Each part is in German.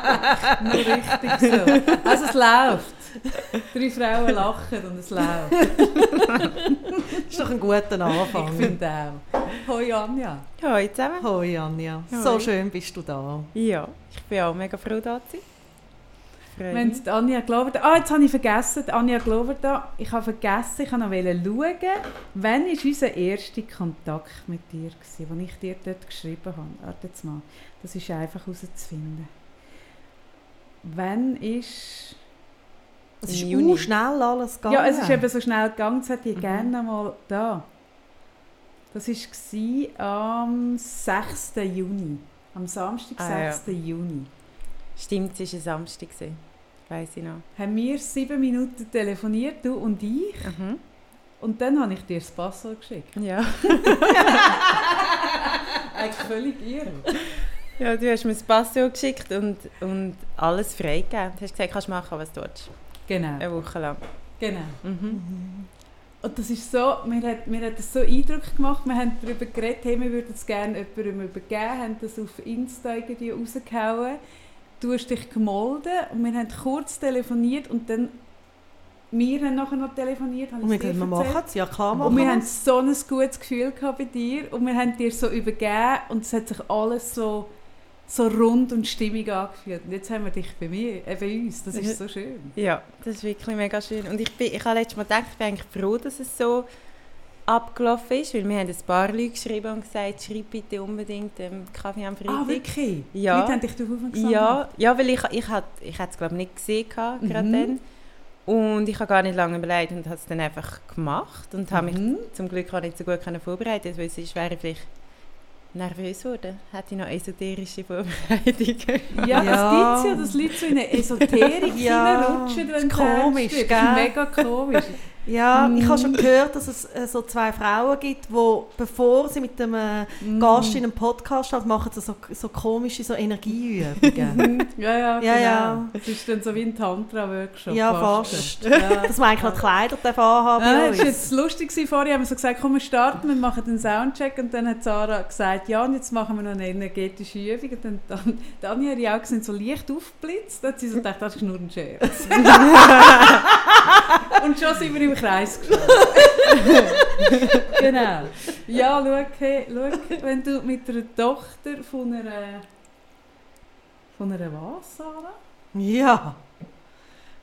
Nur richtig so. Also es läuft. Drei Frauen lachen und es läuft. Das ist doch ein guter Anfang. Ich finde auch. Hoi Anja. Hallo zusammen. Hoi Anja, Hoi. so schön bist du da. Ja, ich bin auch mega froh, da zu sein. Wenn die Anja Glover da... Ah, jetzt habe ich vergessen, die Anja Glover da. Ich habe vergessen, ich wollte schauen, wann war unser erster Kontakt mit dir, gewesen, wo ich dir dort geschrieben habe. Warte jetzt mal, das ist einfach herauszufinden. Wann ist... Es ist Juni. Schnell alles gegangen. Ja, es ist eben so schnell gegangen, das hätte ich Mhm. gerne mal da. Das war am 6. Juni. Am Samstag, Ah, ja. 6. Juni. Stimmt, es war ein Samstag. Weiss ich noch. Haben wir sieben Minuten telefoniert, du und ich. Mhm. Und dann habe ich dir das Passwort geschickt. Ja. Eigentlich völlig irre. Ja, du hast mir das Passwort geschickt und, und alles freigegeben. Du hast gesagt, kannst machen, was du willst. Genau, Eine Woche lang. genau. Mhm. Und das ist so, mir hat, mir hat das so Eindruck gemacht, wir haben darüber geredet, hey, wir würden es gerne jemandem übergeben, haben das auf Insta irgendwie rausgehauen. Du hast dich gemolden und wir haben kurz telefoniert und dann, wir haben nachher noch telefoniert, Und wir können wir machen es, ja klar machen Und wir haben so ein gutes Gefühl gehabt bei dir und wir haben dir so übergeben und es hat sich alles so, so rund und stimmig angefühlt. Und jetzt haben wir dich bei mir, äh, bei uns, das ist so schön. Ja, das ist wirklich mega schön. Und ich, bin, ich habe letztes Mal gedacht, ich bin eigentlich froh, dass es so abgelaufen ist, weil wir haben ein paar Leute geschrieben und gesagt, schreib bitte unbedingt ähm, Kaffee am Freitag. Ah, wirklich? Ja. Leute haben dich darauf aufmerksam Ja, ja, weil ich, ich, hat, ich hatte es glaube nicht gesehen, gehabt, gerade Mhm. dann. Und ich habe gar nicht lange überlegt und habe es dann einfach gemacht und habe mich Mhm. zum Glück auch nicht so gut vorbereitet, weil sonst wäre ich vielleicht nervös geworden. Hätte ich noch esoterische Vorbereitungen. Ja, Ja. das gibt es ja, dass Leute so in eine Esoterik Ja, hineinrutschen, wenn ist komisch, gell? Das ist mega komisch. Ja, ich Mm. habe schon gehört, dass es äh, so zwei Frauen gibt, die, bevor sie mit dem äh, Mm. Gast in einem Podcast haben, machen sie so, so komische so Energieübungen. Ja, ja, Ja, genau. ja. Es ist dann so wie ein Tantra-Workshop. ja, fast. Ja. Dass man eigentlich noch Kleider darf anhaben Ja, bei das war jetzt lustig. Vorher haben wir so gesagt, komm, wir starten, wir machen den Soundcheck. Und dann hat Sarah gesagt, ja, und jetzt machen wir noch eine energetische Übung. Und dann, dann haben ihre Augen sind so leicht aufgeblitzt. Dann hat sie so gedacht, das ist nur ein Scherz. und schon sind wir im Kreis genau. Ja, schau, hey, schau, wenn du mit einer Tochter von einer... Von einer was, Sarah? Ja.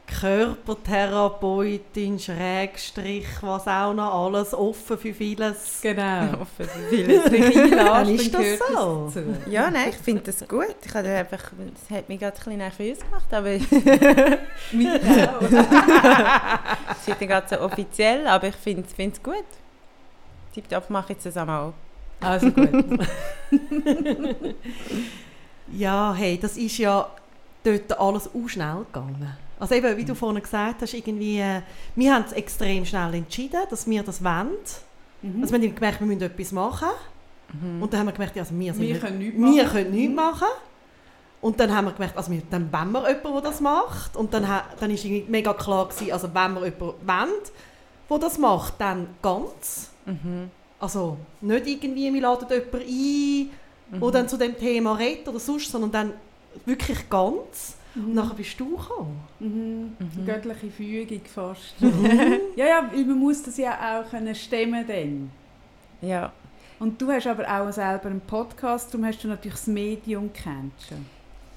Körpertherapeutin, Schrägstrich, was auch noch alles, offen für vieles. Genau. Offen für vieles. Dann ist das so. das. Ja, nein, ich finde das gut. Ich habe einfach, das hat mich gerade ein bisschen nervös gemacht, aber es Mich auch. ist nicht gerade so offiziell, aber ich finde es gut. Tipptopp mache ich zusammen auch. Also gut. Ja, hey, das ist ja dort alles auch schnell gegangen. Also eben, wie du vorhin gesagt hast, irgendwie, äh, wir haben es extrem schnell entschieden, dass wir das wollen. Mhm. Also wir haben gemerkt, wir müssen etwas machen. Und dann haben wir gemerkt, also wir, wir können nichts wir machen. können nichts machen. Und dann haben wir gemerkt, also wir, dann wollen wir jemanden, der das macht. Und dann, ha- dann ist irgendwie mega klar gewesen, also wenn wir jemanden wollen, der das macht, dann ganz. Mhm. Also nicht irgendwie, wir laden jemanden ein, Mhm. der dann zu dem Thema redet oder sonst, sondern dann wirklich ganz. Und Mhm. nachher bist du gekommen. Mhm. Mhm. Göttliche Fügung fast. ja, ja, weil man muss das ja auch können stemmen dann. Ja. Und du hast aber auch selber einen Podcast, darum hast du natürlich das Medium kennst schon.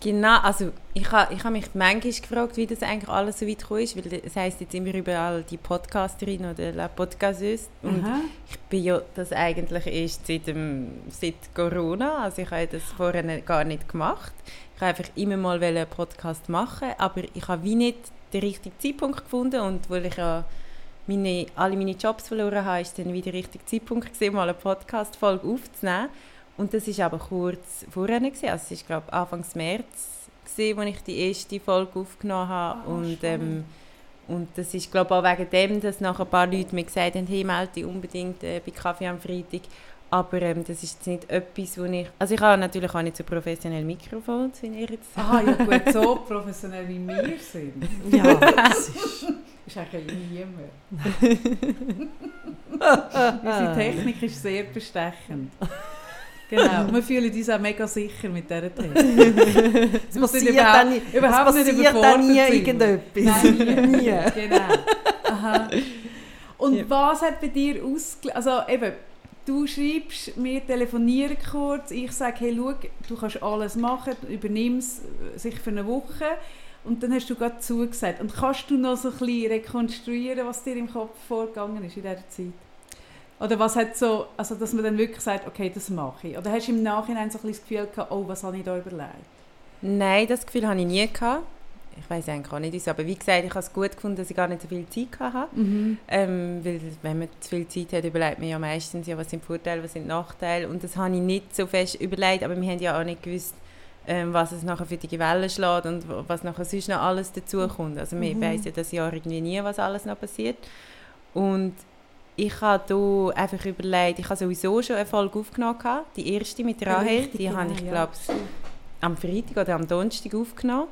Genau, also ich habe ich ha mich manchmal gefragt, wie das eigentlich alles so weit gekommen ist, weil es heisst jetzt immer überall die Podcasterin oder la Podcasteuse und Aha. ich bin ja das eigentlich erst seit, dem, seit Corona, also ich habe das vorher gar nicht gemacht. Ich habe einfach immer mal einen Podcast machen, aber ich habe wie nicht den richtigen Zeitpunkt gefunden und weil ich ja meine, alle meine Jobs verloren habe, ist dann wieder der richtige Zeitpunkt gewesen, mal eine Podcast-Folge aufzunehmen. Und das war aber kurz vorher. Gewesen. Also es war, glaube ich, Anfang März, gewesen, als ich die erste Folge aufgenommen habe. Ah, und, ähm, und das ist, glaube ich, auch wegen dem, dass nachher ein paar Leute mir gesagt haben, hey, melde dich unbedingt äh, bei Kaffee am Freitag. Aber ähm, das ist jetzt nicht etwas, wo ich... Also ich habe natürlich auch nicht so professionell Mikrofon, wie ihr jetzt Aha, ja gut, so professionell wie wir sind. Ja, das ist... Ist eigentlich niemand. Unsere Technik ist sehr bestechend. Genau, wir fühlen uns auch mega sicher mit dieser Technik. Es passiert überhaupt- dann, nie- es überhaupt nicht dann nie überfordert sein. irgendetwas. Nein, nie. nie. Genau. Aha. Und Ja. was hat bei dir ausgelöst? Also eben, du schreibst, wir telefonieren kurz, ich sage, hey, schau, du kannst alles machen, übernimm es äh, sich für eine Woche. Und dann hast du gerade zugesagt. Und kannst du noch so ein bisschen rekonstruieren, was dir im Kopf vorgegangen ist in dieser Zeit? Oder was hat so, also dass man dann wirklich sagt, okay, das mache ich. Oder hast du im Nachhinein so ein bisschen das Gefühl gehabt, oh, was habe ich da überlegt? Nein, das Gefühl hatte ich nie. Gehabt. Ich weiß eigentlich auch nicht, wieso, aber wie gesagt, ich habe es gut gefunden, dass ich gar nicht so viel Zeit hatte. Ähm, weil wenn man zu viel Zeit hat, überlegt man ja meistens, ja, was sind Vorteile, was sind Nachteile. Und das habe ich nicht so fest überlegt, aber wir haben ja auch nicht gewusst, ähm, was es nachher für die Wellen schlägt und was nachher sonst noch alles dazukommt. Also man Mhm. weiss ja das Jahr irgendwie nie, was alles noch passiert. Und ich habe da einfach überlegt, ich habe sowieso schon eine Folge aufgenommen, gehabt, die erste mit Rahel, Richtig, die habe genau, ich ja. glaube am Freitag oder am Donnerstag aufgenommen.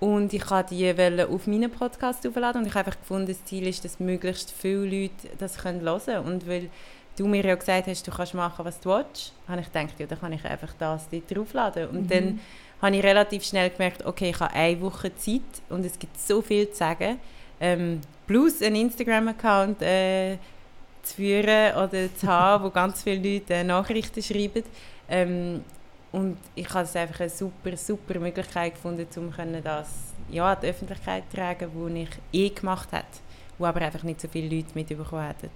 Und ich wollte die auf meinen Podcast aufladen und ich habe einfach gefunden, das Ziel ist, dass möglichst viele Leute das können hören können. Und weil du mir ja gesagt hast, du kannst machen, was du willst, habe ich gedacht, ja, dann kann ich einfach das dort draufladen. Und Mhm. dann habe ich relativ schnell gemerkt, okay, ich habe eine Woche Zeit und es gibt so viel zu sagen. Ähm, plus einen Instagram-Account äh, zu führen oder zu haben, wo ganz viele Leute äh, Nachrichten schreiben. Ähm, und ich habe es einfach eine super, super Möglichkeit gefunden, um das ja, an die Öffentlichkeit zu tragen, die ich eh gemacht habe, wo aber einfach nicht so viele Leute mitbekommen hätten.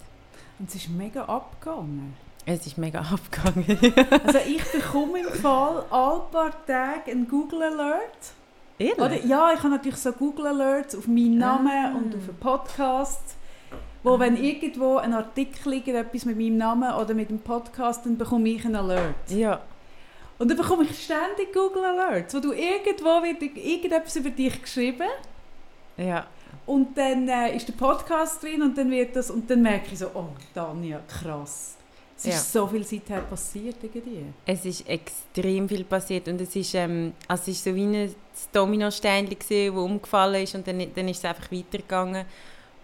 Und es ist mega abgegangen. Es ist mega abgegangen. Also ich bekomme im Fall alle paar Tage einen Google Alert. Ehrlich? Oder, ja, ich habe natürlich so Google Alerts auf meinen Namen Ah. und auf einen Podcast. Wo, wenn irgendwo ein Artikel liegt, etwas mit meinem Namen oder mit dem Podcast, dann bekomme ich einen Alert. Ja. Und dann bekomme ich ständig Google Alerts, wo du irgendwo wird irgendetwas über dich geschrieben Ja. und dann äh, ist der Podcast drin und dann wird das und dann merke ich so, oh Tanja, krass. Es ist Ja. so viel seither passiert irgendwie. Es ist extrem viel passiert und es ist, ähm, also es ist so wie ein Dominosteinchen das umgefallen ist und dann, dann ist es einfach weitergegangen.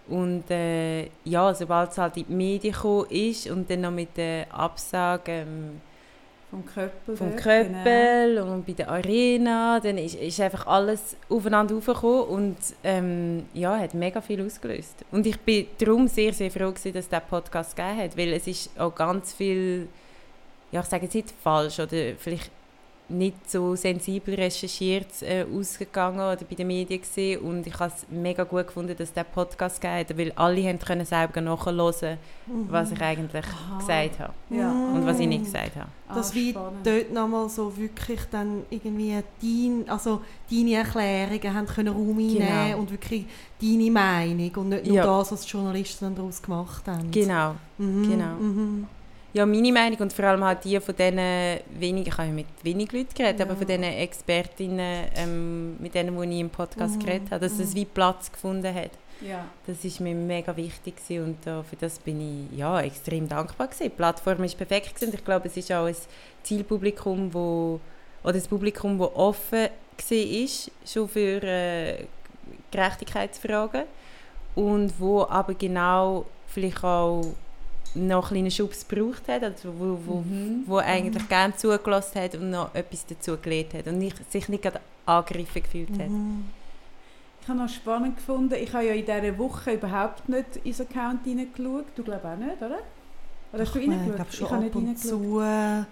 Und äh, ja, sobald es halt in die Medien gekommen ist und dann noch mit der Absage ähm, Vom Köppel. vom dort, Kröppel und bei der Arena, dann ist, ist einfach alles aufeinander aufgekommen und ähm, ja, hat mega viel ausgelöst. Und ich bin darum sehr, sehr froh gewesen, dass es diesen Podcast gegeben hat, weil es ist auch ganz viel, ja ich sage jetzt nicht falsch oder vielleicht nicht so sensibel recherchiert äh, ausgegangen oder bei den Medien gesehen und ich habe es mega gut gefunden, dass diesen Podcast gegeben hat, weil alle haben können selber nachhören, was ich eigentlich Aha. gesagt habe Ja. und was ich nicht gesagt habe. Ah, Dass wie spannend. dort nochmal so wirklich dann irgendwie dein, also deine Erklärungen haben können Raum einnehmen Genau. und wirklich deine Meinung und nicht nur Ja. das, was die Journalisten daraus gemacht haben. Genau. Mhm, genau. Mhm. Ja, meine Meinung und vor allem halt die von diesen wenigen, ich habe mit wenig Leuten geredet, Ja. aber von diesen Expertinnen, ähm, mit denen, die ich im Podcast Mhm, geredet habe, dass es mhm. wie Platz gefunden hat. Ja. Das ist mir mega wichtig gewesen und äh, für das bin ich ja, extrem dankbar gewesen. Die Plattform ist perfekt gewesen und ich glaube, es ist auch ein Zielpublikum, wo, oder das Publikum, das offen war, schon für äh, Gerechtigkeitsfragen und wo aber genau vielleicht auch noch einen kleinen Schubs gebraucht hat, also wo, wo, Mhm. wo eigentlich gerne zugelassen hat und noch etwas dazu gelernt hat und nicht, sich nicht gerade angegriffen gefühlt hat. Mhm. Ich habe noch spannend gefunden, ich habe ja in dieser Woche überhaupt nicht ins Account reingeschaut. Du glaubst auch nicht, oder? Oder hast du Ich reingeschaut? glaube schon habe ab nicht und reingeschaut. zu äh,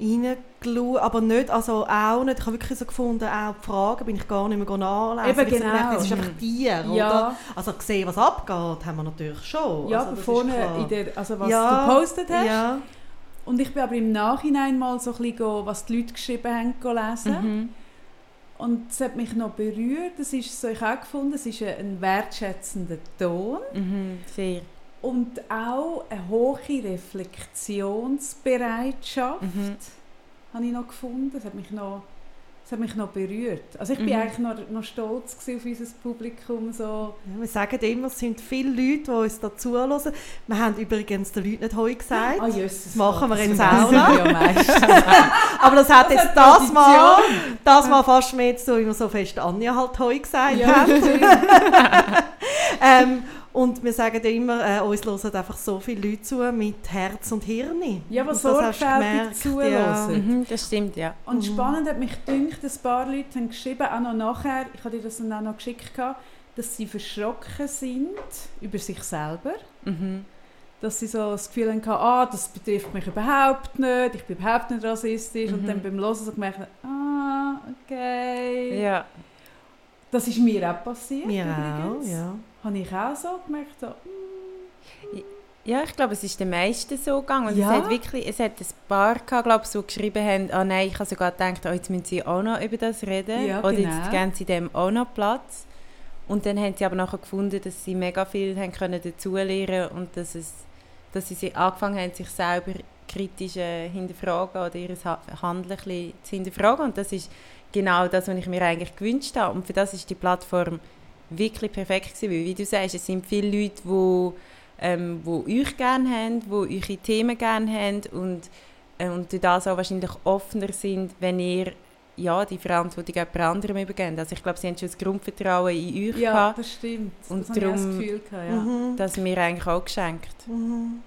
reingeschaut, aber nicht, also auch nicht. Ich habe wirklich so gefunden, auch die Fragen bin ich gar nicht mehr nachlesen. Eben, ich genau. gedacht, Es ist einfach dir, oder? Ja, Also gesehen, was abgeht, haben wir natürlich schon. ja also, das vorne, in der, also was Ja, du gepostet hast. Ja, Und ich bin aber im Nachhinein mal so ein bisschen, was die Leute geschrieben haben, go lesen. Mhm. Und es hat mich noch berührt. Das ist so, ich auch gefunden, es ist ein, ein wertschätzender Ton. Mhm. Sehr. Und auch eine hohe Reflexionsbereitschaft Mhm. habe ich noch gefunden. Das hat mich noch, das hat mich noch berührt. Also ich bin Mhm. eigentlich noch, noch stolz auf unser Publikum. So. Ja, wir sagen immer, es sind viele Leute, die uns da zuhören. Wir haben übrigens den Leuten nicht «Hoi» gesagt. Ah, Jesus, Das machen wir jetzt auch noch. Aber das hat Das jetzt hat das Mal, das Mal fast mehr zu, wie wir so fest Anja halt «Hoi» gesagt Ja, haben. ähm, Und wir sagen ja immer, äh, uns hören einfach so viele Leute zu mit Herz und Hirn. Ja, du sorgfältig gemerkt, zuhören. Mhm, das stimmt, ja. Und Mhm. spannend hat mich gedacht, ein paar Leute haben geschrieben, auch noch nachher, ich habe dir das dann auch noch geschickt, dass sie verschrocken sind über sich selber. Mhm. Dass sie so das Gefühl hatten, ah, das betrifft mich überhaupt nicht, ich bin überhaupt nicht rassistisch. Und Mhm. dann beim Hören so gemerkt, ah, okay. Ja. Das ist mir auch passiert Mir auch, übrigens. ja. Habe ich auch so gemerkt, so, mm, Ja, ich glaube, es ist den meisten so gegangen. Und Ja. es hat wirklich, es hat ein paar gehabt, glaube ich, so geschrieben haben, ah nein, ich habe sogar gedacht, oh, jetzt müssen sie auch noch über das reden. Ja, Oder genau. jetzt geben sie dem auch noch Platz. Und dann haben sie aber nachher gefunden, dass sie mega viel haben können dazulernen und dass, es, dass sie angefangen haben, sich selber kritisch äh, hinterfragen oder ihr Ha- Handeln zu hinterfragen. Und das ist genau das, was ich mir eigentlich gewünscht habe. Und für das ist die Plattform wirklich perfekt gewesen, weil, wie du sagst, es sind viele Leute, die ähm, wo euch gerne haben, wo eure Themen gerne haben und, äh, und durch das auch wahrscheinlich offener sind, wenn ihr ja, die Verantwortung jemand anderem übergebt. Also ich glaube, sie haben schon das Grundvertrauen in euch ja, gehabt, das stimmt. Und das habe ich auch das darum- Gefühl gehabt, ja. Mhm. das mir eigentlich auch geschenkt. Mhm.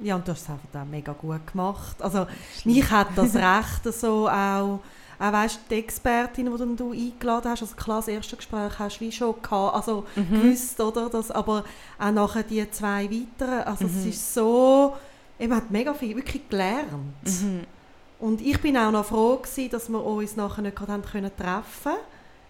Ja, und du hast es einfach auch mega gut gemacht. Also, mich hat das Recht so auch, auch weißt, die Expertin, die dann du eingeladen hast, also klar, das erste Gespräch hast du wie schon gehabt, also Mhm. gewusst, oder, das, aber auch nachher die zwei weiteren, also es Mhm. ist so, man hat mega viel wirklich gelernt. Mhm. Und ich bin auch noch froh gewesen, dass wir uns nachher nicht gerade können treffen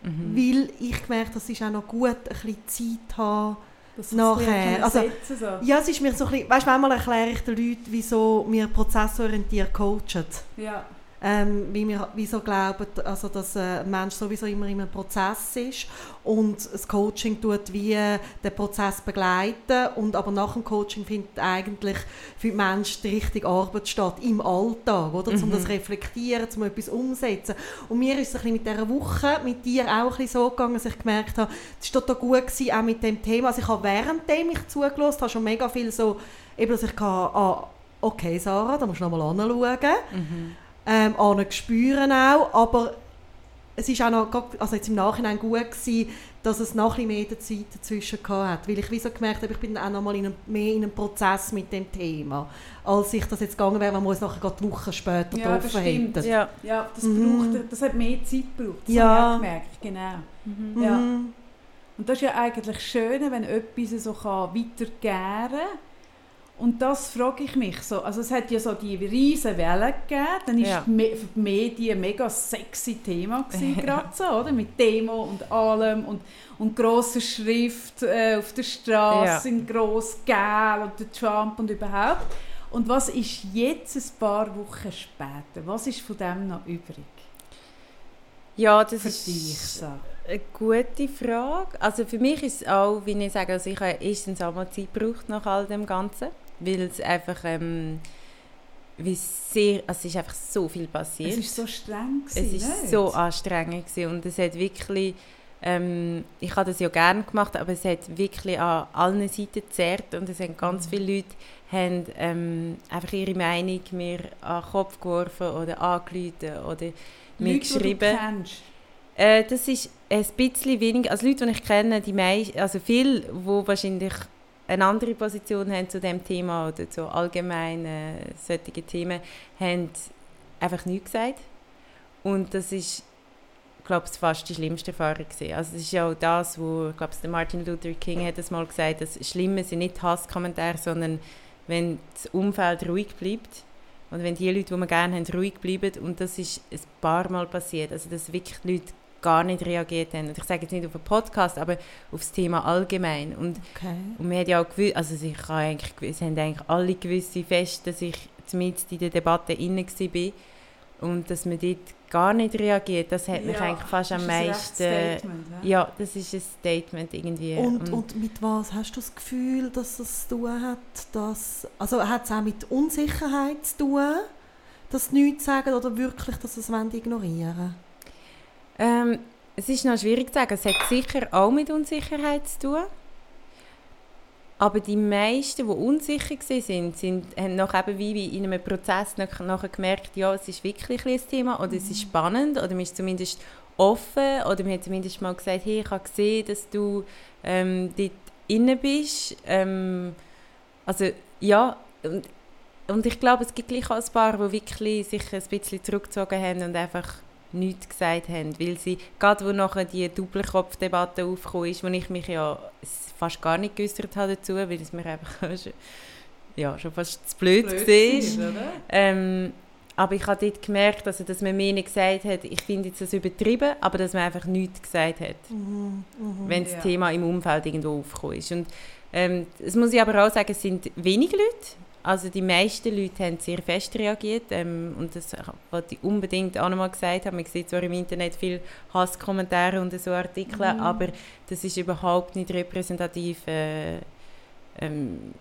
Mhm. weil ich gemerkt habe, es ist auch noch gut, ein bisschen Zeit haben, Das Nachher, also- setzen, so. Ja, es ist mir so ein bisschen, weißt, manchmal erkläre ich den Leuten, wieso wir prozessorientiert coachen. ja. Ähm, wie wir wieso glauben, also, dass ein Mensch sowieso immer in einem Prozess ist und das Coaching tut wie den Prozess begleiten und aber nach dem Coaching findet eigentlich für den Menschen die richtige Arbeit statt, im Alltag, oder? Um Mhm. das reflektieren, um etwas umsetzen. Und mir ist es ein bisschen mit dieser Woche, mit dir auch ein bisschen so gegangen, dass ich gemerkt habe, es war total gut gewesen, auch mit dem Thema. Also ich habe währenddem ich zugelassen habe, schon mega viel so, eben, dass ich kann, ah, okay Sarah, da musst du nochmal anschauen Mhm. Ähm, an spüren auch, aber es ist auch noch, also jetzt im Nachhinein gut gewesen, dass es noch ein mehr Zeit dazwischen gehabt hat, weil ich wie so gemerkt habe, ich bin dann auch noch mal in einem, mehr in einem Prozess mit dem Thema, als ich das jetzt gegangen wäre, wenn wir uns nachher gerade Wochen später Ja, das getroffen hätten. Ja. Ja, das, Mhm. braucht, das hat mehr Zeit gebraucht. Das Ja. habe ich auch gemerkt, genau. Mhm. Ja. Mhm. Und das ist ja eigentlich schön, wenn etwas so kann weitergehen kann. Und das frage ich mich so. Also es hat ja so die riesen Wellen gegeben. Dann war Ja. Me- für die Medien ein mega sexy Thema gewesen, Ja. gerade so, oder? Mit Demo und allem und, und grosser Schrift äh, auf der Straße, in gross Gel und der Trump und überhaupt. Und was ist jetzt ein paar Wochen später? Was ist von dem noch übrig Ja, das für ist dich? So? eine gute Frage. Also für mich ist es auch, wie ich sage, also ich habe erstens auch mal Zeit gebraucht nach all dem Ganzen, weil es einfach, ähm, wie sehr, also es ist einfach so viel passiert. Es war so streng. Es gewesen, ist nicht? so anstrengend gewesen und es hat wirklich, ähm, ich habe das ja gerne gemacht, aber es hat wirklich an allen Seiten gezerrt und es haben ganz Mhm. viele Leute haben, ähm, einfach ihre Meinung mir an den Kopf geworfen oder angerufen oder mir Leute, geschrieben. Äh, das ist ein bisschen weniger, also Leute, die ich kenne, die meisten, also viele, die wahrscheinlich eine andere Position haben zu dem Thema oder zu allgemeinen solchen Themen, haben einfach nichts gesagt. Und das ist, glaube ich, fast die schlimmste Erfahrung gewesen. Also es ist ja auch das, wo, ich glaube, der Martin Luther King hat das mal gesagt, das Schlimme sind nicht Hasskommentare, sondern wenn das Umfeld ruhig bleibt und wenn die Leute, die man gerne haben, ruhig bleiben und das ist ein paar Mal passiert, also dass wirklich Leute gar nicht reagiert haben. Und ich sage jetzt nicht auf einen Podcast, aber auf das Thema allgemein. Und, Okay. und man hat ja auch gewusst, also ich habe eigentlich, gewusst- es haben eigentlich alle gewusst, fest, dass ich zumindest in der Debatte inne war. Und dass man dort gar nicht reagiert, das hat mich Ja, eigentlich fast das am meisten... Statement, ja. Ja, das ist ein Statement irgendwie. Und, und mit was hast du das Gefühl, dass es zu tun hat? Dass, also hat es auch mit Unsicherheit zu tun, dass sie nichts sagen oder wirklich, dass sie es wollen ignorieren Ähm, es ist noch schwierig zu sagen. Es hat sicher auch mit Unsicherheit zu tun. Aber die meisten, die unsicher waren, sind, haben nach eben wie in einem Prozess nach, nachher gemerkt, ja, es ist wirklich ein Thema oder es ist spannend oder man ist zumindest offen oder man hat zumindest mal gesagt, hey, ich habe gesehen, dass du ähm, dort inne bist. Ähm, also ja, und, und ich glaube, es gibt gleich auch ein paar, die wirklich sich ein bisschen zurückgezogen haben und einfach nichts gesagt haben, weil sie, gerade wo nachher die Doppelkopfdebatte aufgekommen ist, wo ich mich ja fast gar nicht geäußert habe dazu, weil es mir einfach schon, ja, schon fast zu blöd, blöd war. Ähm, aber ich habe dort gemerkt, also, dass man mir nicht gesagt hat, ich finde jetzt das übertrieben, aber dass man einfach nichts gesagt hat, mhm, mh, wenn das ja. Thema im Umfeld irgendwo aufgekommen ist. Und ähm, das muss ich aber auch sagen, es sind wenige Leute, also die meisten Leute haben sehr fest reagiert ähm, und das wollte ich unbedingt auch nochmal gesagt haben. Man sieht zwar im Internet viele Hasskommentare und so Artikel, mhm. aber das ist überhaupt nicht repräsentativ äh, ähm,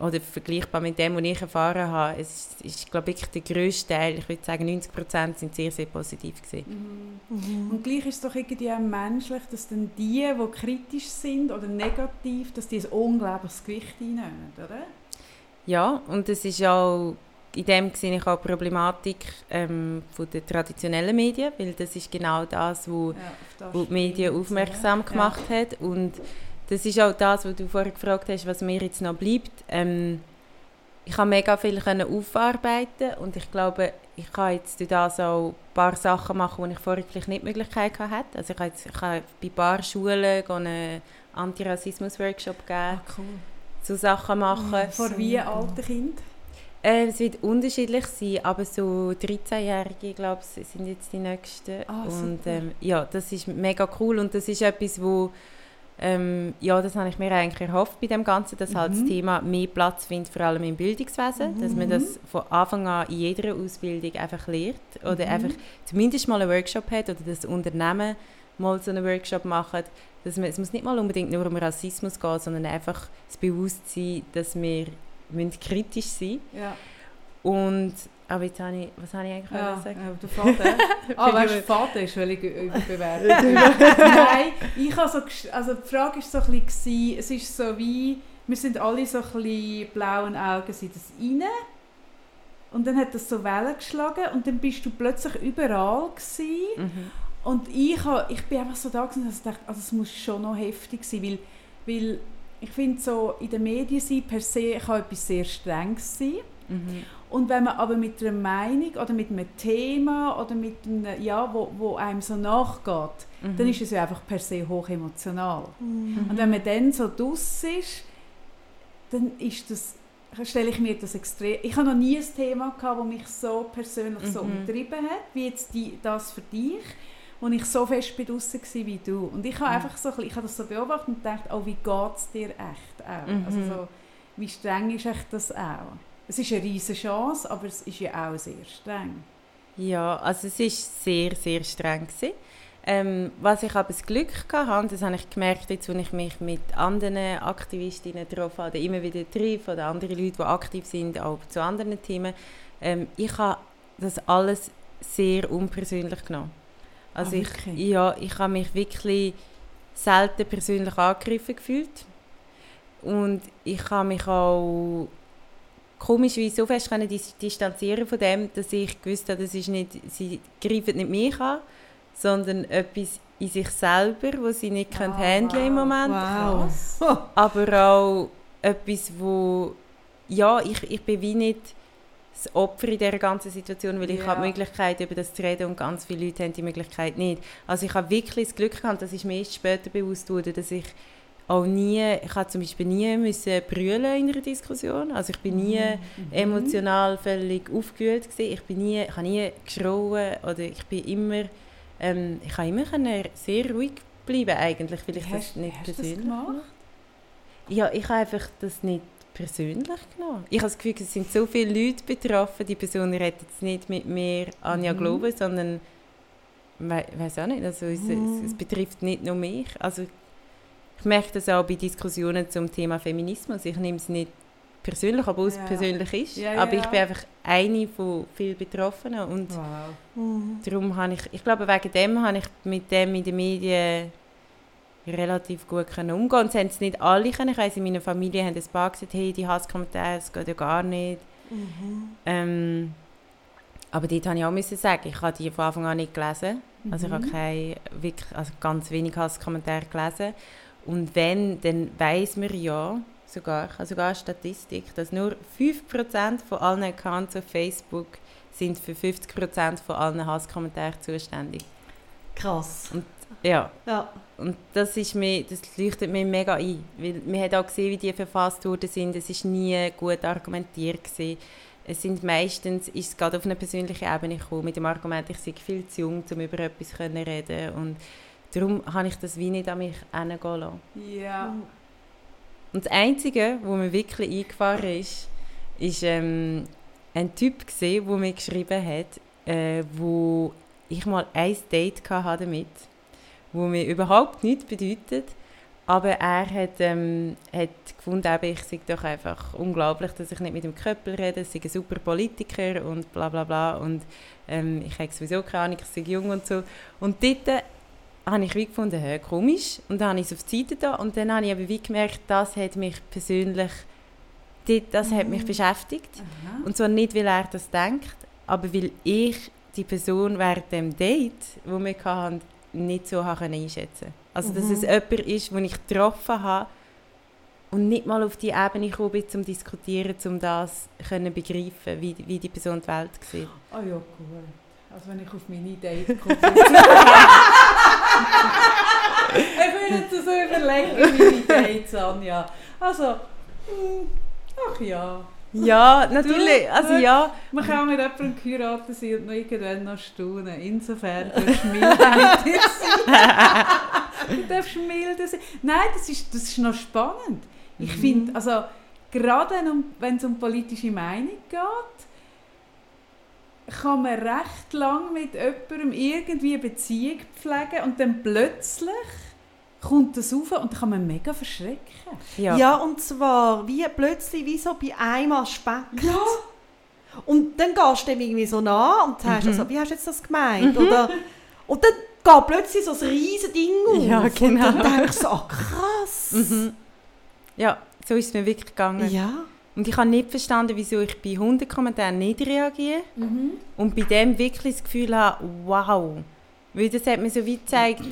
oder vergleichbar mit dem, was ich erfahren habe. Es ist, ist glaube ich, der grösste Teil, ich würde sagen 90 Prozent, sind sehr, sehr positiv gewesen. Mhm. Und gleich ist es doch irgendwie auch menschlich, dass dann die, die kritisch sind oder negativ, dass die ein unglaubliches Gewicht einnehmen, oder? Ja, und es ist auch in dem sehe ich auch die Problematik ähm, von der traditionellen Medien, weil das ist genau das, wo, ja, das wo die Medien aufmerksam gemacht ja. hat und das ist auch das, was du vorher gefragt hast, was mir jetzt noch bleibt. Ähm, ich habe mega viel können aufarbeiten und ich glaube, ich kann jetzt durch das auch ein paar Sachen machen, die ich vorher vielleicht nicht die Möglichkeit hatte. Also ich habe, jetzt, ich habe bei ein paar Schulen einen Antirassismus-Workshop gegeben. Ah, cool so Sachen machen. Mhm. Vor wie alten Kind? Äh, es wird unterschiedlich sein, aber so 13-Jährige, glaube ich, sind jetzt die Nächsten. Ah, und ähm, ja, das ist mega cool und das ist etwas, wo ähm, ja, das habe ich mir eigentlich erhofft bei dem Ganzen, dass mhm. halt das mhm. Thema mehr Platz findet, vor allem im Bildungswesen, mhm. dass man das von Anfang an in jeder Ausbildung einfach lernt oder mhm. einfach zumindest mal einen Workshop hat oder das Unternehmen mal so einen Workshop macht, dass man, es muss nicht mal unbedingt nur um Rassismus gehen, sondern einfach das Bewusstsein, dass wir müssen kritisch sein ja. Und aber jetzt habe ich, was habe ich eigentlich ja, sagen? Ja, der Vater. ah, weißt du, Vater ist völlig überbewertet. Nein, ich habe so, also die Frage war so ein bisschen, es ist so wie, wir sind alle so ein bisschen blauen Augen sind das rein. Und dann hat das so Wellen geschlagen und dann bist du plötzlich überall gewesen. Mhm. Und ich, ha, ich bin einfach so da gewesen, dass ich dachte, also es muss schon noch heftig sein, weil, weil ich finde so, in den Medien sein per se kann etwas sehr Strenges sein. Mhm. Und wenn man aber mit einer Meinung oder mit einem Thema oder mit einem, ja, wo, wo einem so nachgeht, mhm. dann ist es ja einfach per se hoch emotional. Mhm. Und wenn man dann so draus ist, dann ist das, stelle ich mir das extrem... Ich habe noch nie ein Thema gehabt, das mich so persönlich so mhm. umtrieben hat, wie jetzt die, das für dich wo ich so fest bei draussen war wie du. Und ich habe mhm. einfach so, ich habe das so beobachtet und gedacht, oh, wie geht es dir echt auch? Mhm. Also so, wie streng ist echt das auch? Es ist eine riesige Chance, aber es ist ja auch sehr streng. Ja, also es ist sehr, sehr streng Ähm, was ich aber das Glück hatte, das habe ich gemerkt, jetzt, als ich mich mit anderen Aktivistinnen getroffen habe, immer wieder treffe, oder andere Leute, die aktiv sind, auch zu anderen Themen, ähm, ich habe das alles sehr unpersönlich genommen. Also ah, ich, ja, ich habe mich wirklich selten persönlich angegriffen gefühlt. Und ich habe mich auch komischerweise so fest können distanzieren von dem, dass ich gewusst habe, das ist nicht, sie greifen nicht mich an, sondern etwas in sich selber, was sie nicht handeln wow. im Moment. Wow. Aber auch etwas, wo ja, ich, ich bin wie nicht das Opfer in dieser ganzen Situation, weil ich ja. habe die Möglichkeit, über das zu reden und ganz viele Leute haben die Möglichkeit nicht. Also ich habe wirklich das Glück gehabt, dass ich mir erst später bewusst wurde, dass ich auch nie, ich habe zum Beispiel nie müssen brüllen in einer Diskussion, also ich bin nie mhm. emotional völlig aufgewühlt gewesen. ich bin nie, ich habe nie geschrauen oder ich bin immer, ähm, ich habe immer sehr ruhig bleiben eigentlich, weil ich hast, das nicht hast persönlich das gemacht? Ja, ich habe einfach das nicht persönlich genommen. Ich habe das Gefühl, es sind so viele Leute betroffen, die Person redet jetzt nicht mit mir Anja mhm. Glaube, sondern ich weiß auch nicht, also es, mhm. es, betrifft nicht nur mich. Also ich merke das auch bei Diskussionen zum Thema Feminismus. Ich nehme es nicht persönlich, obwohl es ja. persönlich ist. Ja, aber ich bin einfach eine von vielen Betroffenen und wow. mhm. darum habe ich, ich glaube wegen dem habe ich mit dem in den Medien relativ gut können umgehen Und es nicht alle können. Ich weiss, in meiner Familie haben ein paar gesagt, hey, die Hasskommentare, das geht ja gar nicht. Mhm. Ähm, aber dort musste ich auch müssen sagen, ich habe die von Anfang an nicht gelesen. Mhm. Also ich habe mhm. keine, wirklich, also ganz wenig Hasskommentare gelesen. Und wenn, dann weiß man ja sogar, ich habe sogar eine Statistik, dass nur 5% von allen Accounts auf Facebook sind für 50% von allen Hasskommentaren zuständig. Krass. Und, ja. Ja. Und das, ist mir, das leuchtet mir mega ein. Weil man hat auch gesehen, wie die verfasst worden sind. Es war nie gut argumentiert. Gewesen. Es sind meistens, ist es gerade auf eine persönliche Ebene gekommen, mit dem Argument, ich sei viel zu jung, um über etwas zu reden. Und darum habe ich das wie nicht an mich herangehen lassen. Ja. Und das Einzige, was mir wirklich eingefahren ist, ist ähm, ein Typ gesehen, der mir geschrieben hat, äh, wo ich mal ein Date hatte damit, wo mir überhaupt nichts bedeutet, aber er hat, ähm, hat gefunden, eben, ich sei doch einfach unglaublich, dass ich nicht mit dem Köppel rede, ich sei ein super Politiker und bla bla bla und ähm, ich habe sowieso keine Ahnung, ich sei jung und so. Und dort habe ich wie gefunden, hey, komisch. Und dann habe ich es auf die Seite da und dann habe ich aber wie gemerkt, das hat mich persönlich, das hat mich beschäftigt. Aha. Und zwar nicht, weil er das denkt, aber weil ich die Person während dem Date, wo wir hatten, nicht so habe einschätzen Also, dass es jemand ist, den ich getroffen habe und nicht mal auf die Ebene gekommen bin, um zu diskutieren, um das zu begreifen, wie, wie die Person die Welt sieht. Ah ja, gut. Also wenn ich auf meine Date komme. ich will jetzt so überlegen, wie meine Dates Anja. Also, hm, ach ja. Ja, natürlich. Also ja. Man kann mit jemandem geheiratet sein und noch irgendwann noch staunen. Insofern darfst du dir sein. Du darfst milder sein. Nein, das ist, das ist noch spannend. Ich finde, also gerade wenn es um politische Meinung geht, kann man recht lang mit jemandem irgendwie eine Beziehung pflegen und dann plötzlich kommt das rauf und dann kann man mega verschrecken. Ja. Ja. und zwar wie plötzlich wie so bei einem Aspekt. Ja. Und dann gehst du dem irgendwie so nah und sagst, Mhm. also, wie hast du jetzt das gemeint? Oder, und dann geht plötzlich so ein riesen Ding auf. Ja, genau. Und dann denkst du so, ah, krass. Mhm. Ja, so ist es mir wirklich gegangen. Ja. Und ich habe nicht verstanden, wieso ich bei Hundekommentaren nicht reagiere. Mhm. Und bei dem wirklich das Gefühl habe, wow. Weil das hat mir so wie gezeigt,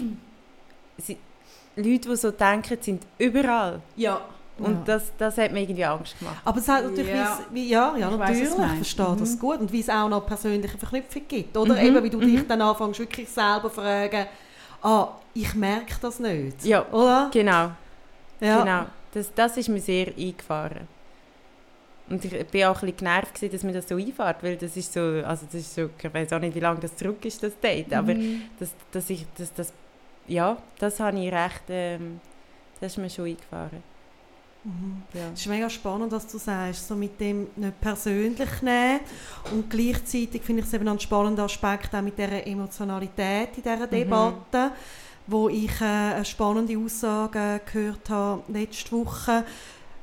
Leute, die so denken, sind überall. Ja. Und Ja. das, das hat mir irgendwie Angst gemacht. Aber es hat natürlich, Ja. wie, ja, ja, Ich weiss, natürlich, du ich verstehe das Mhm. gut. Und wie es auch noch persönliche Verknüpfung gibt. Oder Mhm, eben, wie du dich mhm. dann anfängst, wirklich selber fragen, ah, ich merke das nicht. Ja, Oder? genau. Ja. genau. Das, das ist mir sehr eingefahren. Und ich bin auch ein bisschen genervt, gewesen, dass mir das so einfährt, weil das ist so, also das ist so, ich weiß auch nicht, wie lange das zurück ist, das Date, aber Mhm. dass, dass ich, dass das, ja, das habe ich recht, ähm, das ist mir schon eingefahren. Mhm. Ja. Es ist mega spannend, was du sagst, so mit dem nicht persönlich nehmen und gleichzeitig finde ich es eben einen spannenden Aspekt auch mit dieser Emotionalität in dieser Debatte, wo ich äh, eine spannende Aussage gehört habe letzte Woche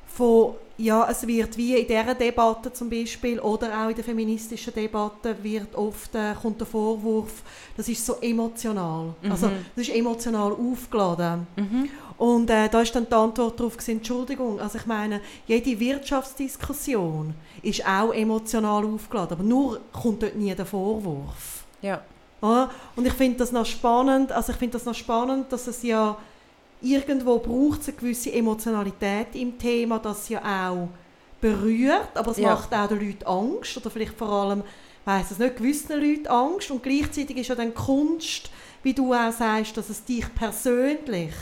von, ja, es wird wie in dieser Debatte zum Beispiel oder auch in der feministischen Debatte wird oft, äh, kommt der Vorwurf, das ist so emotional, also Mhm. das ist emotional aufgeladen. Mhm. Und äh, da ist dann die Antwort darauf, gewesen, Entschuldigung, also ich meine, jede Wirtschaftsdiskussion ist auch emotional aufgeladen, aber nur kommt dort nie der Vorwurf. Ja. Oder? Und ich finde das noch spannend, also ich finde das noch spannend, dass es ja irgendwo braucht es eine gewisse Emotionalität im Thema, das ja auch berührt, aber es Ja. macht auch den Leuten Angst oder vielleicht vor allem, weiß es nicht, gewissen Leuten Angst und gleichzeitig ist ja dann Kunst, wie du auch sagst, dass es dich persönlich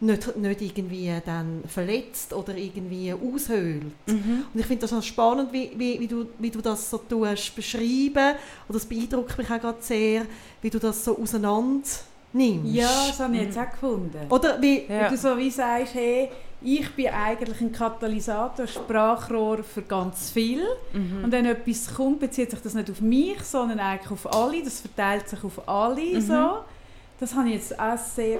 nicht, nicht irgendwie dann verletzt oder irgendwie aushöhlt. Mhm. Und ich finde das noch spannend, wie, wie, wie, du, wie du das so tust, beschreiben. Und das beeindruckt mich auch gerade sehr, wie du das so auseinander nimmst. Ja, das habe ich jetzt auch gefunden. Oder wie, Ja. Wenn du so wie sagst, hey, ich bin eigentlich ein Katalysator, Sprachrohr für ganz viel. Mhm. Und wenn etwas kommt, bezieht sich das nicht auf mich, sondern eigentlich auf alle. Das verteilt sich auf alle. Mhm. So. Das habe ich jetzt auch sehr,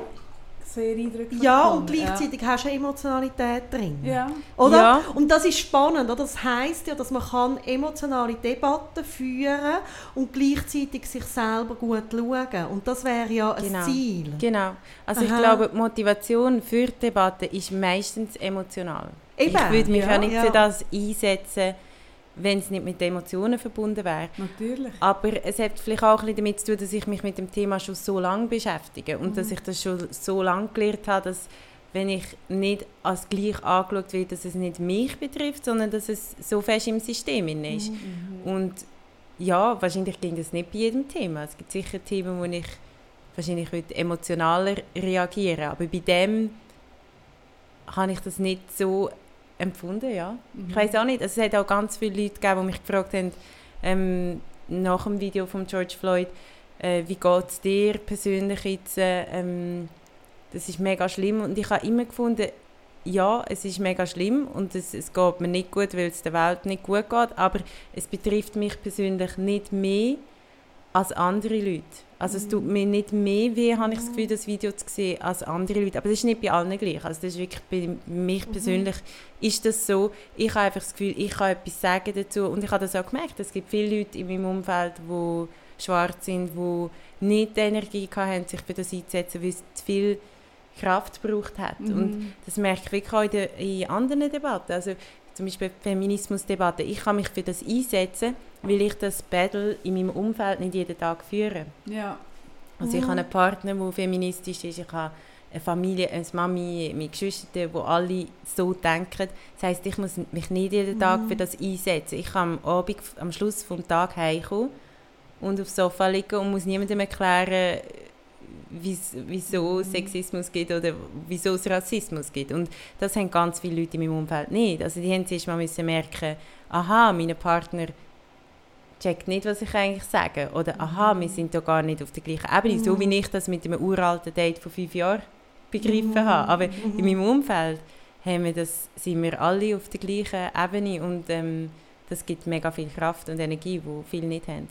sehr eindrücklich ja, und gleichzeitig hast du eine Emotionalität drin. Ja. Oder? Ja. Und das ist spannend, oder? Das heisst ja, dass man kann emotionale Debatten führen und gleichzeitig sich selber gut schauen. Und das wäre ja ein Genau. Ziel. Genau. Also ich Aha. glaube, die Motivation für die Debatte ist meistens emotional. Eben, ich würde mich ja, ja nicht ja. für das einsetzen, wenn es nicht mit Emotionen verbunden wäre. Natürlich. Aber es hat vielleicht auch ein bisschen damit zu tun, dass ich mich mit dem Thema schon so lange beschäftige und dass ich das schon so lange gelernt habe, dass wenn ich nicht als gleich angeschaut werde, dass es nicht mich betrifft, sondern dass es so fest im System ist. Mhm. Und ja, wahrscheinlich ging das nicht bei jedem Thema. Es gibt sicher Themen, wo ich wahrscheinlich heute emotionaler reagieren aber bei dem habe ich das nicht so empfunden, ja. Mhm. Ich weiß auch nicht, also es hat auch ganz viele Leute gegeben, die mich gefragt haben, ähm, nach dem Video von George Floyd, äh, wie geht es dir persönlich jetzt, äh, ähm, das ist mega schlimm und ich habe immer gefunden, ja, es ist mega schlimm und es, es geht mir nicht gut, weil es der Welt nicht gut geht, aber es betrifft mich persönlich nicht mehr als andere Leute. Also es tut mir nicht mehr weh, habe ich das Gefühl, das Video zu sehen, als andere Leute. Aber das ist nicht bei allen gleich. Also das ist wirklich bei mich persönlich ist das so. Ich habe einfach das Gefühl, ich kann etwas sagen dazu und ich habe das auch gemerkt. Es gibt viele Leute in meinem Umfeld, die schwarz sind, die nicht die Energie hatten, sich für das einzusetzen, weil es zu viel Kraft gebraucht hat. Mhm. Und das merke ich wirklich auch in, der, in anderen Debatten. Also zum Beispiel die Feminismusdebatte. Ich kann mich für das einsetzen, weil ich das Battle in meinem Umfeld nicht jeden Tag führe. Ja. Also ich habe einen Partner, der feministisch ist, ich habe eine Familie, eine Mami, meine Geschwister, die alle so denken. Das heisst, ich muss mich nicht jeden Tag für das einsetzen. Ich kann am Abend, am Schluss des Tages heimkommen und aufs Sofa liegen und muss niemandem erklären, wieso es Sexismus gibt oder wieso es Rassismus gibt. Und das haben ganz viele Leute in meinem Umfeld nicht. Also die haben zuerst mal müssen merken, aha, mein Partner checkt nicht, was ich eigentlich sage. Oder aha, wir sind da gar nicht auf der gleichen Ebene. So wie ich das mit einem uralten Date von fünf Jahren begriffen habe. Aber in meinem Umfeld haben wir das, sind wir alle auf der gleichen Ebene und ähm, das gibt mega viel Kraft und Energie, die viele nicht haben.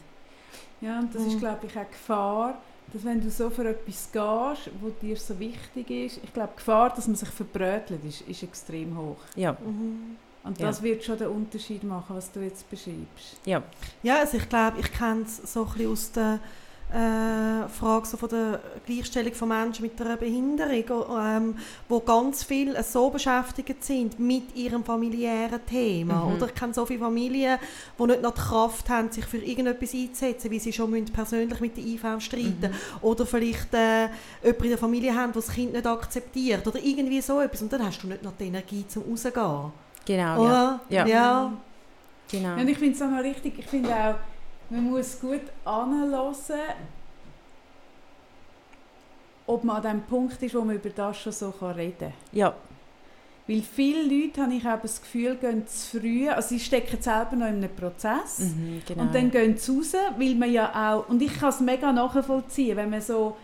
Ja, und das ist, glaube ich, auch Gefahr, dass wenn du so für etwas gehst, was dir so wichtig ist, ich glaube, die Gefahr, dass man sich verbrötelt, ist, ist extrem hoch. Ja, Mhm. Und Ja. das wird schon den Unterschied machen, was du jetzt beschreibst. ja. Ja, also ich glaube, ich kenne es so ein bisschen aus der äh, Frage so von der Gleichstellung von Menschen mit einer Behinderung, ähm, wo ganz viel äh, so beschäftigt sind mit ihrem familiären Thema. Mhm. Oder ich kenne so viele Familien, die nicht noch die Kraft haben, sich für irgendetwas einzusetzen, wie sie schon müssen persönlich mit der IV streiten Mhm. Oder vielleicht äh, jemanden in der Familie haben, der das Kind nicht akzeptiert. Oder irgendwie so etwas. Und dann hast du nicht noch die Energie zum rausgehen. Genau, ja. Oder? Ja. ja. Genau. Und ich finde es auch noch richtig, ich finde auch, man muss gut anhören, ob man an dem Punkt ist, wo man über das schon so reden kann. ja. Weil viele Leute, habe ich das Gefühl, gehen zu früh, also sie stecken selber noch in einem Prozess. Mhm, genau. Und dann gehen sie raus, weil man ja auch, und ich kann es mega nachvollziehen, wenn man so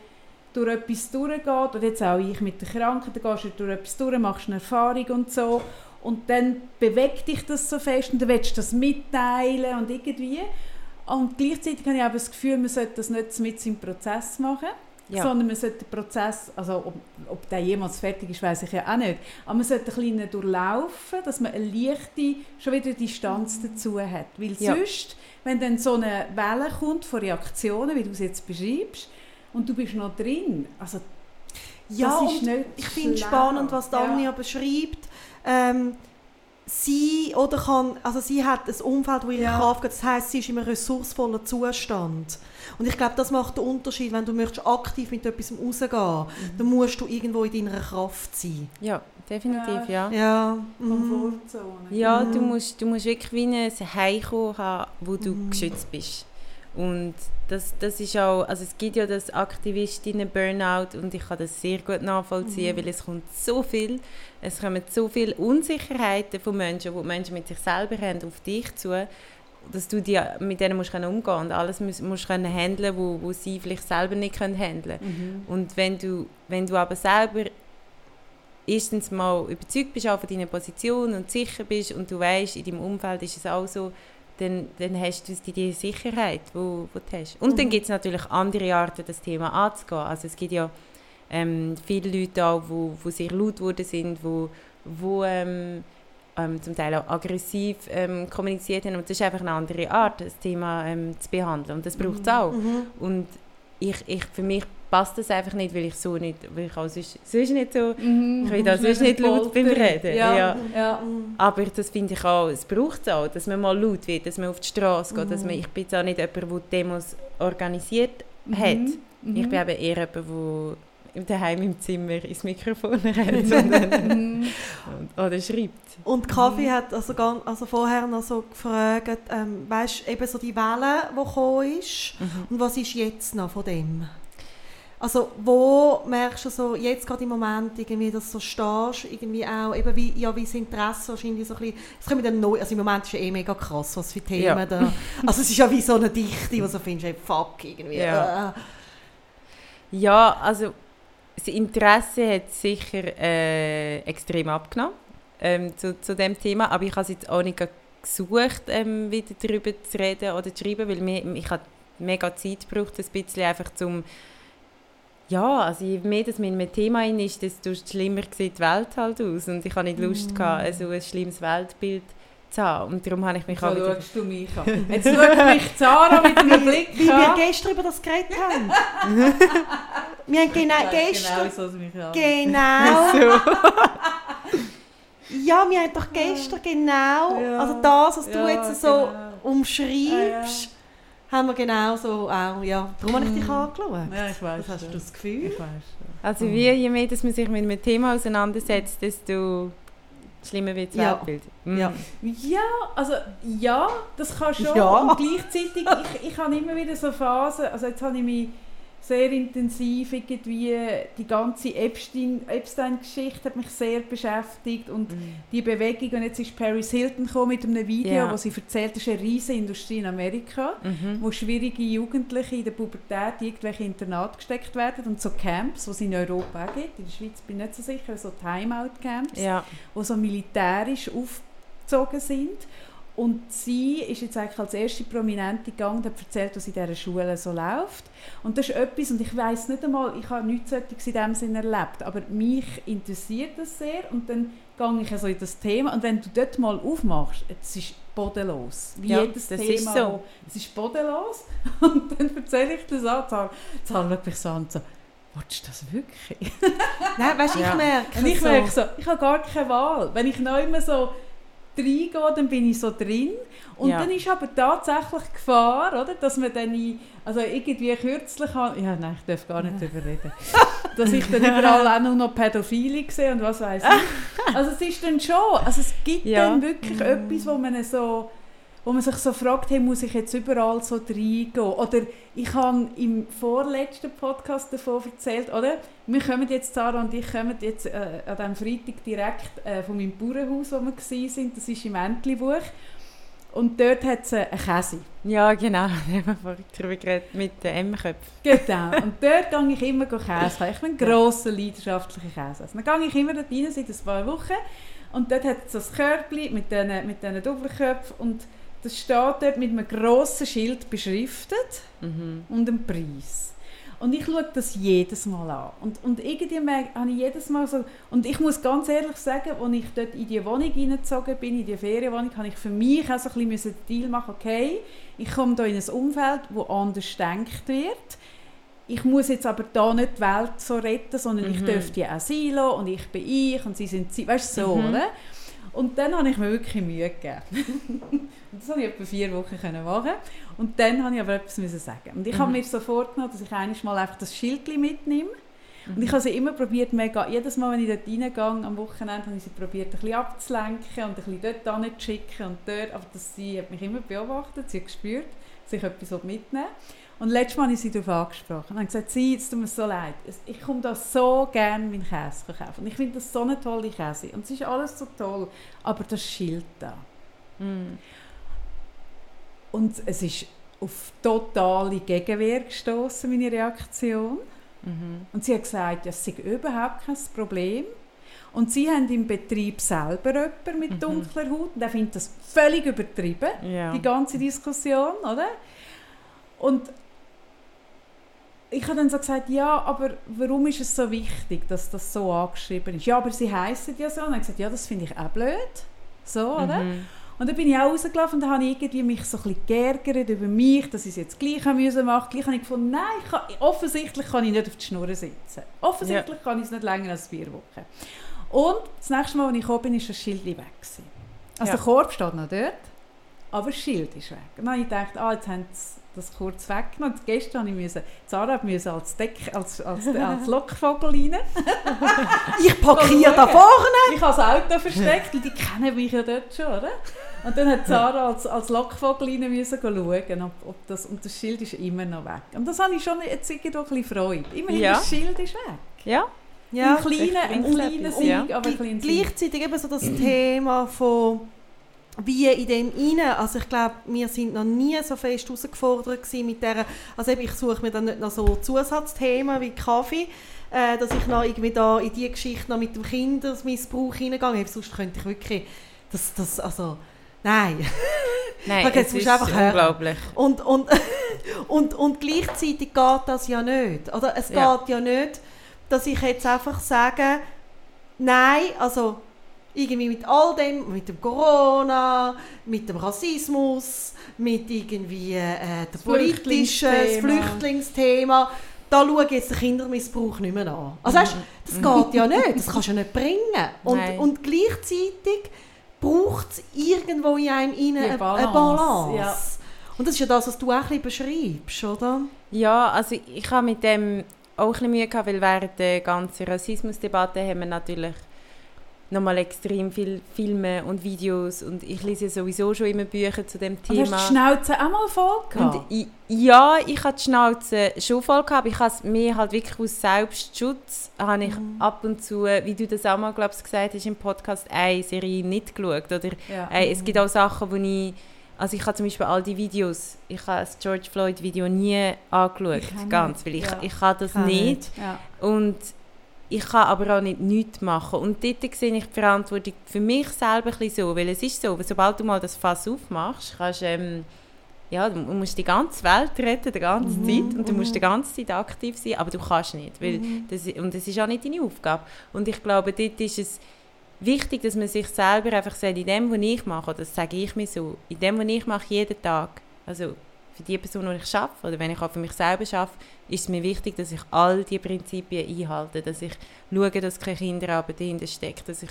durch etwas durchgeht, oder jetzt auch ich mit der Krankheit, dann gehst du durch etwas durch, machst eine Erfahrung und so, und dann bewegt dich das so fest und dann willst du das mitteilen und irgendwie. Und gleichzeitig habe ich aber das Gefühl, man sollte das nicht mit im Prozess machen, ja. sondern man sollte den Prozess, also ob, ob der jemals fertig ist, weiß ich ja auch nicht, aber man sollte ein bisschen durchlaufen, dass man eine leichte, schon wieder Distanz dazu hat. Weil Ja. sonst, wenn dann so eine Welle kommt von Reaktionen, wie du es jetzt beschreibst, und du bist noch drin, also Ja, das ist nicht ich finde spannend, was Ja. Anja beschreibt. Ähm, sie oder kann, also sie hat ein Umfeld, wo ihre Ja. Kraft geht. Das heisst, sie ist in einem ressourcevollen Zustand. Und ich glaube, das macht den Unterschied, wenn du möchtest aktiv mit etwas rausgehen Mhm. dann musst du irgendwo in deiner Kraft sein. ja, definitiv, ja. Ja. Mhm. Komfortzone. Ja, Mhm. du musst, du musst wirklich wie ein Heimkommen haben, wo du Mhm. geschützt bist. Und das, das ist auch, also es gibt ja das Aktivistinnen-Burnout und ich kann das sehr gut nachvollziehen, weil es kommt so viel, es kommen so viele Unsicherheiten von Menschen, die Menschen mit sich selber haben, auf dich zu, dass du die, mit denen musst können umgehen und alles musst, musst können handeln, wo, wo sie vielleicht selber nicht können handeln. Mhm. Und wenn du, wenn du aber selber erstens mal überzeugt bist auch von deiner Position und sicher bist und du weißt, in deinem Umfeld ist es auch so, dann, dann hast du die, die Sicherheit, wo, wo du hast. Und dann Mhm. gibt es natürlich andere Arten, das Thema anzugehen. Also es gibt ja ähm, viele Leute auch, wo, wo sehr laut geworden sind, wo, wo ähm, ähm, zum Teil auch aggressiv ähm, kommuniziert haben. Und das ist einfach eine andere Art, das Thema ähm, zu behandeln. Und das braucht es auch. Mhm. Und ich, ich, für mich passt das einfach nicht, weil ich so nicht, weil ich auch sonst, sonst nicht so, Mhm. ich will da Kommst sonst nicht laut beim. Reden. Ja, Ja. ja. Mhm. Aber das finde ich auch, es braucht es auch, dass man mal laut wird, dass man auf die Straße geht, dass Mhm. man, ich bin jetzt auch nicht jemand, der Demos organisiert hat. Mhm. Ich bin eben eher jemand, der daheim im Zimmer ins Mikrofon rennt sondern, oder schreibt. Und Kaffee hat also, ganz, also vorher noch so gefragt, ähm, weißt eben so die Welle, die gekommen ist, Mhm. und was ist jetzt noch von dem? Also wo merkst du so, jetzt gerade im Moment, irgendwie, dass du so stehst, irgendwie auch, eben wie, ja, wie das Interesse wahrscheinlich so ein bisschen, es kommen dann neu, also im Moment ist ja eh mega krass, was für Themen Ja. da, also es ist ja wie so eine Dichte, wo du so findest, hey, fuck, irgendwie, Ja. äh. Ja, also das Interesse hat sicher äh, extrem abgenommen ähm, zu, zu dem Thema, aber ich habe es jetzt auch nicht gesucht, ähm, wieder darüber zu reden oder zu schreiben, weil mir, ich habe mega Zeit gebraucht, ein bisschen einfach zum ja, also je mehr das man in einem Thema rein ist, desto schlimmer sieht die Welt halt aus und ich habe nicht Lust gehabt, also ein schlimmes Weltbild zu haben und darum habe ich mich So auch wieder... schaust du mich an. Jetzt schaut mich Zara mit einem Blick Wie wir an. gestern über das geredet haben. wir haben genau, gestern, Genau so mich an. genau, ja, wir haben doch gestern genau, Ja. also das, was du Ja, jetzt so genau. umschreibst, haben wir genau so auch, ja, darum habe ich dich Mhm. angeschaut. Ja, ich weiß. Was hast du das Gefühl? Ich weiß. schon. Also wie, je mehr dass man sich mit einem Thema auseinandersetzt, desto schlimmer wird das Ja. Weltbild. Mm. Ja. Ja, also ja, das kann schon. Ja. Und gleichzeitig, ich, ich habe immer wieder so Phasen, also jetzt habe ich mich sehr intensiv irgendwie, die ganze Epstein- Epstein-Geschichte hat mich sehr beschäftigt und die Bewegung, und jetzt ist Paris Hilton gekommen mit einem Video, Ja. wo sie erzählt, das ist eine riesige Industrie in Amerika, Mhm. wo schwierige Jugendliche in der Pubertät in irgendwelche Internate gesteckt werden und so Camps, die es in Europa auch gibt, in der Schweiz bin ich nicht so sicher, so Timeout-Camps Ja. die so militärisch aufgezogen sind. Und sie ist jetzt eigentlich als erste Prominente gegangen und hat erzählt, was in dieser Schule so läuft. Und das ist etwas, und ich weiß nicht einmal, ich habe nichts solches in dem Sinne erlebt, aber mich interessiert das sehr und dann gehe ich also in das Thema und wenn du dort mal aufmachst, es ist bodenlos. Wie Ja, jedes das Thema. ist so. Es ist bodenlos und dann erzähle ich das an, Zara schaut mich so an so, willst du das wirklich? Nein, weißt du, Ja. ich merke Und ich so, merke so, ich habe gar keine Wahl. Wenn ich noch immer so reingehe, dann bin ich so drin. Und Ja. dann ist aber tatsächlich Gefahr, oder, dass man dann, in, also irgendwie kürzlich, habe- ja nein, ich darf gar nicht darüber reden, dass ich dann überall auch nur noch Pädophile sehe und was weiß ich. Also es ist dann schon, also es gibt Ja. dann wirklich etwas, wo man so wo man sich so fragt, hey, muss ich jetzt überall so reingehen? Oder ich habe im vorletzten Podcast davon erzählt, oder? Wir kommen jetzt, Sarah und ich, kommen jetzt äh, an diesem Freitag direkt äh, von meinem Bauernhaus, wo wir waren, das ist im Entlebuch. Und dort hat es äh, einen Käse. ja, genau. Da haben wir vorhin darüber geredet mit den M-Köpfen. Genau. Und dort gehe ich immer Käse. Ich bin ein grosser, leidenschaftlicher Käse. Dann gehe ich immer dort rein, seit ein paar Wochen. Und dort hat es so ein Körbchen mit diesen mit Doppelköpfen. Und das steht dort mit einem grossen Schild beschriftet Mhm. und einem Preis. Und ich schaue das jedes Mal an. Und, und irgendwie merke- habe ich jedes Mal so... Und ich muss ganz ehrlich sagen, als ich dort in die Wohnung hineingezogen bin, in die Ferienwohnung, habe ich für mich auch so ein bisschen den Deal machen okay, ich komme hier in ein Umfeld, wo anders gedacht wird. Ich muss jetzt aber da nicht die Welt so retten, sondern ich Mhm. dürfte ja auch sein lassen und ich bin ich und sie sind sie. Weißt du, so, Mhm. oder? Und dann habe ich mir wirklich Mühe gegeben. und das habe ich etwa vier Wochen können machen. Und dann habe ich aber etwas müssen sagen. Und ich habe Mhm. mir so vorgenommen, dass ich eines Mal einfach das Schild mitnehme. Und Mhm. ich habe sie immer probiert, mega, jedes Mal, wenn ich dort reingehe, am Wochenende, habe ich sie probiert, ein bisschen abzulenken und ein bisschen dort hinzuschicken und dort. Aber das, sie hat mich immer beobachtet, sie hat gespürt, dass ich etwas mitnehmen will. Und letztes Mal habe ich sie darauf angesprochen und gesagt, sie, es tut mir so leid, ich komme da so gerne meinen Käse kaufen. Und ich finde das so eine tolle Käse. Und es ist alles so toll, aber das Schild da. Mhm. Und es ist auf totale Gegenwehr gestoßen, meine Reaktion. Mhm. Und sie hat gesagt, das sei überhaupt kein Problem. Und sie haben im Betrieb selber jemanden mit Mhm. dunkler Haut und der findet das völlig übertrieben, Ja. die ganze Diskussion, oder? Und ich habe dann so gesagt, ja, aber warum ist es so wichtig, dass das so angeschrieben ist? Ja, aber sie heißen ja so. Und dann gesagt, ja, das finde ich auch blöd. So, oder? Mhm. Und dann bin ich auch rausgelaufen und dann habe ich irgendwie mich so ein bisschen geärgert über mich, dass ich es jetzt gleich müssen machen. Gleich habe ich gefunden, nein, kann, offensichtlich kann ich nicht auf die Schnur sitzen. Offensichtlich kann ich es nicht länger als vier Wochen. Und das nächste Mal, als ich gekommen bin, war das Schild weg. Gewesen. Also Ja. der Korb steht noch dort, aber das Schild ist weg. Und dann habe ich gedacht, ah, jetzt haben sie das kurz weggenommen. Und gestern musste ich, müssen, Sarah musste als, Deck, als, als, als Lockvogel rein. Ich parkiere da vorne! Ich habe das Auto versteckt und die kennen mich ja dort schon, oder? Und dann hat Sarah als, als Lockvogel rein müssen schauen, ob, ob das, und das Schild ist immer noch weg. Und das habe ich schon jetzt irgendwo ein bisschen Freude. Immerhin, Ja. das Schild ist weg. Ja, Ja. ein kleiner, ein kleiner etwas, ja. Sieg, aber ein kleiner Sieg. Gleichzeitig eben so das Thema von wie in dem inne, also ich glaube, wir sind noch nie so fest herausgefordert mit der, also eben, ich suche mir dann nicht noch so Zusatzthemen wie Kaffee, äh, dass ich noch irgendwie da in die Geschichte noch mit dem Kindesmissbrauch hineingehe, sonst könnte ich wirklich, das, das, also, nein. nein, Okay, es ist einfach hören. unglaublich. Und, und, und, und gleichzeitig geht das ja nicht. Oder es Ja. geht ja nicht, dass ich jetzt einfach sage, nein, also irgendwie mit all dem, mit dem Corona, mit dem Rassismus, mit irgendwie äh, dem politischen, Flüchtlingsthema. Flüchtlingsthema, da schaue ich jetzt den Kindermissbrauch nicht mehr an. Also weißt, das geht ja nicht, das kannst du ja nicht bringen. Und, Nein. und gleichzeitig braucht es irgendwo in einem rein Die eine Balance, eine Balance. ja. Und das ist ja das, was du auch ein bisschen beschreibst, oder? Ja, also ich habe mit dem auch ein bisschen Mühe gehabt, weil während der ganzen Rassismusdebatte haben wir natürlich nochmal extrem viele Filme und Videos und ich lese sowieso schon immer Bücher zu dem Und hast du Thema. die Schnauze auch mal voll gehabt? Ich, ja, ich hatte die Schnauze schon voll gehabt, aber ich habe es mir halt wirklich aus Selbstschutz, habe ich Mhm. ab und zu, wie du das auch mal glaubst, gesagt hast im Podcast, eine Serie nicht geschaut. Oder ja. äh, es gibt auch Sachen, wo ich, also ich habe zum Beispiel all die Videos, ich habe das George Floyd Video nie angeschaut, ganz, nicht, weil ich, ja. ich kann das Ich auch nicht. ja. Und ich kann aber auch nicht nichts machen. Und dort sehe ich die Verantwortung für mich selber ein so, weil es ist so, sobald du mal das Fass aufmachst, kannst ähm, ja, du musst die ganze Welt retten, die ganze Mhm, Zeit, und du musst mhm. die ganze Zeit aktiv sein, aber du kannst nicht, weil das, und das ist auch nicht deine Aufgabe. Und ich glaube, dort ist es wichtig, dass man sich selber einfach sagt, in dem, was ich mache, das sage ich mir so, in dem, was ich mache, jeden Tag, also für die Person, die ich arbeite, oder wenn ich auch für mich selber arbeite, ist es mir wichtig, dass ich all diese Prinzipien einhalte, dass ich schaue, dass keine Kinderarbeit dahinter steckt, dass ich,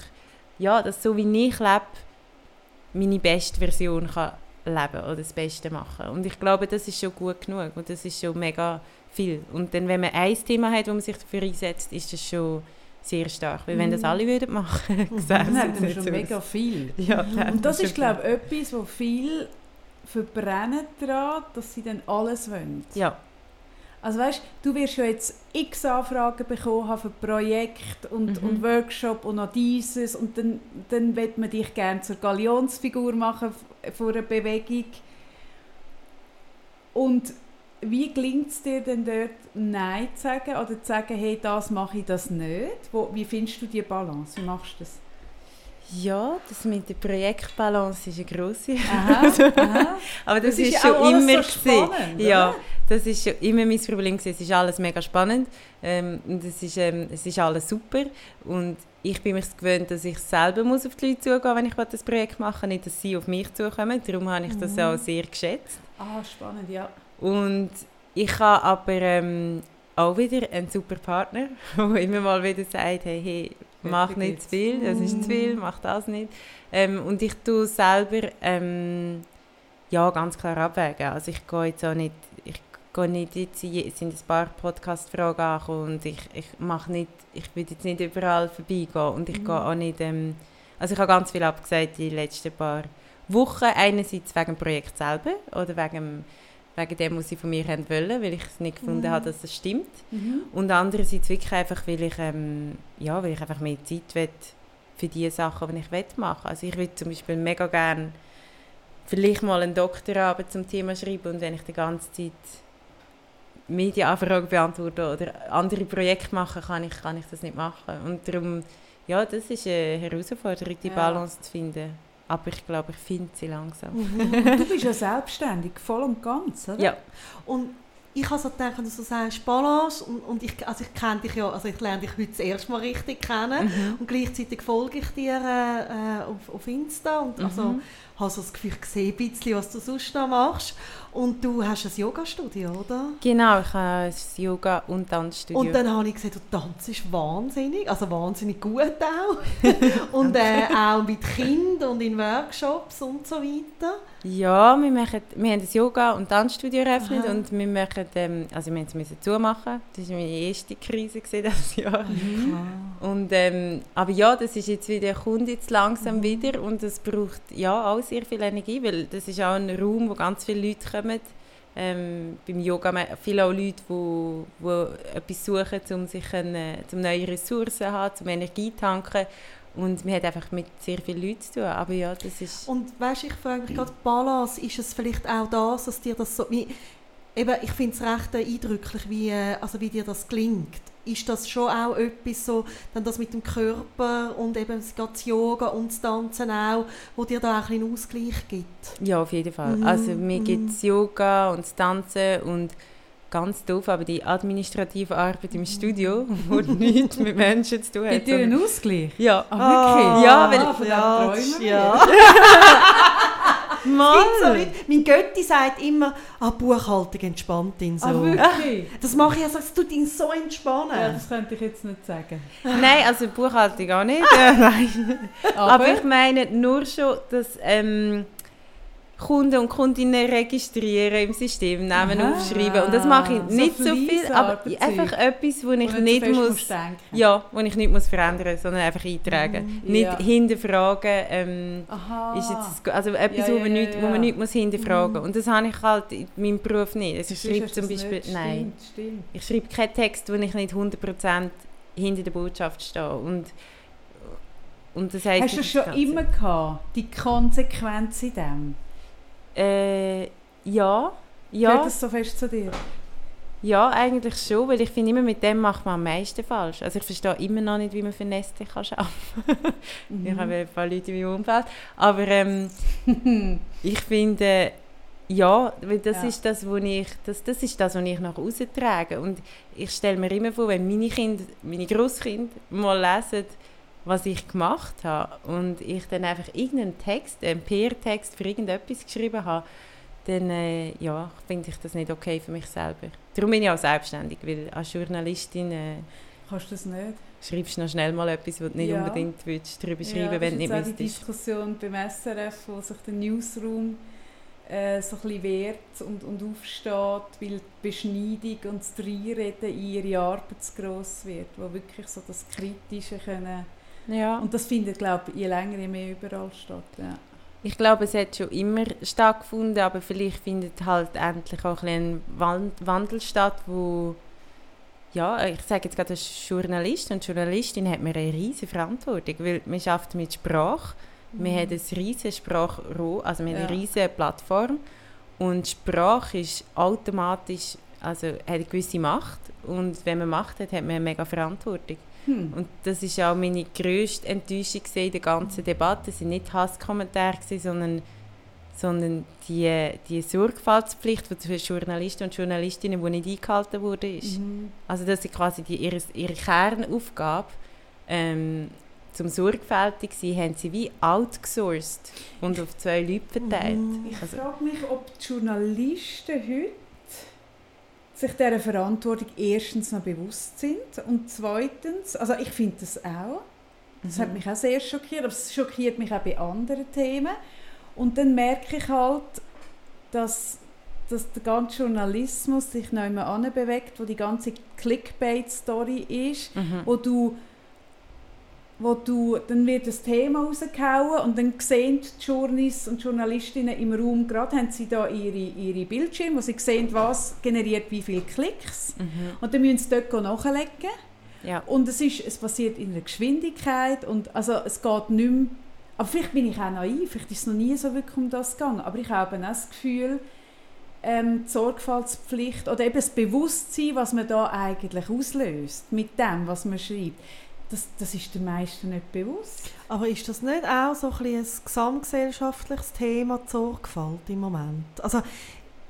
ja, dass so wie ich lebe, meine beste Version kann leben oder das Beste machen. Und ich glaube, das ist schon gut genug und das ist schon mega viel. Und dann, wenn man ein Thema hat, wo man sich dafür einsetzt, ist das schon sehr stark. Weil wenn das alle würden machen, Mhm. sähe es Dann jetzt hätten wir nicht schon mega viel. Ja, Und das ist, glaube ich, etwas, wo viel verbrennen daran, dass sie dann alles wollen. Ja, Also weißt, du wirst ja jetzt x Anfragen bekommen haben für Projekte und, Mhm. und Workshop und noch dieses und dann, dann wird man dich gerne zur Galionsfigur machen von einer Bewegung. Und wie gelingt es dir denn dort Nein zu sagen oder zu sagen, hey, das mache ich das nicht? Wo, wie findest du die Balance? Wie machst du das? Ja, das mit der Projektbalance ist eine grosse. Aha, aha. Aber das, Das ist, ja schon alles immer so spannend, Ja, oder? das ist schon immer mein Problem gewesen. Es ist alles mega spannend ähm, und es ist, ähm, es ist alles super und ich bin mir gewöhnt, dass ich selber muss auf die Leute zugehen wenn ich das Projekt mache, nicht, dass sie auf mich zukommen. Darum habe ich das Mhm. auch sehr geschätzt. Ah, spannend, ja. Und ich habe aber ähm, auch wieder einen super Partner, der immer mal wieder sagt, hey, hey mach nicht zu viel, das ist zu viel, mach das nicht. Ähm, und ich tue selber ähm, ja, ganz klar abwägen. Also ich gehe jetzt auch nicht, ich gehe nicht jetzt, es sind ein paar Podcast-Fragen angekommen und ich, ich mache nicht, ich will jetzt nicht überall vorbeigehen und ich Mhm. gehe auch nicht, ähm, also ich habe ganz viel abgesagt die letzten paar Wochen, einerseits wegen dem Projekt selber oder wegen, dem- wegen dem, was sie von mir haben wollen, weil ich es nicht gefunden Mhm. habe, dass es stimmt. Mhm. Und andererseits wirklich einfach, weil ich, ähm, ja, weil ich einfach mehr Zeit will für die Sachen, die ich will machen Also ich würde zum Beispiel mega gerne vielleicht mal eine Doktorarbeit zum Thema schreiben und wenn ich die ganze Zeit Medienanfragen beantworte oder andere Projekte mache, kann ich, kann ich das nicht machen. Und darum, ja, das ist eine Herausforderung, die Ja. Balance zu finden. Aber ich glaube, ich finde sie langsam. Du bist ja selbstständig, voll und ganz, oder? Ja, Und ich habe so gedacht, du so sagst, Balance, und, und ich, also ich kenne dich ja, also ich lerne dich heute das erste Mal richtig kennen Mhm. und gleichzeitig folge ich dir äh, auf, auf Insta und also Mhm. Habe so das Gefühl, ich sehe ein bisschen, was du sonst noch machst und du hast ein Yoga-Studio, oder? Genau, ich habe ein Yoga- und Tanzstudio. Und dann habe ich gesehen, du tanzt wahnsinnig, also wahnsinnig gut auch. und äh, auch mit Kindern und in Workshops und so weiter. Ja, wir, machen, wir haben ein Yoga- und Tanzstudio eröffnet Aha. und wir machen, ähm, also wir mussten es zumachen. Das war meine erste Krise dieses Jahr. Und, ähm, aber ja, das ist jetzt wieder, kommt jetzt langsam wieder und es braucht ja auch sehr viel Energie, weil das ist auch ein Raum, wo ganz viele Leute kommen. Ähm, beim Yoga viele auch Leute, die, die etwas suchen, um sich eine, um neue Ressourcen zu haben, um Energie zu tanken. Und man hat einfach mit sehr vielen Leuten zu tun. Aber ja, das ist... Und weißt, ich frage mich gerade, Balance, ist es vielleicht auch das, dass dir das so, wie, eben, ich finde es recht eindrücklich, wie, äh, also wie dir das gelingt. Ist das schon auch etwas so, dann das mit dem Körper und eben das ganze Yoga und das Tanzen auch, wo dir da auch ein bisschen Ausgleich gibt? Ja, auf jeden Fall. Mhm, Also mir mhm. gibt es Yoga und das Tanzen und ganz doof, aber die administrative Arbeit im Studio, die nichts mit Menschen zu tun hat. Gibt dir einen Ausgleich? Ja. Ah, wirklich? Ja, weil- ah, von dem ja, Gibt's so Leute- Mein Götti sagt immer, ah, Buchhaltung entspannt ihn so. Ah, wirklich? das mache ich, also, es tut ihn so entspannen. Ja, das könnte ich jetzt nicht sagen. Nein, also Buchhaltung auch nicht. Nein. Aber, Aber ich meine nur schon, dass ähm, Kunden und Kundinnen registrieren im System, Namen Aha. aufschreiben. Und das mache ich So nicht so, viel, aber einfach etwas, wo ich nicht fest muss... Ja, wo ich nicht muss verändern muss, sondern einfach eintragen. Mhm. Nicht Ja. hinterfragen, ähm, ist jetzt, also etwas, Ja, wo, man ja, nicht, wo man nicht muss hinterfragen muss. Mhm. Und das habe ich halt in meinem Beruf nicht. Also ich schreibe zum Beispiel... nicht. Nein. Stimmt, stimmt. Ich schreibe keinen Text, wo ich nicht 100% hinter der Botschaft stehe. Und, und das heisst, Hast du das schon Ganze- immer gehabt, die Konsequenz in dem? Äh, ja. Gehört Ja, das so fest zu dir? ja, eigentlich schon, weil ich finde, immer mit dem macht man am meisten falsch. Also ich verstehe immer noch nicht, wie man für Nestle kann arbeiten Mhm. Ich habe ein paar Leute in meinem Umfeld. Aber ähm, ich finde, ja, weil das Ja. ist das, wo ich, das, das ist das, was ich nach außen trage. Und ich stelle mir immer vor, wenn meine Kinder, meine Grosskinder mal lesen, was ich gemacht habe und ich dann einfach irgendeinen Text, einen PR-Text für irgendetwas geschrieben habe, dann äh, ja, finde ich das nicht okay für mich selber. Darum bin ich auch selbstständig, weil als Journalistin äh, Kannst du das nicht? schreibst du noch schnell mal etwas, was du nicht Ja. unbedingt willst, darüber Ja, schreiben wenn du nicht auch die müsstest. Diskussion beim SRF, wo sich der Newsroom äh, so ein bisschen wehrt und, und aufsteht, weil die Beschneidung und das Reinreden in ihre Arbeit zu gross wird, wo wirklich so das Kritische können... Ja. Und das findet, glaube ich, je länger, je mehr überall statt. Ja. Ich glaube, es hat schon immer stattgefunden, aber vielleicht findet halt endlich auch ein, ein Wan- Wandel statt, wo ja, ich sage jetzt gerade als Journalist und Journalistin hat man eine riesige Verantwortung, weil man schafft mit Sprache, wir haben eine riesige Sprachrohr, also wir haben eine Ja. riesige Plattform und Sprache ist automatisch, also hat eine gewisse Macht und wenn man Macht hat, hat man eine mega Verantwortung. Hm. Und das ist auch meine grösste Enttäuschung in der ganzen Debatte. Es waren nicht Hasskommentare, sondern, sondern die, die Sorgfaltspflicht die zwischen Journalisten und Journalistinnen, die nicht eingehalten wurde. Ist. Mhm. Also das ist quasi die, ihre, ihre Kernaufgabe. Ähm, zum sorgfältig sein, haben sie wie outgesourced und auf zwei Leute verteilt. Mhm. Ich Also- frage mich, ob die Journalisten heute sich dieser Verantwortung erstens noch bewusst sind und zweitens, also ich finde das auch, das hat Mhm. mich auch sehr schockiert, aber es schockiert mich auch bei anderen Themen und dann merke ich halt, dass, dass der ganze Journalismus sich immer anbewegt, wo die ganze Clickbait-Story ist, Mhm. wo du wo du, dann wird das Thema rausgehauen und dann sehen die Journeys und Journalistinnen im Raum, gerade haben sie da ihre, ihre Bildschirme, wo sie sehen, was generiert wie viele Klicks. Mhm. und dann müssen sie dort nachlegen. Ja. und es, ist, es passiert in einer Geschwindigkeit und also es geht nicht mehr, aber vielleicht bin ich auch naiv, vielleicht ist es noch nie so wirklich um das gegangen, aber ich habe auch das Gefühl, ähm, die Sorgfaltspflicht oder eben das Bewusstsein, was man da eigentlich auslöst mit dem, was man schreibt, das, das ist den meisten nicht bewusst. Aber ist das nicht auch so ein, ein gesamtgesellschaftliches Thema, Sorgfalt im Moment? Also,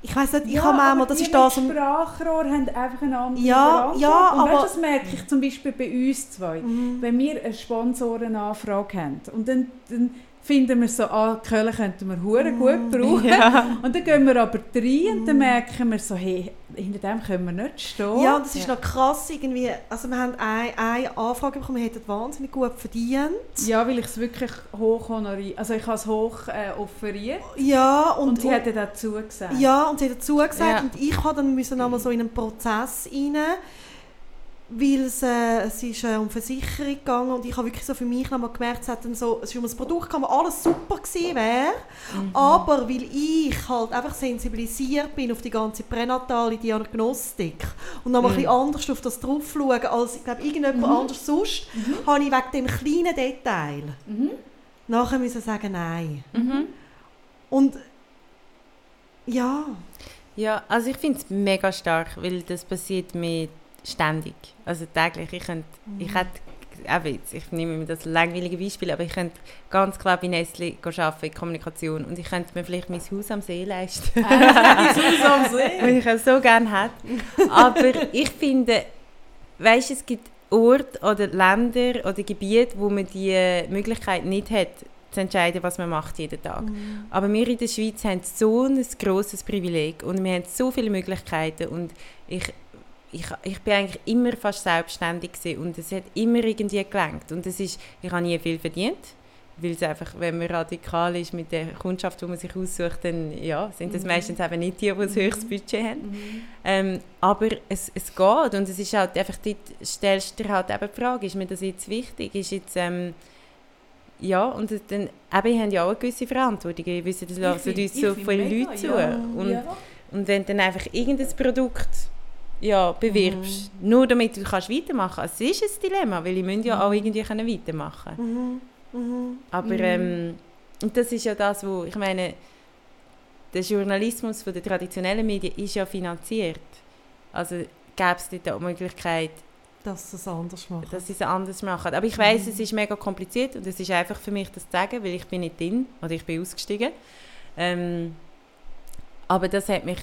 ich weiß nicht, ich ja, habe manchmal, das ist das... mit Sprachrohr haben einfach eine andere Ja, ja, und aber- weißt, das merke ich zum Beispiel bei uns zwei. Mhm. Wenn wir eine Sponsorenanfrage haben und dann, dann finden wir so, ah, Köln könnten wir hure Mm. gut brauchen. Ja. Und dann gehen wir aber rein und dann merken wir so, hey, hinter dem können wir nicht stehen. Ja, und das ist Ja. noch krass irgendwie, also wir haben eine, eine Anfrage bekommen, wir hätten wahnsinnig gut verdient. Ja, weil ich es wirklich hoch honoriere. Also ich habe es hoch äh, offeriert Ja, und, und, sie hat dann dazu gesagt. Ja, und sie hat dazu gesagt, Ja. und ich habe dann müssen einmal so in einen Prozess rein, weil es, äh, es ist äh, um Versicherung gegangen und ich habe wirklich so für mich nochmal gemerkt, es, hat dann so, es ist um ein Produkt gegangen, wo alles super gewesen wäre, Mhm. aber weil ich halt einfach sensibilisiert bin auf die ganze pränatale Diagnostik und nochmal Mhm. ein bisschen anders auf das drauf schauen, als ich glaube irgendjemand Mhm. anders sonst, habe ich wegen dem kleinen Detail Mhm. nachher müssen sagen nein. Mhm. Und ja, Ja, also ich finde es mega stark, weil das passiert mir ständig, also täglich. Ich, könnte, ich hätte, auch jetzt, ich nehme mir das langweilige Beispiel, aber ich könnte ganz klar bei Nestle arbeiten in Kommunikation und ich könnte mir vielleicht mein Haus am See leisten. weil ich es so gerne hätte. Aber ich finde, weißt, es gibt Orte oder Länder oder Gebiete, wo man die Möglichkeit nicht hat, zu entscheiden, was man macht jeden Tag. Aber wir in der Schweiz haben so ein grosses Privileg und wir haben so viele Möglichkeiten und ich, ich, ich bin eigentlich immer fast selbstständig gewesen und es hat immer irgendwie gelangt und es ist, ich habe nie viel verdient, weil es einfach, wenn man radikal ist mit der Kundschaft, die man sich aussucht, dann ja, sind das Mhm. meistens eben nicht die, die ein höchstes Budget haben. Mhm. Ähm, aber es, es geht und es ist halt einfach, dort stellst du dir halt eben die Frage, ist mir das jetzt wichtig, ist jetzt, ähm, ja, und dann, eben, wir haben ja auch eine gewisse Verantwortung, wir wissen, das lassen uns ich so viele mega, Leute zu ja. und, Ja. und wenn dann einfach irgendein Produkt ja, bewirbst, nur damit du kannst weitermachen kannst, es ist ein Dilemma, weil ich müssen ja auch irgendwie können weitermachen Mhm. Mhm. aber Mhm. ähm, und das ist ja das, wo ich meine, der Journalismus von den traditionellen Medien ist ja finanziert. Also gäbe es dort auch die Möglichkeit, dass sie es anders machen. dass sie es anders machen. Aber ich weiß, es ist mega kompliziert und es ist einfach für mich das zu sagen, weil ich bin nicht drin oder ich bin ausgestiegen. Ähm, aber das hat mich,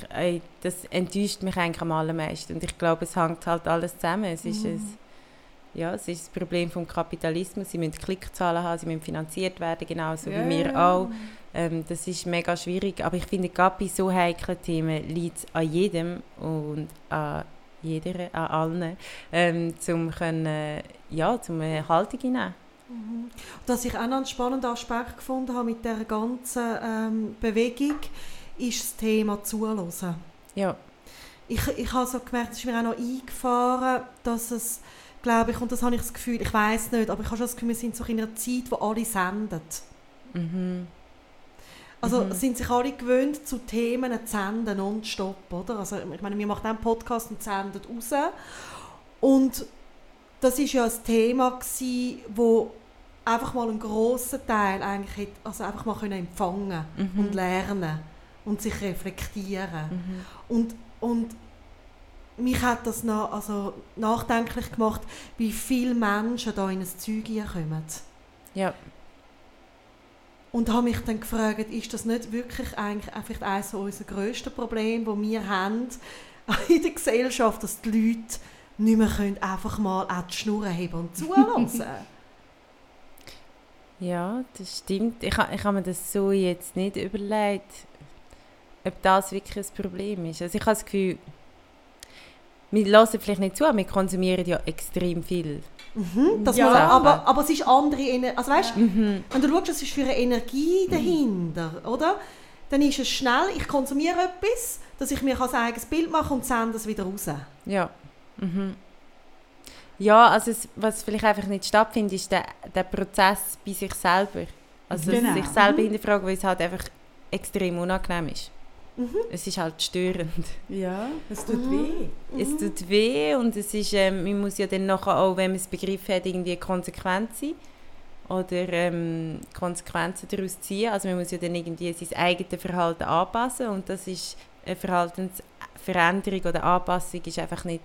das enttäuscht mich eigentlich am allermeisten und ich glaube, es hängt halt alles zusammen. Es ist Mhm. ein, ja, es ist das Problem vom Kapitalismus. Sie müssen Klickzahlen haben, sie müssen finanziert werden, genauso Ja, wie wir auch. Ähm, das ist mega schwierig, aber ich finde, gerade bei so heiklen Themen liegt es an jedem und an jeder, an allen, ähm, können, ja, zum eine Haltung einnehmen. Mhm. Was ich auch noch einen spannenden Aspekt gefunden habe mit dieser ganzen ähm, Bewegung, ist das Thema Zuhören. Ja, Ich, ich habe so gemerkt, es ist mir auch noch eingefahren, dass es, glaube ich, und das habe ich das Gefühl, ich weiß nicht, aber ich habe schon das Gefühl, wir sind so in einer Zeit, wo alle senden. mhm. Also Mhm. sind sich alle gewöhnt, zu Themen zu senden nonstop, oder? Also ich meine, wir machen einen Podcast und senden raus. Und das ist ja ein Thema gsi, wo einfach mal einen grossen Teil eigentlich hätte, also einfach mal können empfangen Mhm. und lernen und sich reflektieren. Mhm. Und, und mich hat das noch, also nachdenklich gemacht, wie viele Menschen da in ein Zeug kommen. Ja, Und habe mich dann gefragt, ist das nicht wirklich eigentlich einfach eines unserer grössten Probleme, die wir haben in der Gesellschaft, dass die Leute nicht mehr können einfach mal auch die Schnur heben und zuhören ja, das stimmt. Ich, ich habe mir das so jetzt nicht überlegt, ob das wirklich ein Problem ist. Also ich habe das Gefühl, wir hören vielleicht nicht zu, aber wir konsumieren ja extrem viel. mhm, das Ja. muss, aber, aber es ist andere Energie. Also weißt, Mhm. wenn du schaust, es ist für eine Energie dahinter, oder? Dann ist es schnell, ich konsumiere etwas, dass ich mir ein eigenes Bild machen kann und sende es wieder raus. Ja. Mhm. Ja, also es, was vielleicht einfach nicht stattfindet, ist der, der Prozess bei sich selber. Also Genau. sich selber Mhm. hinterfragen, weil es halt einfach extrem unangenehm ist. Mhm. Es ist halt störend. Ja, es tut Mhm. weh. Es tut weh und es ist, ähm, man muss ja dann nachher auch, wenn man es begriffen hat, irgendwie konsequent sein oder ähm, Konsequenzen daraus ziehen. Also man muss ja dann irgendwie sein eigenes Verhalten anpassen und das ist eine Verhaltensveränderung oder Anpassung ist einfach nicht,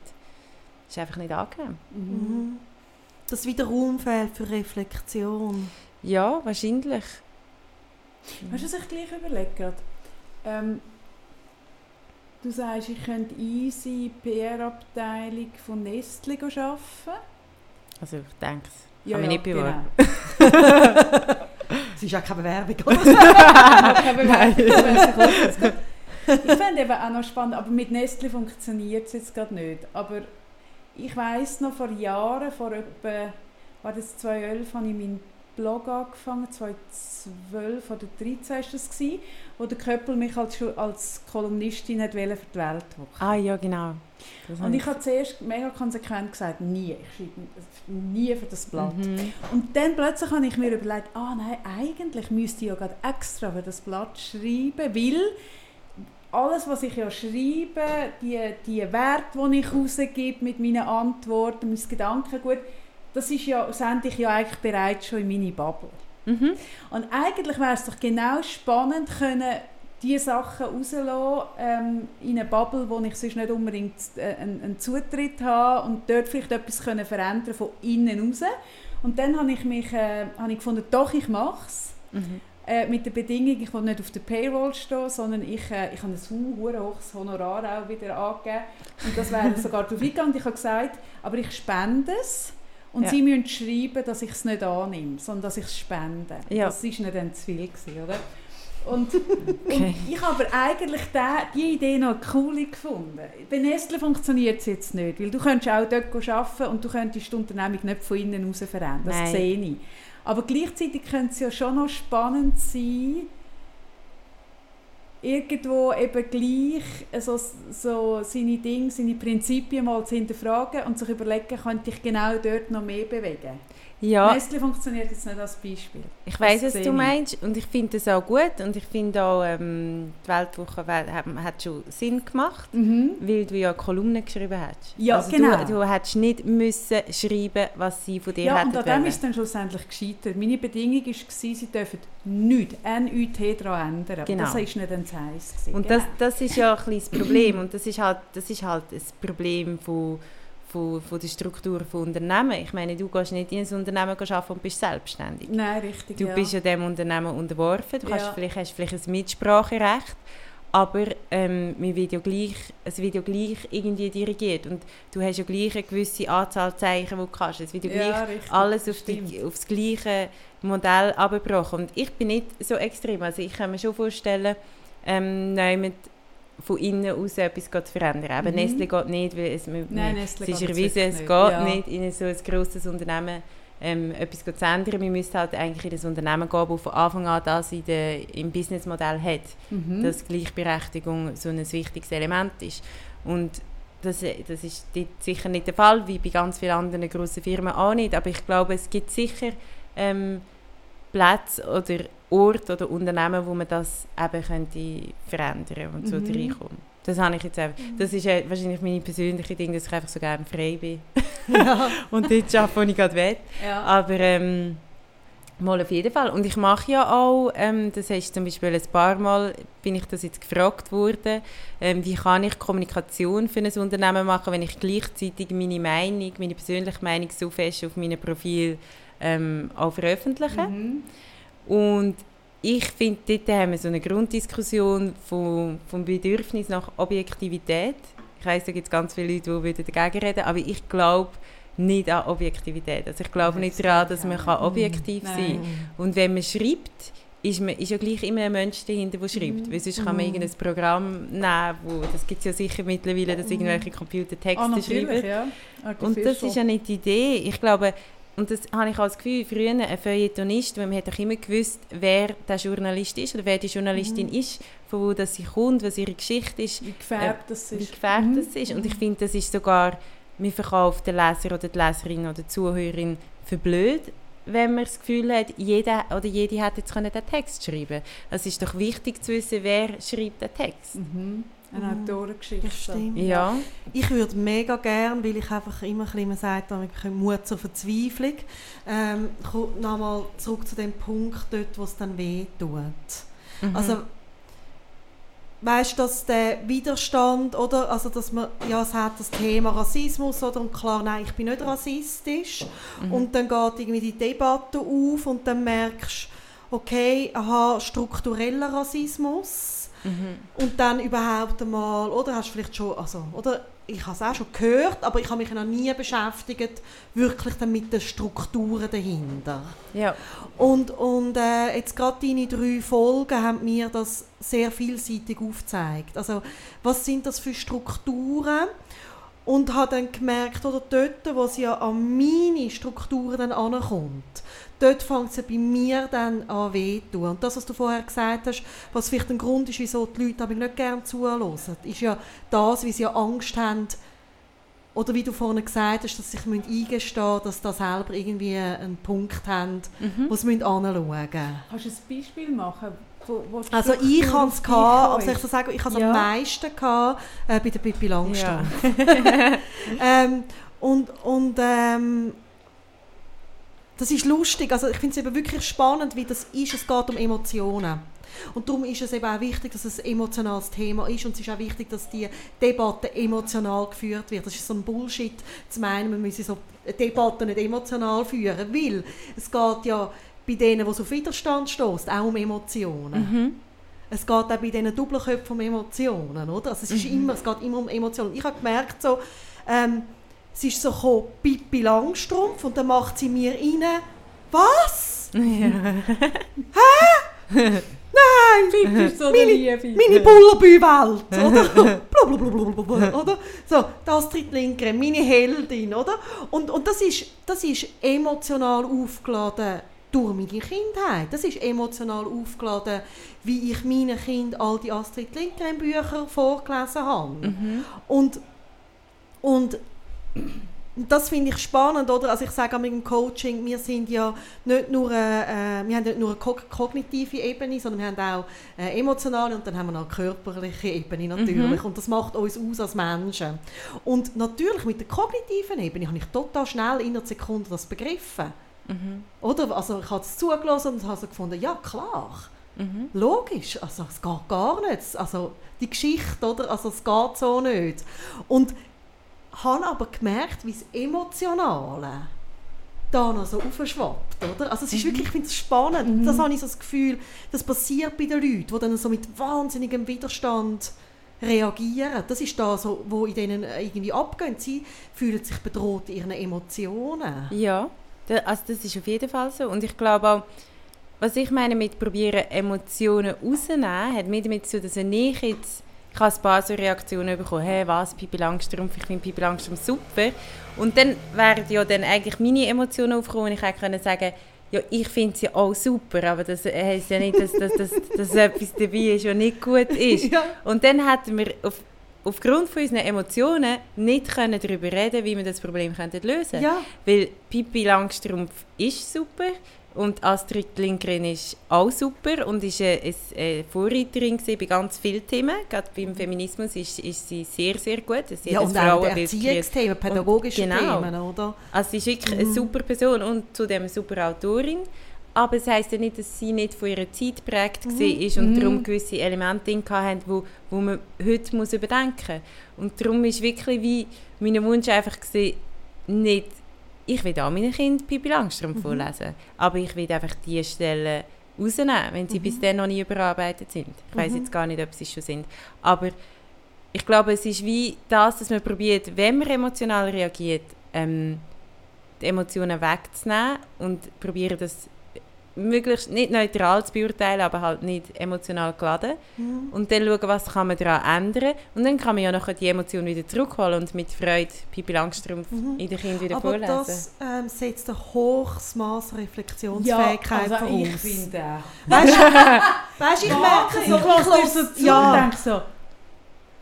ist einfach nicht angenehm. Mhm. Mhm. Dass wieder Raum fehlt für Reflexion. Ja, wahrscheinlich. Weißt du, was ich gleich überlege? gerade? Ähm, du sagst, ich könnte easy PR-Abteilung von Nestle arbeiten. Also ich denke es. Ja, Kann mich ja, nicht bewerben. genau. Es ist ja keine Bewerbung, oder? Keine Bewerbung, wenn sie kommt. Ich fände eben auch noch spannend, aber mit Nestle funktioniert es jetzt gerade nicht. Aber ich weiss noch, vor Jahren, vor etwa, war das 2011, habe ich meinen Blog angefangen, 2012 oder 2013 war das, gewesen, wo der Köppel mich als, als Kolumnistin hat wollte für die Weltwoche. Ah ja, genau. Das Und ich habe zuerst mega konsequent gesagt, nie, ich schreibe nie für das Blatt. Mhm. Und dann plötzlich habe ich mir überlegt, ah nein, eigentlich müsste ich ja gerade extra für das Blatt schreiben, weil alles, was ich ja schreibe, die, die Werte, die ich rausgebe mit meinen Antworten, mein Gedankengut, das ist ja, sende ich ja eigentlich bereits schon in meine Bubble. Mhm. Und eigentlich wäre es doch genau spannend, können diese Sachen rauslassen ähm, in eine Bubble, wo ich sonst nicht unbedingt äh, einen, einen Zutritt habe und dort vielleicht etwas können verändern von innen raus. Und dann habe ich mich äh, habe ich gefunden, doch, ich mache es. Mhm. Äh, mit der Bedingung, ich will nicht auf der Payroll stehen, sondern ich, äh, ich habe ein hohes Honorar auch wieder angegeben. Und das wäre sogar darauf eingegangen. Ich habe gesagt, aber ich spende es. Und Ja. sie müssen schreiben, dass ich es nicht annehme, sondern dass ich es spende. Ja. Das war nicht dann zu viel, gewesen, oder? Und, Okay. und ich habe aber eigentlich die, die Idee noch cool gefunden. Bei Nestle funktioniert es jetzt nicht, weil du könntest auch dort arbeiten und du könntest die Unternehmung nicht von innen heraus verändern. Das Nein. sehe ich. Aber gleichzeitig könnte es ja schon noch spannend sein, irgendwo eben gleich so, so seine Dinge, seine Prinzipien mal zu hinterfragen und sich überlegen, könnte ich genau dort noch mehr bewegen. Ja, Nestle funktioniert jetzt nicht als Beispiel. ich weiß, was du meinst und ich finde das auch gut und ich finde auch, ähm, die Weltwoche we- hat, schon Sinn gemacht, weil du ja Kolumnen geschrieben hast. Ja, also genau. Du, du hättest nicht müssen schreiben, was sie von dir Ja, und hätten an dem ist dann schlussendlich gescheitert. Meine Bedingung war, sie dürfen nichts, NUT daran ändern. Genau. Das war nicht ein Zeiss. Und das, das ist ja ein bisschen das Problem und das ist halt, das ist halt ein Problem von, von, von der Struktur von Unternehmen. Ich meine, du gehst nicht in ein Unternehmen arbeiten und bist selbstständig. Nein, richtig, Du ja. bist ja dem Unternehmen unterworfen, du kannst Ja. vielleicht, hast vielleicht ein Mitspracherecht, aber ähm, man wird ja gleich, es wird ja gleich irgendwie dirigiert und du hast ja gleich eine gewisse Anzahl Zeichen, die du kannst. Es wird ja gleich richtig, alles auf, die, auf das gleiche Modell abgebrochen. Und ich bin nicht so extrem. Also ich kann mir schon vorstellen, ähm, mit von innen aus etwas zu verändern. Eben Mhm. Nestle geht nicht, weil es, Nein, man- Nestle es ist erwiesen, es nicht. geht Ja. nicht in so ein grosses Unternehmen ähm, etwas zu ändern. Wir müssen halt eigentlich in ein Unternehmen gehen, das von Anfang an das in der, im Businessmodell hat Mhm. dass Gleichberechtigung so ein wichtiges Element ist. Und das, das ist sicher nicht der Fall, wie bei ganz vielen anderen grossen Firmen auch nicht. Aber ich glaube, es gibt sicher ähm, Plätze oder Orte oder Unternehmen, wo man das eben könnte verändern und so Mhm. reinkommen. Das habe ich jetzt einfach. Das ist äh, wahrscheinlich meine persönliche Ding, dass ich einfach so gerne frei bin ja. und dort arbeite, wo ich gerade will. ja. Aber ähm, mal auf jeden Fall. Und ich mache ja auch, ähm, das heißt zum Beispiel ein paar Mal, bin ich das jetzt gefragt worden, ähm, wie kann ich Kommunikation für ein Unternehmen machen, wenn ich gleichzeitig meine Meinung, meine persönliche Meinung so fest auf meinem Profil ähm, auch veröffentliche. Mhm. Und ich finde, dort haben wir so eine Grunddiskussion vom, vom Bedürfnis nach Objektivität. Ich weiss, da gibt es ganz viele Leute, die dagegen reden, aber ich glaube nicht an Objektivität. Also ich glaube nicht daran, dass man kann objektiv Nein. sein kann. Und wenn man schreibt, ist, man, ist ja gleich immer ein Mensch dahinter, der schreibt. Mhm. Weil sonst kann man Mhm. irgendein Programm nehmen, wo, das gibt es ja sicher mittlerweile, dass Mhm. irgendwelche Computer Ah, Texte natürlich, schreiben. ja. Und das ist ja nicht die Idee. Ich glaube, und das habe ich das Gefühl, früher ein Feuilletonist, weil man hat doch immer gewusst, wer der Journalist ist oder wer die Journalistin Mhm. ist, von wo das sie kommt, was ihre Geschichte ist, Wie gefärbt das wie ist. gefärbt Mhm. das ist. Und ich finde, das ist sogar, man verkauft den Leser oder die Leserin oder die Zuhörerin für blöd, wenn man das Gefühl hat, jeder oder jede hätte jetzt können den Text schreiben Es ist doch wichtig zu wissen, wer schreibt den Text. Mhm. Eine Mhm. Autorengeschichte. Stimmt. Ja. Ich würde mega gern, weil ich einfach immer ein bisschen, man sagt, ich Mut zur Verzweiflung, ähm, nochmal zurück zu dem Punkt dort, wo es dann weh tut. Mhm. Also, weißt du, dass der Widerstand, oder, also dass man, ja, es hat das Thema Rassismus, oder, und klar, nein, ich bin nicht rassistisch, Mhm. und dann geht irgendwie die Debatte auf, und dann merkst du, okay, aha, struktureller Rassismus, Mhm. Und dann überhaupt einmal, oder? Hast du vielleicht schon, also, oder ich habe es auch schon gehört, aber ich habe mich noch nie beschäftigt, wirklich mit den Strukturen dahinter. Ja. Und, und äh, jetzt gerade deine drei Folgen haben mir das sehr vielseitig aufgezeigt. Also was sind das für Strukturen? Und habe dann gemerkt, oder dort, wo sie ja an meine Strukturen dann ankommt, dort fängt es bei mir dann an weh zu Und das, was du vorher gesagt hast, was vielleicht ein Grund ist, wieso die Leute aber nicht gerne zuhören, ist ja das, wie sie ja Angst haben, oder wie du vorhin gesagt hast, dass sie sich eingestehen müssen, dass sie selber irgendwie einen Punkt haben, Mhm. wo sie anschauen müssen. Kannst du ein Beispiel machen? Wo, wo die Also ich auf es, also ich so sagen, ich hatte es Ja. am meisten gehabt, äh, bei der Pippi Langstrumpf. Ja. ähm, und und ähm, das ist lustig, also ich finde es eben wirklich spannend, wie das ist, es geht um Emotionen. Und darum ist es eben auch wichtig, dass es ein emotionales Thema ist und es ist auch wichtig, dass die Debatte emotional geführt wird. Das ist so ein Bullshit zu meinen, man müsse so Debatten nicht emotional führen, weil es geht ja bei denen, die auf Widerstand stoßt, auch um Emotionen. Mhm. Es geht auch bei diesen Doppelköpfen um Emotionen, oder? Also es, ist immer, es geht immer um Emotionen. Ich habe gemerkt, so, ähm, es ist so gekommen, Pippi Langstrumpf und dann macht sie mir rein, was? Nein! Pippi ist so Meine- eine Liebe. Meine Bullerbü-Welt, oder? Blablabla, oder? So, die Astrid Lindgren, meine Heldin, oder? Und, und das, ist, das ist emotional aufgeladen durch meine Kindheit. Das ist emotional aufgeladen, wie ich meinen Kindern all die Astrid Lindgren-Bücher vorgelesen habe. Mhm. Und, und das finde ich spannend, oder? Also ich sage auch mit dem Coaching, wir sind ja nicht nur, äh, äh, wir haben nicht nur eine ko- kognitive Ebene, sondern wir haben auch eine emotionale und dann haben wir noch eine körperliche Ebene natürlich. Und das macht uns aus als Menschen. Und natürlich mit der kognitiven Ebene habe ich total schnell in einer Sekunde das begriffen. Mhm. Oder? Also ich habe es zugelassen und habe so gefunden, ja klar. Mhm. Logisch, also es geht gar nicht. Also die Geschichte, oder? Also es geht so nicht. Und habe aber gemerkt, wie das Emotionale da noch so aufschwappt, oder? Also es ist wirklich, ich finde es spannend. Das habe ich so das Gefühl, das passiert bei den Leuten, die dann so mit wahnsinnigem Widerstand reagieren. Das ist da so, wo in denen irgendwie abgehen. Sie fühlen sich bedroht in ihren Emotionen. Ja, also das ist auf jeden Fall so. Und ich glaube auch, was ich meine mit probieren, Emotionen rauszunehmen, hat mit damit zu tun, dass wenn ich jetzt, ich habe ein paar so Reaktionen bekommen, hey, was, Pippi Langstrumpf, ich finde Pippi Langstrumpf super. Und dann wären ja dann eigentlich meine Emotionen aufgekommen und ich hätte können sagen, ja, ich finde sie auch super, aber das heisst ja nicht, dass, dass, dass, dass etwas dabei ist, was nicht gut ist. Ja. Und dann hätten wir auf, aufgrund von unseren Emotionen nicht können darüber reden, wie wir das Problem könnten lösen Ja. Weil Pippi Langstrumpf ist super und Astrid Lindgren ist auch super und ist eine, eine Vorreiterin bei ganz vielen Themen. Gerade beim Feminismus ist, ist sie sehr, sehr gut. Sie Ja, und auch. Erziehungsthemen, pädagogische genau. Themen, oder? Also sie ist wirklich eine super Person und zudem eine super Autorin. Aber es heisst ja nicht, dass sie nicht von ihrer Zeit geprägt war und darum gewisse Elemente drin hatten, wo, wo man heute muss überdenken muss. Und darum ist wirklich wie mein Wunsch einfach gewesen, nicht, ich will auch meinen Kindern Pippi Langstrumpf vorlesen, aber ich will einfach die Stellen rausnehmen, wenn sie bis dann noch nie überarbeitet sind. Ich weiß jetzt gar nicht, ob sie schon sind. Aber ich glaube, es ist wie das, dass man probiert, wenn man emotional reagiert, ähm, die Emotionen wegzunehmen und probieren das möglichst nicht neutral zu beurteilen, aber halt nicht emotional geladen. Und dann schauen, was kann man daran ändern. Und dann kann man ja nachher die Emotionen wieder zurückholen und mit Freude Pippi Langstrumpf in den Kindern wieder Aber vorlesen. das ähm, setzt ein hohes Maß an Ja, Reflexionsfähigkeit also ich voraus. finde auch. Weißt du, weißt, ich merke so, höre ich dir so zu ja, und denke so,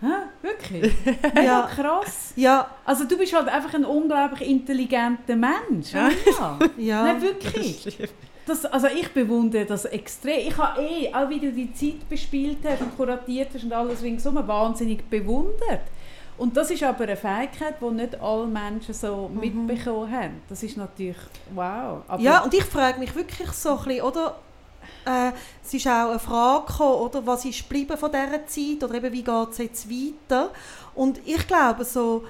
hä, wirklich? Ja. ja, Krass. ja, Also du bist halt einfach ein unglaublich intelligenter Mensch. Ja. ja. Nein, wirklich. Das, also ich bewundere das extrem. Ich habe eh, auch wie du die Zeit bespielt hast und kuratiert hast und alles ringsum, wahnsinnig bewundert. Und das ist aber eine Fähigkeit, die nicht alle Menschen so mitbekommen haben. Das ist natürlich wow. Aber ja, und ich frage mich wirklich so ein bisschen, oder? Äh, es ist auch eine Frage gekommen, oder? Was ist geblieben von dieser Zeit? Oder eben, wie geht es jetzt weiter? Und ich glaube so,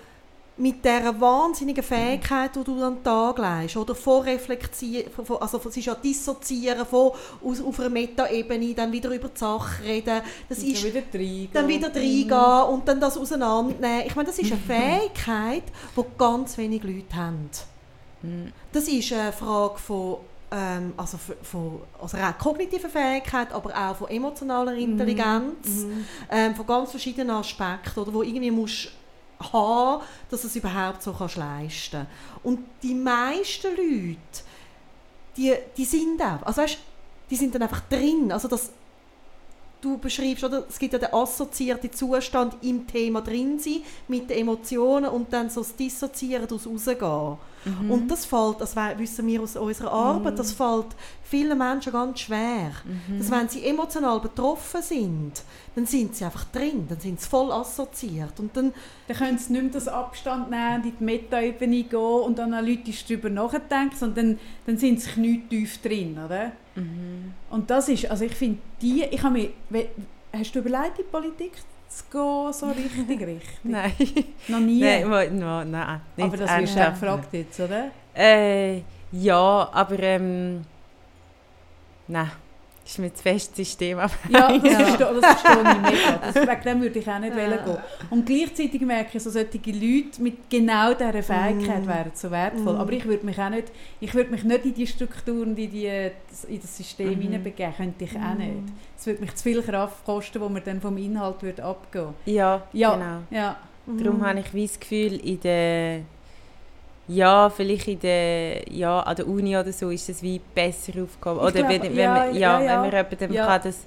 mit dieser wahnsinnigen Fähigkeit, die du an den Tag legst, oder von Reflektieren, also es ist ja Dissozieren von, aus, auf einer Metaebene, dann wieder über die Sache reden, das Und ist wieder reingehen. dann wieder reingehen und dann das auseinandernehmen. Ich meine, das ist eine Fähigkeit, die ganz wenige Leute haben. Mhm. Das ist eine Frage von, ähm, also von, von also rein kognitiver Fähigkeit, aber auch von emotionaler Intelligenz, Mhm. ähm, von ganz verschiedenen Aspekten, oder wo irgendwie musst haben, dass es überhaupt so kannst leisten. Und die meisten Leute, die, die sind auch, also weißt, die sind dann einfach drin, also das du beschreibst, oder? Es gibt ja den assoziierten Zustand im Thema drin sein, mit den Emotionen und dann so das Dissoziieren, daraus rausgehen. Mhm. Und das fällt, das wissen wir aus unserer Arbeit, das fällt vielen Menschen ganz schwer. Mhm. Dass wenn sie emotional betroffen sind, dann sind sie einfach drin, dann sind sie voll assoziiert. Und dann, Dann können sie nicht mehr das Abstand nehmen in die Meta-Ebene gehen und analytisch darüber nachdenken, sondern dann, dann sind sie nicht tief drin, oder? Mhm. Und das ist, also ich finde, die, ich habe mir, hast du überlegt, in Politik zu gehen, so richtig, richtig? Nein. Noch nie? Nein, mo- no, nein, nicht Aber das wirst du auch gefragt jetzt, oder? Äh, ja, aber ähm, nein, ist mir zu fest System. Ja, das, Ja. Verstehe, das verstehe ich mega. Das, wegen dem würde ich auch nicht Ja. gehen. Und gleichzeitig merke ich, so solche Leute mit genau dieser Fähigkeit Mm. wären so wertvoll. Mm. Aber ich würde mich auch nicht, ich würde mich nicht in die Strukturen, in, die, in das System Mhm. hineinbegeben, könnte ich auch Mm. nicht. Es würde mich zu viel Kraft kosten, wo man dann vom Inhalt würde abgehen ja, Ja. genau. Ja, Darum Mhm. habe ich wie das Gefühl, in der ja, vielleicht in der, ja, an der Uni oder so ist es wie besser aufgehoben. Ich Oder glaube, wenn, wenn, ja, man, ja, ja, ja. wenn man jemandem Ja. kann das...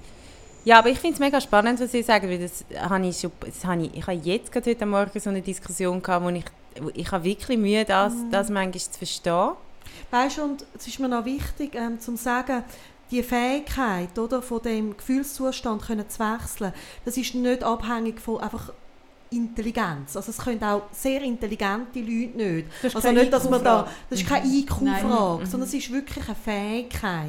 Ja, aber ich finde es mega spannend, was Sie sagen, weil das habe ich schon... Das habe ich, ich habe jetzt gerade heute Morgen so eine Diskussion gehabt, wo ich, wo ich habe wirklich Mühe, das, Mhm. das manchmal zu verstehen. Weißt du, und es ist mir noch wichtig, ähm, zu sagen, die Fähigkeit, oder, von dem Gefühlszustand können zu wechseln, das ist nicht abhängig von einfach Intelligenz. Also es können auch sehr intelligente Leute nicht. das ist Also keine nicht, dass man da, das ist keine Nein. IQ-Frage, Mhm. sondern es ist wirklich eine Fähigkeit.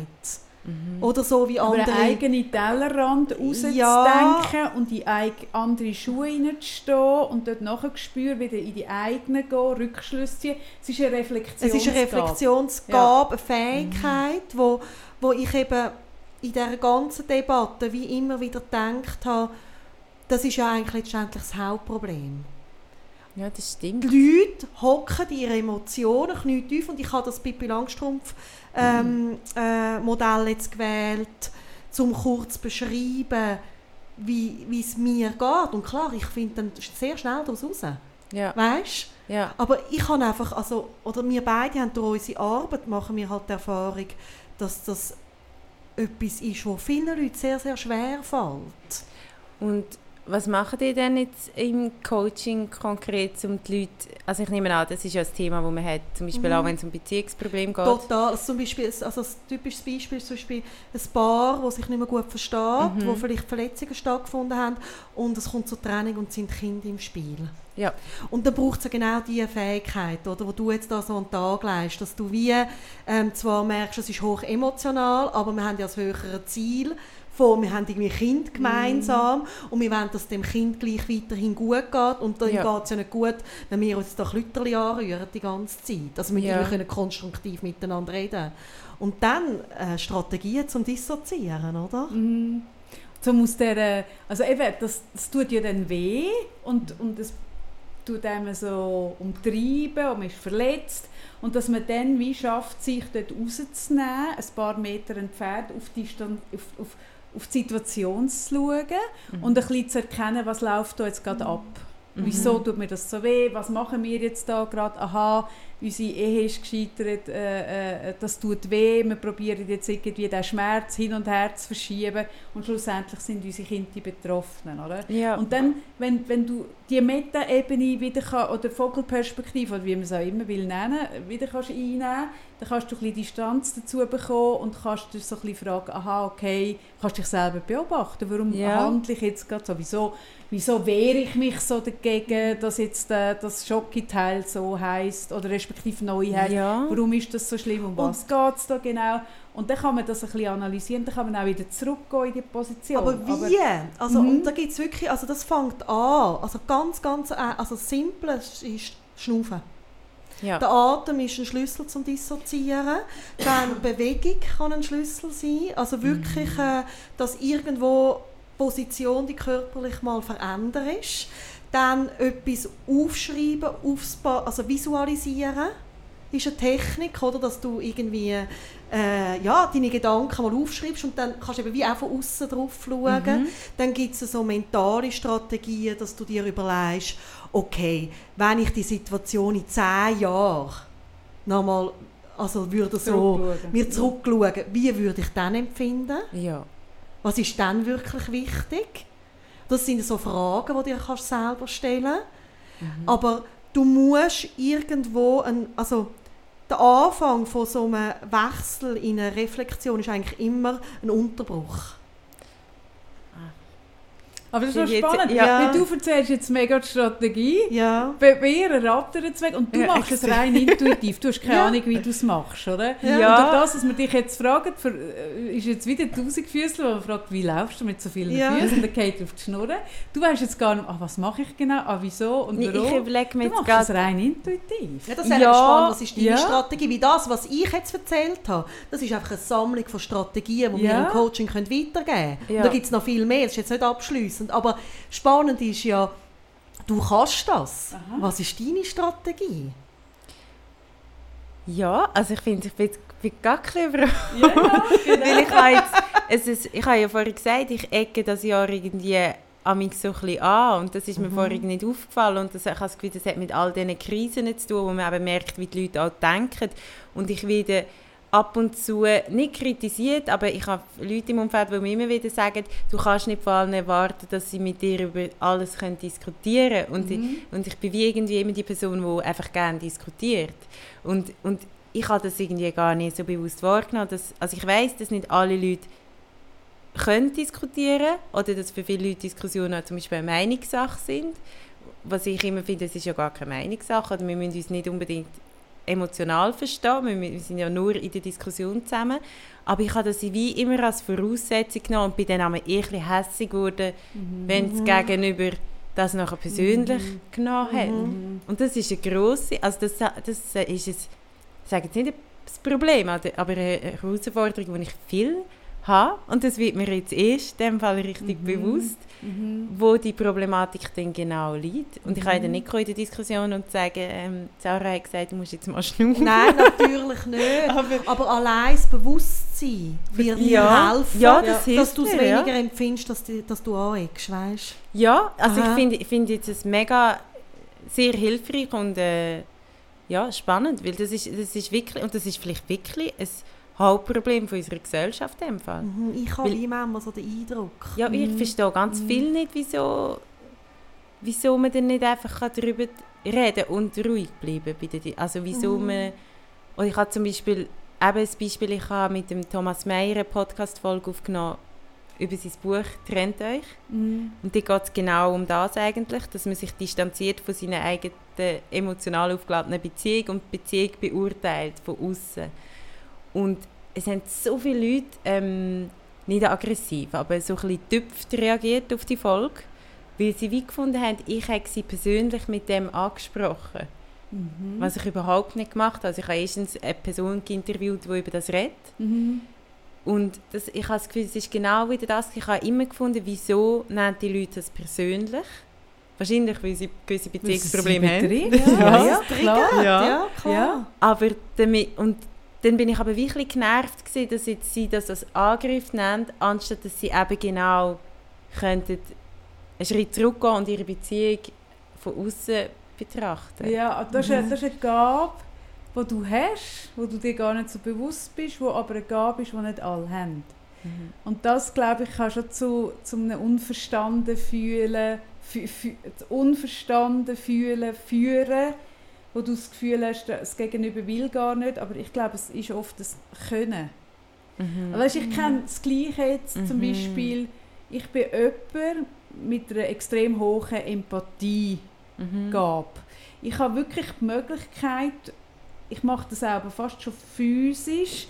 Mhm. Oder so wie Aber andere. einen eigenen Tellerrand rauszudenken Ja. und in eig- andere Schuhe hineinzustehen und dort nachher spüren, wieder in die eigenen gehen, Rückschlüsse ziehen. Es ist eine Reflexion. Es ist eine Reflexionsgabe, eine Fähigkeit, wo, wo ich eben in dieser ganzen Debatte wie immer wieder gedacht habe, das ist ja eigentlich letztendlich das Hauptproblem. Ja, das stimmt. Die Leute hocken ihre Emotionen knietief und ich habe das Pippi Langstrumpf ähm, äh, Modell jetzt gewählt, um kurz zu beschreiben, wie wie es mir geht. Und klar, ich finde dann sehr schnell daraus raus. Ja, Weißt ja. aber ich habe einfach, also, oder wir beide haben durch unsere Arbeit, machen wir halt die Erfahrung, dass das etwas ist, was vielen Leuten sehr, sehr schwer fällt. Und was machen die denn jetzt im Coaching konkret, um die Leute, also ich nehme an, das ist ja das Thema, das man hat, zum Beispiel Mhm. auch wenn es um Beziehungsprobleme geht. Total. Also zum Beispiel, also ein typisches Beispiel ist zum Beispiel ein Paar, das sich nicht mehr gut versteht, Mhm. wo vielleicht Verletzungen stattgefunden haben und es kommt zur Trennung und sind Kinder im Spiel. Ja. Und dann braucht es ja genau diese Fähigkeit, oder, wo du jetzt da so an den Tag legst, dass du wie ähm, zwar merkst, es ist hoch emotional, aber wir haben ja das höhere Ziel von, wir haben irgendwie Kind gemeinsam und wir wollen, dass es dem Kind gleich weiterhin gut geht und dann Ja. geht es ja nicht gut, wenn wir uns da Klütterli anrühren die ganze Zeit. Also wir, Ja. wir können konstruktiv miteinander reden. Und dann äh, Strategien zum Dissoziieren, oder? Mhm. Zum aus der, also eben, das, das tut ja dann weh und, und es tut einem so umtreiben und man ist verletzt. Und dass man dann wie schafft, sich dort rauszunehmen, ein paar Meter entfernt, auf die, Stand, auf, auf, auf die Situation zu schauen und ein bisschen zu erkennen, was läuft da jetzt gerade ab. Mhm. Wieso tut mir das so weh? Was machen wir jetzt da gerade? Aha, unsere Ehe ist gescheitert, äh, äh, das tut weh. Wir probieren jetzt irgendwie den Schmerz hin und her zu verschieben und schlussendlich sind unsere Kinder die Betroffenen, oder? Ja. Und dann, wenn, wenn du die Meta-Ebene wieder kann, oder Vogelperspektive, oder wie man es auch immer will nennen, wieder kannst einnehmen, dann kannst du ein bisschen Distanz dazu bekommen und kannst dich so ein bisschen fragen, aha, okay, kannst dich selber beobachten, warum Ja. handle ich jetzt gerade so, wieso, wieso wehre ich mich so dagegen, dass jetzt äh, das Schocki-Teil so heisst, oder respektive neu heisst, ja. warum ist das so schlimm, um was geht es da genau? Und dann kann man das ein bisschen analysieren, dann kann man auch wieder zurückgehen in die Position. Aber wie? also, Mhm. und da gibt es wirklich, also das fängt an, also ganz, ganz, äh, also simpel ist Schnaufen. Ja. Der Atem ist ein Schlüssel zum Dissoziieren. Dann Bewegung kann ein Schlüssel sein. Also wirklich, äh, dass irgendwo die Position, die körperlich mal verändert ist. Dann etwas aufschreiben, aufspa also visualisieren ist eine Technik, oder, dass du irgendwie äh, ja, deine Gedanken mal aufschreibst und dann kannst du eben wie auch von außen drauf schauen. Mhm. Dann gibt es so mentale Strategien, dass du dir überlegst, okay, wenn ich die Situation in zehn Jahren nochmal, also würde so mir zurückschauen, wie würde ich dann empfinden? ja. Was ist dann wirklich wichtig? Das sind so Fragen, die du dir kannst selber stellen Mhm. Aber du musst irgendwo, ein, also der Anfang von so einem Wechsel in eine Reflexion ist eigentlich immer ein Unterbruch. Aber das ist schon spannend. ja. Weil du erzählst jetzt mega die Strategie. Ja. Bei, ihr rattert es weg und du Ja, machst es rein intuitiv. Du hast keine. Ahnung, wie du es machst, oder? Ja. Und durch das, dass wir dich jetzt fragen, äh, ist jetzt wieder Tausendfüßler, der fragt, wie laufst du mit so vielen Ja. Füßen? Und dann geht auf die Schnur. Du weißt jetzt gar nicht, ah, was mache ich genau, ah, wieso und warum. Ich überlege mir du jetzt machst es gerade... rein intuitiv. Ja, das wäre Ja, spannend. Was ist deine. Strategie? Wie das, was ich jetzt erzählt habe, das ist einfach eine Sammlung von Strategien, die wir im Coaching können weitergeben können. Und da gibt es noch viel mehr, das ist jetzt nicht abschliessend. Aber spannend ist ja, du kannst das. Aha. Was ist deine Strategie? Ja, also ich finde, ich bin, bin gar ein überrascht. Ja, ja, genau. Weil ich habe jetzt, es ist, ich habe ja vorhin gesagt, ich ecke das Jahr irgendwie amig so ein bisschen an und das ist mir vorhin nicht aufgefallen und das, ich habe das Gefühl, das hat mit all diesen Krisen zu tun, wo man eben merkt, wie die Leute auch denken und ich werde ab und zu nicht kritisiert, aber ich habe Leute im Umfeld, die mir immer wieder sagen, du kannst nicht von allen erwarten, dass sie mit dir über alles können diskutieren können und, ich, und ich bin wie irgendwie immer die Person, die einfach gerne diskutiert und, und ich habe das irgendwie gar nicht so bewusst wahrgenommen. Dass, also ich weiß, dass nicht alle Leute können diskutieren oder dass für viele Leute Diskussionen auch zum Beispiel eine Meinungssache sind. Was ich immer finde, es ist ja gar keine Meinungssache oder wir müssen uns nicht unbedingt emotional verstehen, wir, wir sind ja nur in der Diskussion zusammen. Aber ich habe das wie immer als Voraussetzung genommen und bin dann auch eher hässig geworden, wenn das Gegenüber das nachher persönlich genommen hat. Und das ist eine grosse, also das, das ist ein, ich sage jetzt nicht das Problem, aber eine Herausforderung, die ich viel habe. Und das wird mir jetzt erst in dem Fall richtig bewusst, wo die Problematik denn genau liegt. Und ich kann dann nicht in der Diskussion und sagen, ähm, Sarah hat gesagt, du musst jetzt mal schnaufen. Nein, natürlich nicht. Aber, allein das Bewusstsein wird dir Ja, helfen, ja, das dass du es mir, ja. weniger empfindest, dass, die, dass du aneckst, weißt Ja, also Aha. ich finde ich finde jetzt es mega sehr hilfreich und äh, ja, spannend, weil das ist, das ist wirklich, und das ist vielleicht wirklich ein Hauptproblem von unserer Gesellschaft in dem Fall. Mhm, Ich habe manchmal so den Eindruck. Ja, ich verstehe ganz viel nicht, wieso, wieso man dann nicht einfach darüber reden und ruhig bleiben bei Di- Also wieso man... Und ich habe zum Beispiel, eben ein Beispiel, ich habe mit dem Thomas Meyer eine Podcast-Folge aufgenommen über sein Buch «Trennt euch». Mhm. Und da geht es genau um das eigentlich, dass man sich distanziert von seiner eigenen emotional aufgeladenen Beziehung und die Beziehung beurteilt von außen. Und es haben so viele Leute, ähm, nicht aggressiv, aber so ein bisschen reagiert auf die Folge, weil sie wie gefunden haben, ich habe sie persönlich mit dem angesprochen. Mhm. Was ich überhaupt nicht gemacht habe. Also ich habe erstens eine Person interviewt, die über das redet. Mhm. Und das, ich habe das Gefühl, es ist genau wieder das. Ich habe immer gefunden, wieso nennen die Leute das persönlich? Wahrscheinlich, weil sie gewisse Beziehungsprobleme haben. Ja, Ja, ja, klar. Ja. ja, klar. Ja. Aber damit, und dann bin ich aber wirklich genervt gewesen, dass jetzt sie das als Angriff nennt, anstatt dass sie eben genau könnten einen Schritt zurückgehen und ihre Beziehung von außen betrachten. Ja, das ist, eine, das ist eine Gabe, die du hast, wo du dir gar nicht so bewusst bist, wo aber eine Gabe ist, die nicht alle haben. Mhm. Und das, glaube ich, kann schon zu, zu einem Unverstanden fühlen, fü, fü, Unverstanden fühlen, führen, wo du das Gefühl hast, das Gegenüber will gar nicht, aber ich glaube, es ist oft das Können. Mhm. Weißt, ich kenne das Gleiche jetzt zum Mhm. Beispiel, ich bin jemand mit einer extrem hohen Empathie Mhm. gab. Ich habe wirklich die Möglichkeit, ich mache das auch aber fast schon physisch,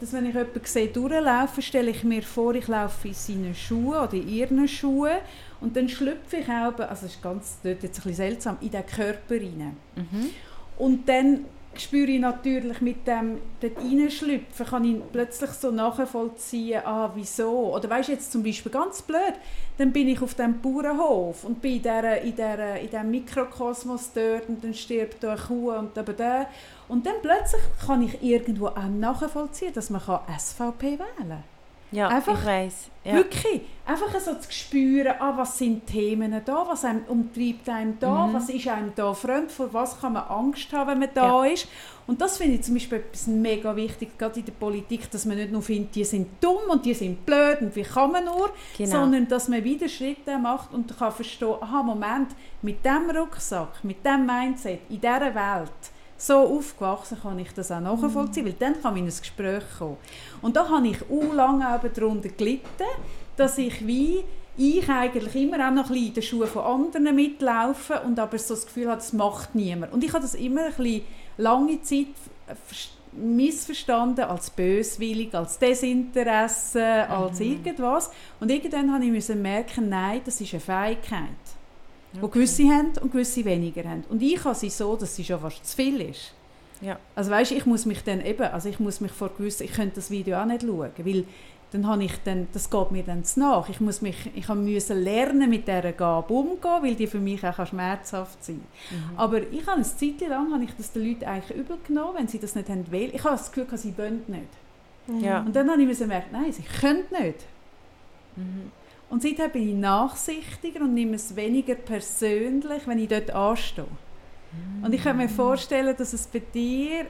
dass wenn ich jemanden sehe durchlaufen, stelle ich mir vor, ich laufe in seinen Schuhen oder in ihren Schuhen und dann schlüpfe ich auch, also das ist ganz, jetzt ein bisschen seltsam, in den Körper rein. Mhm. Und dann spüre ich natürlich mit dem dort reinschlüpfen, kann ich plötzlich so nachvollziehen, ah, wieso. Oder weißt du, jetzt zum Beispiel ganz blöd, dann bin ich auf dem Bauernhof und bin in, der, in, der, in diesem Mikrokosmos dort und dann stirbt da eine Kuh und da der. Und dann plötzlich kann ich irgendwo auch nachvollziehen, dass man SVP wählen kann. Ja, Einfach ich weiss. Ja. Wirklich, einfach so zu spüren, ah, was sind Themen da, was einem umtreibt einem da, Mhm. was ist einem da fremd, vor was kann man Angst haben, wenn man da ist. Und das finde ich zum Beispiel etwas mega wichtig, gerade in der Politik, dass man nicht nur findet, die sind dumm und die sind blöd und wie kann man nur, Genau. sondern dass man wieder Schritte macht und kann verstehen, aha, Moment, mit dem Rucksack, mit dem Mindset, in dieser Welt, so aufgewachsen kann ich das auch nachvollziehen, weil dann kann man in ein Gespräch kommen. Und da habe ich auch lange eben darunter gelitten, dass ich wie ich eigentlich immer auch noch ein bisschen in den Schuhen von anderen mitlaufe und aber so das Gefühl habe, das macht niemand. Und ich habe das immer ein bisschen lange Zeit ver- missverstanden als böswillig, als Desinteresse, als irgendwas. Und irgendwann habe ich merken, nein, das ist eine Wo gewisse haben und gewisse weniger haben. Und ich habe sie so, dass sie schon fast zu viel ist. Ja. Also weißt, ich muss mich dann eben, also ich muss mich vor gewissen, ich könnte das Video auch nicht schauen, weil dann habe ich dann, das geht mir dann zu nach. Ich muss mich, ich habe müssen lernen mit dieser Gabe umgehen, weil die für mich auch schmerzhaft sein kann. Aber ich habe eine Zeit lang, habe ich das den Leuten eigentlich übel genommen, wenn sie das nicht haben wollen. Ich habe das Gefühl, sie wollen nicht. Ja. Und dann habe ich müssen merken, nein, sie können nicht. Mhm. Und seither bin ich nachsichtiger und nehme es weniger persönlich, wenn ich dort anstehe. Und ich kann mir vorstellen, dass es bei dir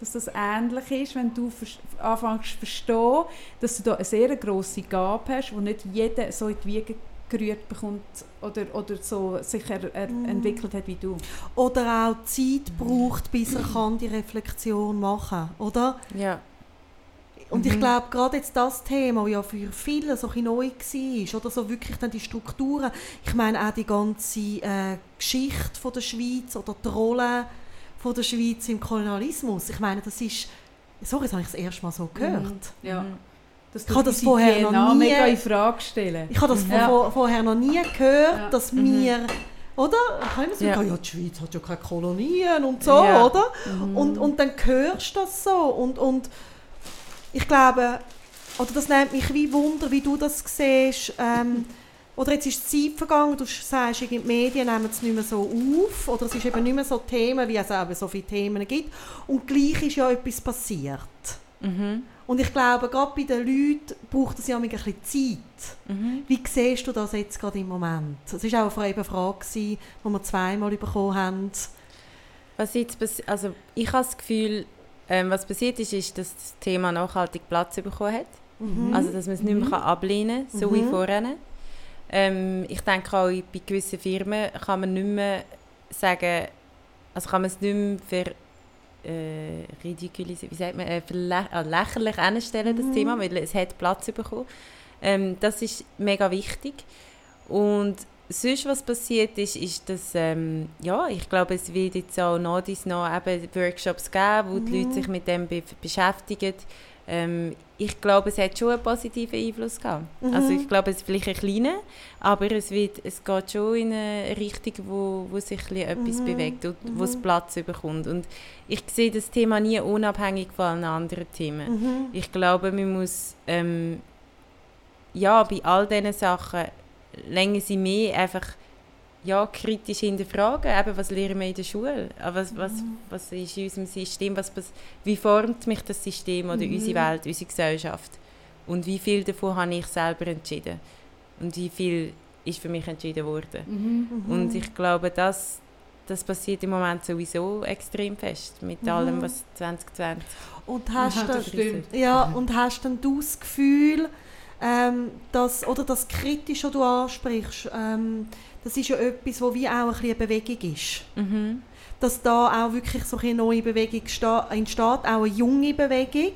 dass das ähnlich ist, wenn du anfängst zu verstehen, dass du da eine sehr grosse Gabe hast, die nicht jeder so in die Wiege gerührt bekommt oder, oder so sich er, er entwickelt hat wie du. Oder auch Zeit braucht, bis er kann die Reflexion machen oder? Ja. Und ich Mhm. glaube, gerade jetzt das Thema, das ja für viele so ein neu war, oder so wirklich dann die Strukturen, ich meine auch die ganze äh, Geschichte von der Schweiz oder die Rolle von der Schweiz im Kolonialismus, ich meine, das ist, sorry, das habe ich das erste Mal so gehört. Ja. Mhm. Dass Ich habe das vorher noch nie- mega in Frage stellen. Ich habe das Ja. vor, vorher noch nie gehört, Ja. dass Mhm. wir, oder? Ich habe immer so Ja. gedacht, ja, die Schweiz hat ja keine Kolonien und so, Ja. oder? Und, und dann hörst du das so und, und ich glaube, oder das nimmt mich wie Wunder, wie du das siehst, ähm, oder jetzt ist die Zeit vergangen, du sagst, die Medien nehmen es nicht mehr so auf, oder es ist eben nicht mehr so Themen, wie es eben so viele Themen gibt, und gleich ist ja etwas passiert. Mhm. Und ich glaube, gerade bei den Leuten braucht es ja ein bisschen Zeit. Mhm. Wie siehst du das jetzt gerade im Moment? Es war auch eine Frage, die wir zweimal bekommen haben. Was jetzt also ich habe das Gefühl, ähm, was passiert ist, ist, dass das Thema nachhaltig Platz bekommen hat. Mhm. Also dass man es nicht mehr kann ablehnen kann, so wie Mhm. vorher. Ähm, ich denke auch bei gewissen Firmen kann man nicht mehr sagen, also kann man es nicht mehr für äh, ridiculisieren, wie sagt man, äh, für lä äh, lächerlich anstellen, das Mhm. Thema, weil es hat Platz bekommen. Ähm, das ist mega wichtig. Und sonst, was passiert ist, ist, dass, ähm, ja, ich glaube, es wird jetzt auch noch dies noch eben Workshops geben, wo die Mhm. Leute sich mit dem be beschäftigen. Ähm, ich glaube, es hat schon einen positiven Einfluss gehabt. Mhm. Also ich glaube, es ist vielleicht ein kleiner, aber es, wird, es geht schon in eine Richtung, wo, wo sich ein etwas Mhm. bewegt und wo es Mhm. Platz bekommt. Und ich sehe das Thema nie unabhängig von anderen Themen. Mhm. Ich glaube, man muss ähm, ja, bei all diesen Sachen länger sie mehr einfach ja, kritisch hinterfragen, eben, was lernen wir in der Schule, Ah, was, was, was ist in unserem System, was, was, wie formt mich das System oder Mhm. unsere Welt, unsere Gesellschaft und wie viel davon habe ich selber entschieden und wie viel ist für mich entschieden worden. Mhm. Und ich glaube, das, das passiert im Moment sowieso extrem fest mit Mhm. allem, was 2020 Und hast Ja, stimmt. Ja, und hast dann du das Gefühl, ähm, dass, oder das Kritische, das du ansprichst, ähm, das ist ja etwas, wo wie auch ein bisschen eine Bewegung ist. mhm. Dass da auch wirklich so eine neue Bewegung entsteht, auch eine junge Bewegung,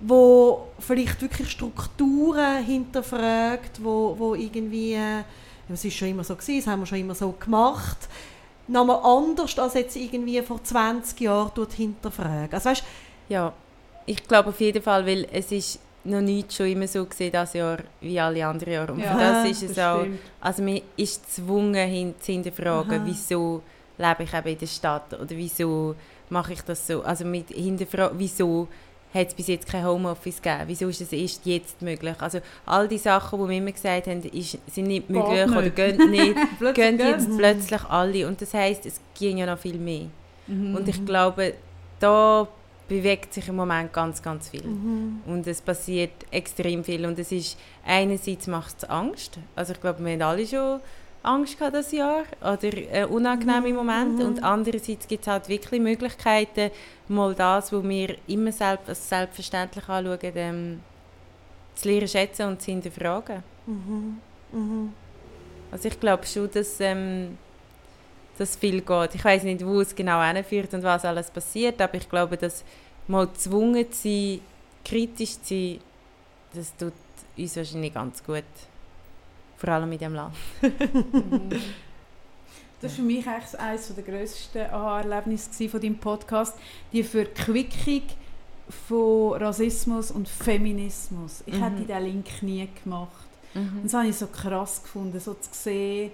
wo vielleicht wirklich Strukturen hinterfragt, wo, wo irgendwie, äh, es ist schon immer so gewesen, das haben wir schon immer so gemacht, nochmal anders als jetzt irgendwie vor 20 Jahren dort hinterfragen. Also weißt, ja, ich glaube auf jeden Fall, weil es ist noch nicht schon immer so gesehen das Jahr wie alle anderen Jahre. Und Ja, für das ist es das auch, stimmt. also man ist gezwungen hin, zu hinterfragen, Aha. wieso lebe ich eben in der Stadt oder wieso mache ich das so. Also mit hinterfragen, wieso hat es bis jetzt kein Homeoffice gegeben, wieso ist es erst jetzt möglich. Also all die Sachen, die wir immer gesagt haben, ist, sind nicht möglich oder nicht. gehen nicht, Plötzlich gehen jetzt plötzlich alle. Und das heisst, es ging ja noch viel mehr. Mhm. Und ich glaube, da bewegt sich im Moment ganz, ganz viel. Mhm. Und es passiert extrem viel. Und es ist, einerseits macht es Angst. Also ich glaube, wir haben alle schon Angst gehabt das Jahr oder äh, unangenehme Momente. Und andererseits gibt es halt wirklich Möglichkeiten, mal das, was wir immer selbst, als selbstverständlich anschauen, ähm, zu lernen schätzen und zu hinterfragen. Mhm. Mhm. Also ich glaube schon, dass ähm, das viel geht. Ich weiß nicht, wo es genau hinführt und was alles passiert, aber ich glaube, dass mal gezwungen zu sein, kritisch zu sein, das tut uns wahrscheinlich ganz gut. Vor allem in diesem Land. Mhm. Das war für mich eigentlich eines der grössten Aha-Erlebnisse von deinem Podcast, die Verquickung von Rassismus und Feminismus. Ich Mhm. hätte diesen Link nie gemacht. Und das habe ich so krass gefunden, so zu sehen,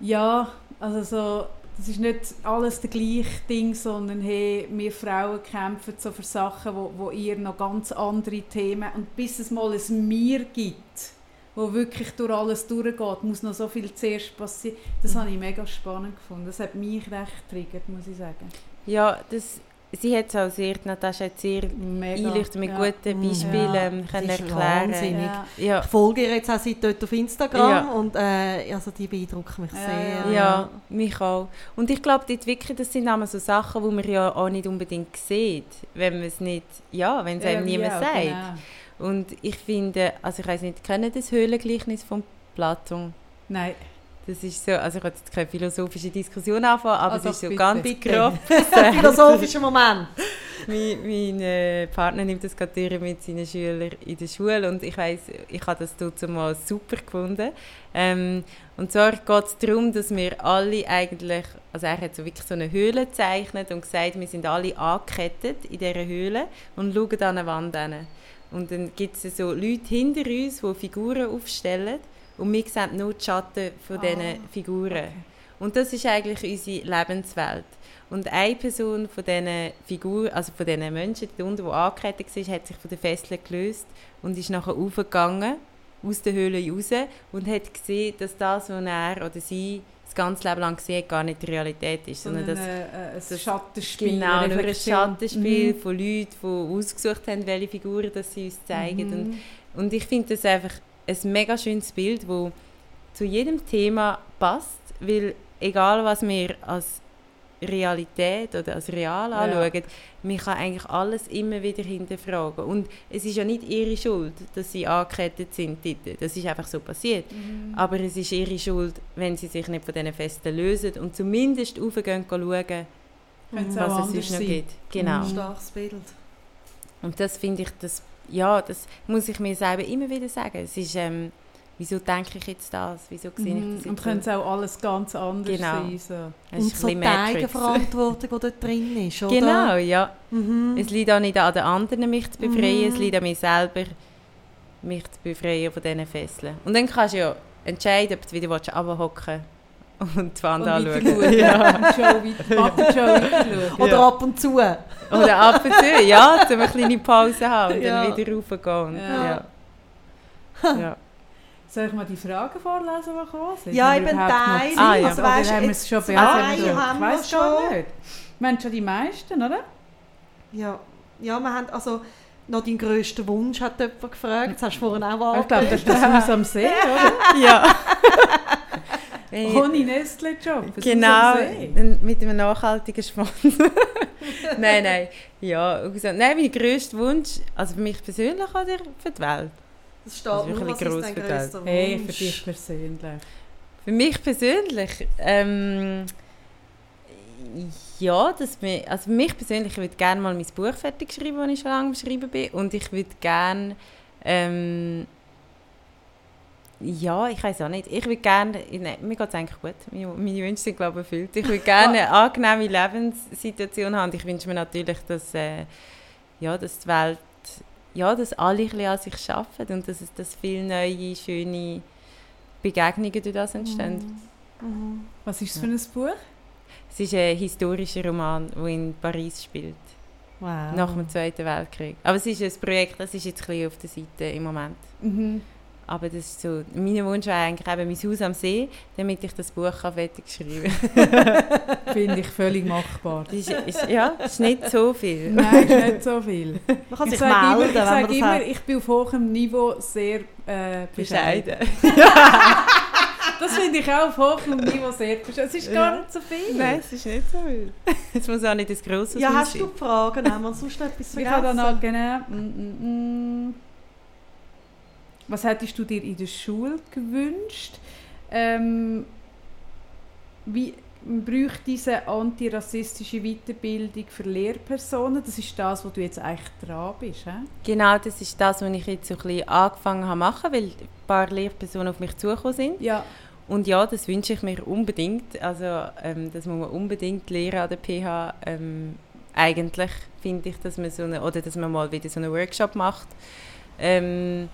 ja, also so, das ist nicht alles das gleiche Ding, sondern hey, wir Frauen kämpfen so für Sachen, wo, wo ihr noch ganz andere Themen und bis es mal ein Mir gibt, wo wirklich durch alles durchgeht, muss noch so viel zuerst passieren. Das habe ich mega spannend gefunden. Das hat mich recht getriggert, muss ich sagen. Ja, das, sie hat es auch sehr, Natascha hat sehr einleuchtend mit ja. guten Mhm. Beispielen Ja. ähm, können erklären. Wahnsinn. Ja. Ja, Ich folge ihr jetzt auch seit dort auf Instagram Ja. und äh, also die beeindrucken mich Ja, sehr. Ja, mich auch. Und ich glaube, dort wirklich, das sind immer so Sachen, die man ja auch nicht unbedingt sieht, wenn man es nicht, ja, wenn es einem niemand ja, sagt. genau. Und ich finde, also ich weiß nicht, kennen das Höhlengleichnis von Platon? Nein. Das ist so, also ich will jetzt keine philosophische Diskussion anfangen, aber Also es ist so bitte. ganz grob. Philosophischer Moment. mein, mein äh, Partner nimmt das gerade mit seinen Schülern in der Schule und ich weiß, ich habe das dazu mal super gefunden. Ähm, und zwar geht es darum, dass wir alle eigentlich, also er hat so wirklich so eine Höhle gezeichnet und gesagt, wir sind alle angekettet in dieser Höhle und schauen an eine Wand hin. Und dann gibt es so Leute hinter uns, die Figuren aufstellen und wir sehen nur die Schatten von Ah, diesen Figuren. Okay. Und das ist eigentlich unsere Lebenswelt. Und eine Person von diesen Figuren, also von diesen Menschen, die unten, die angekettet war, hat sich von den Fesseln gelöst und ist nachher aufgegangen, aus der Höhle raus und hat gesehen, dass das, was er oder sie das ganze Leben lang gesehen gar nicht die Realität ist, sondern dass äh, äh, ein das- Schattenspiel. genau nur ein. Schattenspiel Mhm. von Leuten, die ausgesucht haben, welche Figuren das sie uns zeigen. Und Mhm. und ich finde das einfach ein mega schönes Bild, wo zu jedem Thema passt, weil egal was wir als Realität oder als real Ja. anschauen, man kann eigentlich alles immer wieder hinterfragen. Und es ist ja nicht ihre Schuld, dass sie angekettet sind dort. Das ist einfach so passiert. Mhm. Aber es ist ihre Schuld, wenn sie sich nicht von diesen Festen lösen und zumindest raufgehen schauen, es was es sonst noch gibt. Genau. Starkes Bild. Und das finde ich, das, ja, das muss ich mir selber immer wieder sagen. Es ist, ähm, wieso denke ich jetzt das? Wieso sehe Mhm. ich das Und könnte es auch alles ganz anders Genau. sein. So. Und so die. Eigenverantwortung, die dort drin ist, oder? Genau, ja. Mhm. Es liegt auch nicht an den anderen, mich zu befreien. Mhm. Es liegt an mir selber, mich zu befreien von diesen Fesseln. Und dann kannst du ja entscheiden, ob du wieder runterhocken und die Wand Und anschauen. Ja. schauen. Show weiter- Muppet-Show weiterschauen. Oder Ja. ab und zu. Oder ab und zu, ja, um eine kleine Pause haben und Ja. dann wieder raufgehen. Ja. Ja. ja. Soll ich mal die Fragen vorlesen, die gekommen sind? Ja, Haben wir eben Teile. Ah, ja. Also, Oder weisst, haben wir es schon zwei beantwortet? haben Ich wir schon. nicht. Wir haben schon die meisten, oder? Ja, ja wir haben also noch deinen grössten Wunsch hat jemand gefragt. Das hast du vorhin auch Ich glaube, das ist das Haus am See, oder? ja. Hey, Ohne Nestle-Job. Genau, mit einem nachhaltigen Sponsor. nein, nein. Ja, also, nein, mein grösster Wunsch, also für mich persönlich oder für die Welt? Das steht ist nur, was ist dein grösster Wunsch? Hey, für dich persönlich. Für mich persönlich, ähm, ja, dass mir, also für mich persönlich, ich würde gerne mal mein Buch fertig schreiben, das ich schon lange am Schreiben bin. Und ich würde gerne, ähm, ja, ich weiß auch nicht, ich würde gerne, nein, mir geht es eigentlich gut, meine, meine Wünsche sind glaube ich erfüllt. Ich würde gerne eine angenehme Lebenssituation haben ich wünsche mir natürlich, dass, äh, ja, dass die Welt, ja, dass alle ein bisschen an sich arbeiten und dass, es, dass viele neue, schöne Begegnungen durch das entstehen. Mhm. Was ist es für ein Buch? Es ist ein historischer Roman, der in Paris spielt, Wow. nach dem Zweiten Weltkrieg. Aber es ist ein Projekt, das ist jetzt ein bisschen auf der Seite im Moment. Mhm. Aber das ist so, mein Wunsch wäre eigentlich eben mein Haus am See, damit ich das Buch kann fertig schreiben Finde ich völlig machbar. kann. ist, ist, Ja, das ist nicht so viel. Nein, ist nicht so viel. Man kann Ich sich sage immer, melden, ich, wenn man sage das immer hat. ich bin auf hohem Niveau sehr äh, bescheiden. Bescheiden. Das finde ich auch auf hohem Niveau sehr bescheiden. Es ist gar nicht so viel. Nein, es ist nicht so viel. Es muss auch nicht ein grosses Ja, Haus hast du sein. Fragen? Haben wir sonst noch etwas Ich habe dann vergessen? auch genau. Mm, mm, mm. Was hättest du dir in der Schule gewünscht? Ähm, wie man bräuchte diese antirassistische Weiterbildung für Lehrpersonen? Das ist das, wo du jetzt eigentlich dran bist. He? Genau, das ist das, was ich jetzt so ein bisschen angefangen habe machen, weil ein paar Lehrpersonen auf mich zugekommen sind. Ja. Und ja, das wünsche ich mir unbedingt. Also ähm, das muss man unbedingt lernen an der PH. Ähm, eigentlich finde ich, dass man so eine, oder dass man mal wieder so einen Workshop macht. Ähm,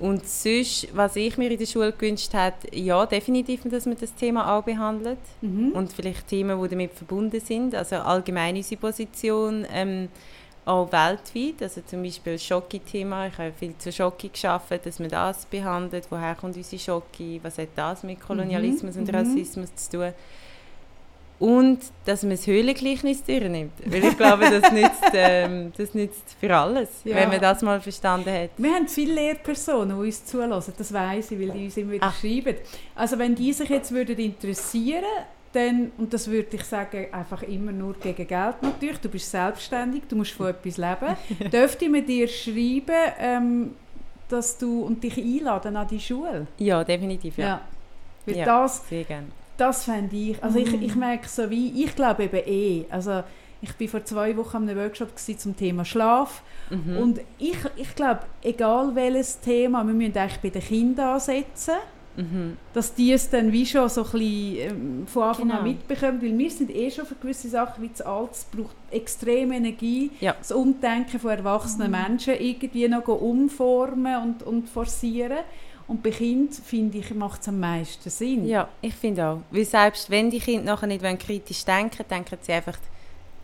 und sonst, was ich mir in der Schule gewünscht hätte, ja, definitiv, dass man das Thema auch behandelt. Mhm. Und vielleicht Themen, die damit verbunden sind. Also allgemein unsere Position, ähm, auch weltweit. Also zum Beispiel das Schocki-Thema. Ich habe viel zu Schocki geschaffen, dass man das behandelt. Woher kommt unsere Schocki? Was hat das mit Kolonialismus Mhm, und mhm. Rassismus zu tun? Und dass man das Höhlengleichnis durchnimmt. Weil ich glaube, das nützt, ähm, das nützt für alles, Ja. wenn man das mal verstanden hat. Wir haben viele Lehrpersonen, die uns zulassen. Das weiss ich, weil die uns immer wieder Ah. schreiben. Also wenn die sich jetzt würden interessieren dann, und das würde ich sagen, einfach immer nur gegen Geld natürlich, du bist selbstständig, du musst von etwas leben, dürfte man dir schreiben, ähm, dass du und dich einladen an die Schule? Ja, definitiv. Ja, Weil Ja. das, sehr gerne. Das fände ich, also ich, ich merke so wie, ich glaube eben eh, also ich bin vor zwei Wochen an einem Workshop zum Thema Schlaf Mhm. und ich, ich glaube, egal welches Thema, wir müssen eigentlich bei den Kindern ansetzen, Mhm. dass die es dann wie schon so ein bisschen ähm, von Anfang an Genau. mitbekommen, weil wir sind eh schon für gewisse Sachen wie zu alt, es braucht extrem Energie, Ja. das Umdenken von erwachsenen Menschen irgendwie noch umformen und, und forcieren und bei Kindern, finde ich, macht es am meisten Sinn. Ja, ich finde auch. Weil selbst wenn die Kinder nachher nicht kritisch denken, denken sie einfach,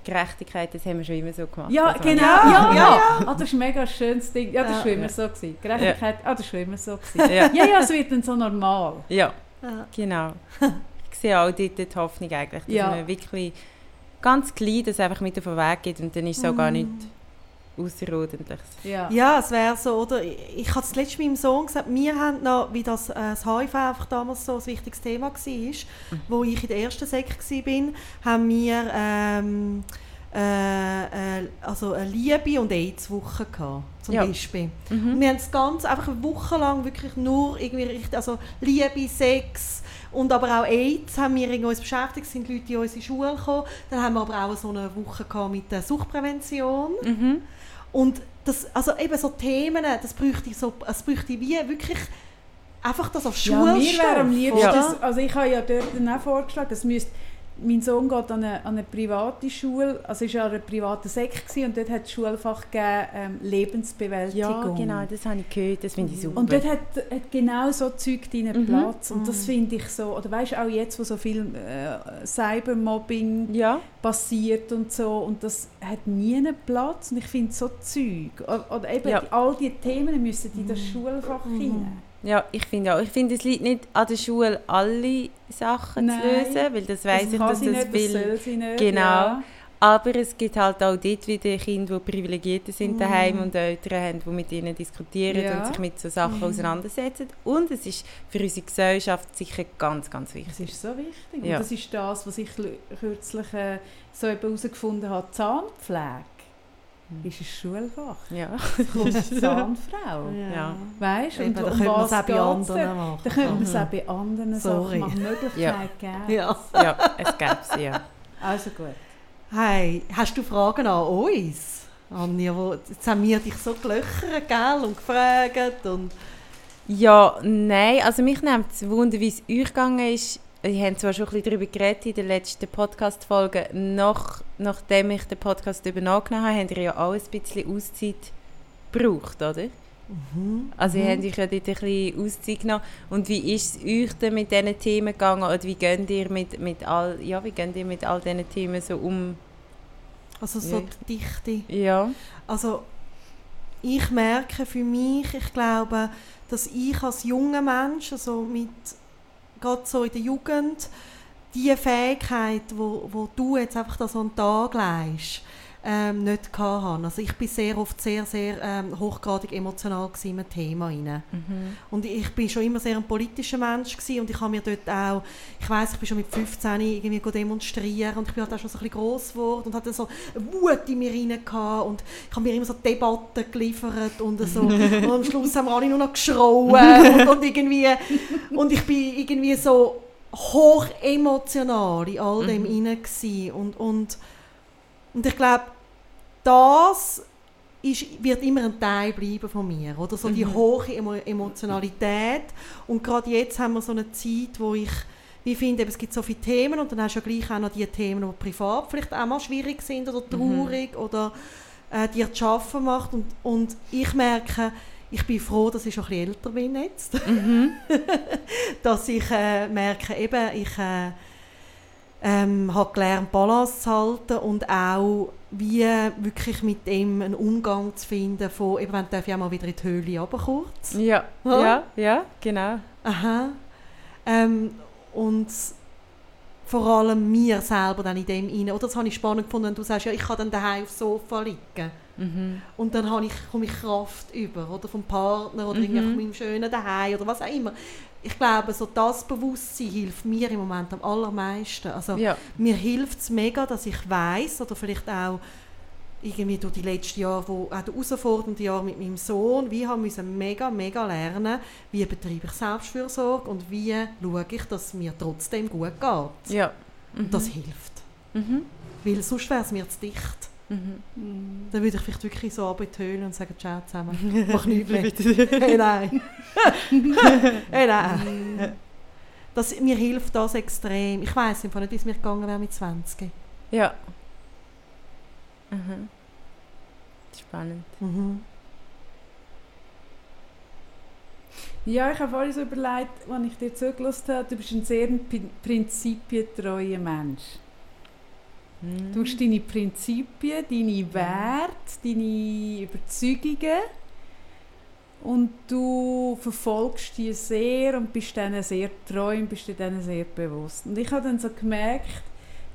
Gerechtigkeit, das haben wir schon immer so gemacht. Ja, Also, genau. Ja, Ja, ja. ja. Ah, das ist ein mega schönes Ding. Ja, das Ja. war schon immer Ja. so. Gewesen. Gerechtigkeit, ah, das war schon immer so. Gewesen. Ja, ja, ja, es wird dann so normal. ja, Ja. genau. Ich sehe auch dort die Hoffnung eigentlich, dass Ja. man wirklich ganz klein das einfach mit auf den Weg geht und dann ist es auch gar nicht außerordentlich. Ja. Ja, es wäre so, oder? Ich, ich habe es letztens meinem Sohn gesagt, wir haben noch, wie das, äh, das HIV einfach damals so ein wichtiges Thema war, wo ich in der ersten Sek war, haben wir ähm, äh, äh, also eine Liebe- und AIDS-Woche gehabt, zum Ja. Beispiel. Und Mhm. wir haben es ganz einfach eine Woche lang wirklich nur irgendwie richtig, also Liebe, Sex und aber auch AIDS haben wir irgendwie uns beschäftigt, es sind Leute in unsere Schule gekommen. Dann haben wir aber auch so eine Woche gehabt mit der Suchtprävention. Mhm. Und das, also eben so Themen, das bräuchte so, es bräuchte wie wirklich einfach das auf Ja, Schulstoff. mir wäre am liebsten, oder? also ich habe ja dort dann auch vorgeschlagen, dass müsste, mein Sohn geht an eine, an eine private Schule, also es war ja eine private Sekt gewesen, und dort hat das Schulfach gegeben, ähm, Lebensbewältigung. Ja, genau, das habe ich gehört, das finde ich super. Und dort hat, hat genau so Zeug drin Mhm. Platz. Und das Mhm. finde ich so, oder weißt du, auch jetzt, wo so viel äh, Cybermobbing ja, passiert und so, und das hat nie einen Platz. Und ich finde so Zeug, oder, oder eben Ja. die, all diese Themen müssen in das Schulfach Mhm. rein. Ja, ich finde auch. Ich finde, es liegt nicht an der Schule, alle Sachen Nein. zu lösen, weil das weiß ich, dass sie das nicht, will. das nicht. Genau. Ja. Aber es gibt halt auch dort wieder Kinder, die privilegiert sind Mhm. daheim und Eltern haben, die mit ihnen diskutieren Ja. und sich mit so Sachen Mhm. auseinandersetzen. Und es ist für unsere Gesellschaft sicher ganz, ganz wichtig. Das ist so wichtig. Ja. Und das ist das, was ich kürzlich äh, so eben herausgefunden habe. Zahnpflege. Ist ein Schulfach. Ja. Es kommt Zahnfrau. Ja. Weißt du? Um könnte man was es auch bei anderen machen. Da könnte man es Mhm. auch bei anderen Sorry. Sachen machen. Möglichkeit geben. Ja. ja, es gäbe sie, ja. Also gut. Hey, hast du Fragen an uns? Anja, wo, jetzt haben wir dich so gelöchert, gell, und gefragt und... Ja, nein, also mich nimmt es Wunder, wie es euch gegangen ist, wir haben zwar schon ein bisschen darüber geredet in der letzten Podcast-Folge, nach, nachdem ich den Podcast übernommen habe, haben wir ja auch ein bisschen Auszeit gebraucht, oder? Mhm. Also mhm. ihr habt euch ja dort ein bisschen Auszeit genommen. Und wie ist es euch denn mit diesen Themen gegangen? Oder wie geht ihr mit, mit all, ja, wie geht ihr mit all diesen Themen so um? Also so die Dichte. Ja. Also ich merke für mich, ich glaube, dass ich als junger Mensch, also mit, gerade so in der Jugend, die Fähigkeit, wo, wo du jetzt einfach da so einen Tag leist, ähm, nicht habe. Also ich bin sehr oft sehr, sehr ähm, hochgradig emotional in einem Thema rein. Mhm. Und ich bin schon immer sehr ein politischer Mensch gewesen und ich habe mir dort auch, ich weiß, ich bin schon mit 15 irgendwie demonstrieren und ich bin halt auch schon so ein bisschen gross geworden und hatte so eine Wut in mir rein gehabt und ich habe mir immer so Debatten geliefert und so und am Schluss haben wir alle nur noch geschrauen und, und irgendwie und ich bin irgendwie so hoch emotional in all dem Mhm. gewesen. und und und ich glaube das ist, wird immer ein Teil bleiben von mir, oder? So die Mhm. hohe Emo Emotionalität. Und gerade jetzt haben wir so eine Zeit, wo ich wie finde, es gibt so viele Themen und dann hast du ja gleich auch noch die Themen, die privat vielleicht auch mal schwierig sind oder traurig oder äh, dir zu schaffen macht. Und, und ich merke, ich bin froh, dass ich schon ein bisschen älter bin jetzt. Mhm. dass ich äh, merke, eben, ich äh, ähm, habe gelernt, Balance zu halten und auch wie wirklich mit dem einen Umgang zu finden von, eben, wenn darf ich auch mal wieder in die Höhle runter kurz. Ja. Ja? ja, ja, genau. Aha. Ähm, und vor allem mir selber dann in dem rein. Oder das habe ich spannend gefunden, wenn du sagst, ja, ich kann dann daheim aufs Sofa liegen. Mhm. Und dann habe ich, komme ich Kraft über, oder vom Partner, oder Mhm. irgendwie von meinem schönen daheim oder was auch immer. Ich glaube, so das Bewusstsein hilft mir im Moment am allermeisten. Also Ja. mir hilft es mega, dass ich weiß oder vielleicht auch irgendwie durch die letzten Jahre, wo auch die herausfordernden Jahre mit meinem Sohn, wie haben müssen mega, mega lernen, wie betreibe ich Selbstfürsorge und wie schaue ich, dass es mir trotzdem gut geht. Ja. Und das hilft. Mhm. Weil sonst wäre es mir zu dicht. Mhm. Mhm. Dann würde ich vielleicht wirklich so Höhle und sagen, ciao zusammen, mach nichts mehr. hey, nein. hey, nein. Das, mir hilft das extrem. Ich weiss einfach nicht, wie es mir gegangen wäre mit 20. Ja. Mhm. Spannend. Mhm. Ja, ich habe vorhin so überlegt, als ich dir zugelassen habe, du bist ein sehr prin- prinzipientreuer Mensch. Mhm. Du hast deine Prinzipien, deine Werte, deine Überzeugungen und du verfolgst die sehr und bist denen sehr treu und bist dir denen sehr bewusst. Und ich habe dann so gemerkt,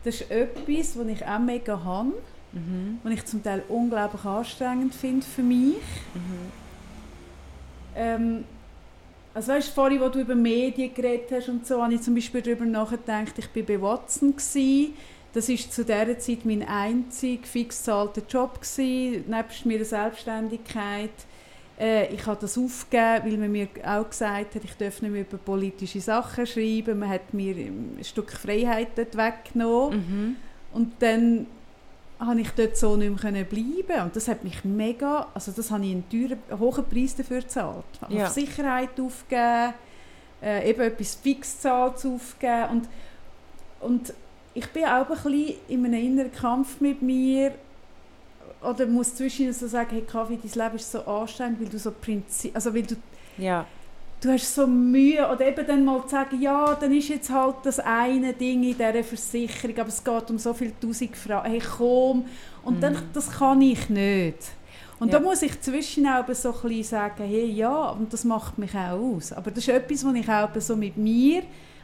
das ist etwas, was ich auch mega habe, Mhm. was ich zum Teil unglaublich anstrengend finde für mich. Mhm. Ähm, also weißt, vorhin, wo du über Medien geredet hast und so, habe ich zum Beispiel darüber nachgedacht, ich war bei Watson. Gewesen. Das war zu dieser Zeit mein einziger fix bezahlter Job, gewesen, nebst meiner Selbstständigkeit. Äh, ich habe das aufgegeben, weil man mir auch gesagt hat, ich dürfe nicht mehr über politische Sachen schreiben. Man hat mir ein Stück Freiheit dort weggenommen. Mhm. Und dann habe ich dort so nicht mehr bleiben und das hat mich mega, also das habe ich einen teuren, einen hohen Preis dafür gezahlt. Ja. auf Sicherheit aufgegeben, äh, eben etwas Fixzahlt aufgegeben und, und ich bin auch ein bisschen in einem inneren Kampf mit mir oder muss zwischen so sagen, hey Kaffee, dein Leben ist so anstrengend, weil du so Prinzip, also weil du Ja. du hast so Mühe, oder eben dann mal zu sagen, ja, dann ist jetzt halt das eine Ding in dieser Versicherung, aber es geht um so viele tausend Fragen, hey komm, und dann, Mhm. das kann ich nicht. Und Ja. da muss ich zwischen auch so ein bisschen sagen, hey, ja, und das macht mich auch aus. Aber das ist etwas, was ich auch so mit mir,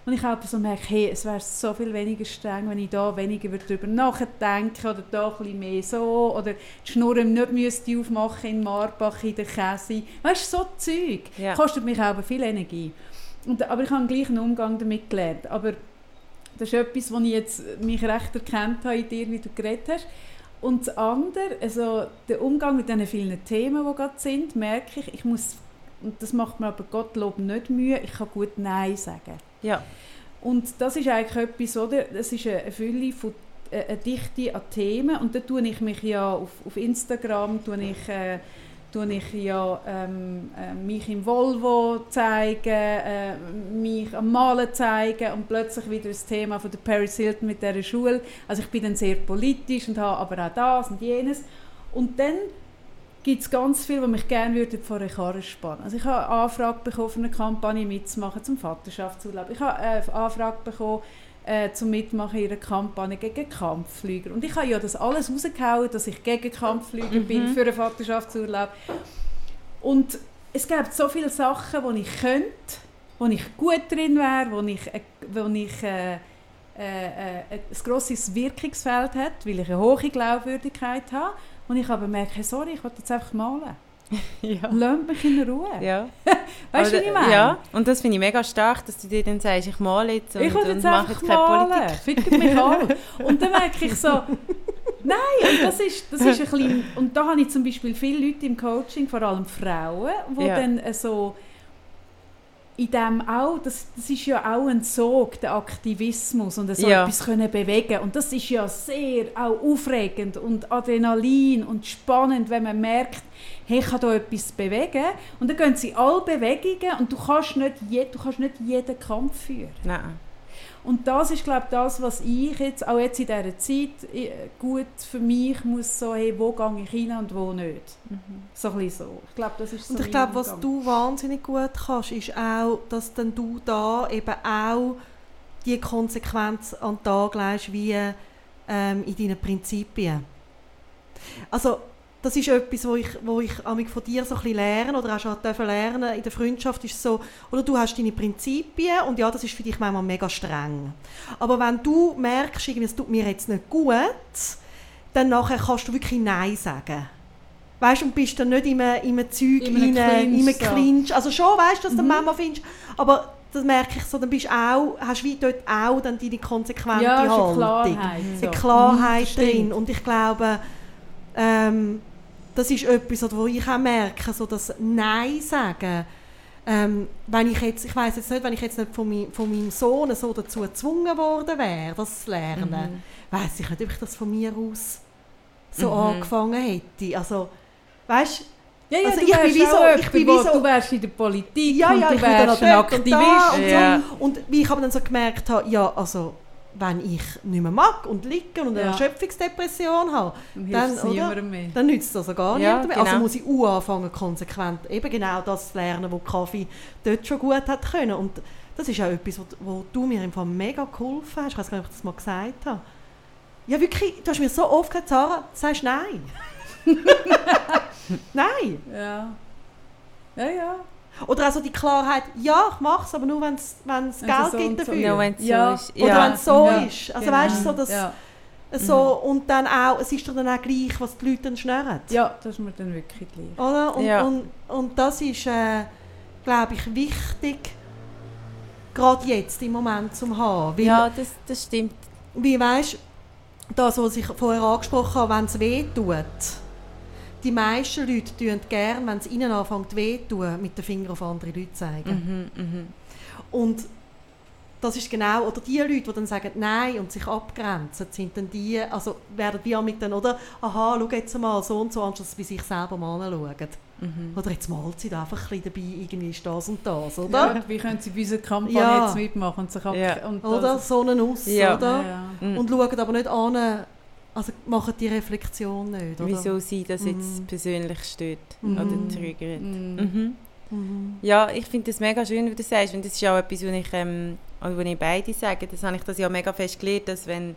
und ich auch so merke, hey, es wäre so viel weniger streng, wenn ich da weniger darüber nachdenken oder da ein bisschen mehr so, oder die Schnur nicht müsste aufmachen in Marbach in der Käse. Weißt du, so Zeug Ja. kostet mich auch viel Energie. Und, aber ich habe gleich einen Umgang damit gelernt. Aber das ist etwas, wo ich jetzt mich recht erkannt habe in dir, wie du geredet hast. Und das andere, also der Umgang mit diesen vielen Themen, die gerade sind, merke ich, ich muss, und das macht mir aber Gottlob nicht Mühe, ich kann gut Nein sagen. Ja. Und das ist eigentlich etwas, oder? Das ist eine Fülle von äh, eine Dichte an Themen und da tue ich mich ja auf, auf Instagram tue ich, äh, tue ich ja ähm, äh, mich im Volvo zeigen, äh, mich am Malen zeigen und plötzlich wieder das Thema von der Paris Hilton mit dieser Schule. Also ich bin dann sehr politisch und habe aber auch das und jenes. Und dann gibt es ganz viel, was mich gerne würde vor eine Karre spannen. Also ich habe eine Anfrage bekommen, für eine Kampagne mitzumachen zum Vaterschaftsurlaub. Ich habe eine Anfrage bekommen, äh, zum Mitmachen in einer Kampagne gegen Kampfflüger. Und ich habe ja das alles rausgehauen, dass ich gegen Kampfflüger mhm. bin für einen Vaterschaftsurlaub. Und es gibt so viele Sachen, die ich könnte, wo ich gut drin wäre, wo ich, äh, wo ich äh, äh, äh, ein grosses Wirkungsfeld habe, weil ich eine hohe Glaubwürdigkeit habe. Und ich aber merke, sorry, ich will jetzt einfach malen. ja. Lass mich in Ruhe. Ja. weißt du, wie ich meine? Ja, und das finde ich mega stark, dass du dir dann sagst, ich male jetzt und, ich und jetzt mache jetzt keine malen. Politik. Fickt mich an. Und dann merke ich so, nein, und das ist, das ist ein bisschen, und da habe ich zum Beispiel viele Leute im Coaching, vor allem Frauen, die ja. dann so in dem auch, das, das ist ja auch ein Sog, der Aktivismus und so ja. etwas können bewegen und das ist ja sehr auch aufregend und Adrenalin und spannend, wenn man merkt, hey, ich kann da etwas bewegen und dann gehen sie alle Bewegungen und du kannst nicht, je, du kannst nicht jeden Kampf führen. Nein. Und das ist, glaube ich, das, was ich jetzt, auch jetzt in dieser Zeit, gut für mich muss so, hey, wo gehe ich hin und wo nicht. Mhm. So ein bisschen so. Ich glaube, das ist so Und ich glaube, was du wahnsinnig gut kannst, ist auch, dass dann du da eben auch die Konsequenz an den Tag legst, wie ähm, in deinen Prinzipien. Also, das ist etwas, wo ich, wo ich von dir so ein bisschen lerne oder auch schon lernen in der Freundschaft ist so, oder du hast deine Prinzipien und ja, das ist für dich manchmal mega streng. Aber wenn du merkst, es tut mir jetzt nicht gut, dann nachher kannst du wirklich Nein sagen. Weißt du, und bist dann nicht in einem, Zeug, in einem Clinch. Also schon, weißt du, dass du mhm. Mama findest, aber das merke ich so, dann bist du auch, hast wie dort auch dann deine konsequente ja, Haltung. Klarheit, so. Eine Klarheit mhm, drin. Und ich glaube, ähm, das ist etwas, wo ich auch merke, so das Nein sagen. Ähm, wenn ich jetzt, ich weiß jetzt nicht, wenn ich jetzt nicht von, mein, von meinem Sohn so dazu gezwungen worden wäre, das zu lernen, mhm. weiß ich nicht, ob ich das von mir aus so mhm. angefangen hätte. Also, weißt ja, ja, also ich bin wie so, ich bin wie so, du wärst in der Politik ja, ja, und du wärst ein Aktivist. Und, und, ja. so. und wie ich aber dann so gemerkt habe, ja, also wenn ich nicht mehr mag und liege und eine ja. Erschöpfungsdepression habe, dann, oder, dann nützt das also gar ja, nicht mehr. Also genau. Also muss ich auch anfangen, konsequent eben genau das zu lernen, was Kaffee dort schon gut hat können. Und das ist auch etwas, wo, wo du mir im Fall mega geholfen hast. Ich weiß gar nicht, ob ich das mal gesagt habe. Ja, wirklich, du hast mir so oft gesagt, Sarah, du sagst nein. nein. Ja. Ja, ja. Oder also die Klarheit, ja, ich mache es, aber nur, wenn es Geld so gibt dafür. So. No, wenn's ja. So ist. Oder ja. wenn es so ja. ist. Also genau. weißt du, so, dass, ja. so, mhm. und dann auch, es ist dann auch gleich, was die Leute dann schnurren. Ja, das ist mir dann wirklich gleich. Oder? Und, ja. und, und das ist, äh, glaube ich, wichtig, gerade jetzt im Moment zu haben. Weil, ja, das, das stimmt. Wie weißt du, das, was ich vorher angesprochen habe, wenn es weh tut, die meisten Leute tun gerne, wenn es ihnen anfängt weh tun, mit dem Finger auf andere Leute zeigen. Mhm, mh. Und das ist genau, oder die Leute, die dann sagen Nein und sich abgrenzen, sind dann die, also werden wir mit dann, oder, aha, schau jetzt mal so und so, anstatt dass sie bei sich selber mal anschauen. Mhm. Oder jetzt malt sie da einfach ein bisschen dabei, irgendwie ist das und das, oder? Ja, wie können sie bei unserer Kampagne ja. jetzt mitmachen und sich ab... Ja. Und oder, so einen Aus, ja. oder? Mhm. Und schauen aber nicht an, also machen die Reflexion nicht, oder? Wieso sie das jetzt mhm. persönlich stört mhm. oder triggert. Mhm. mhm. Mhm. Ja, ich finde das mega schön, wie du sagst. Und das ist auch etwas, was ich, ähm, also, ich beide sage. Das habe ich das ja mega fest gelernt, dass wenn,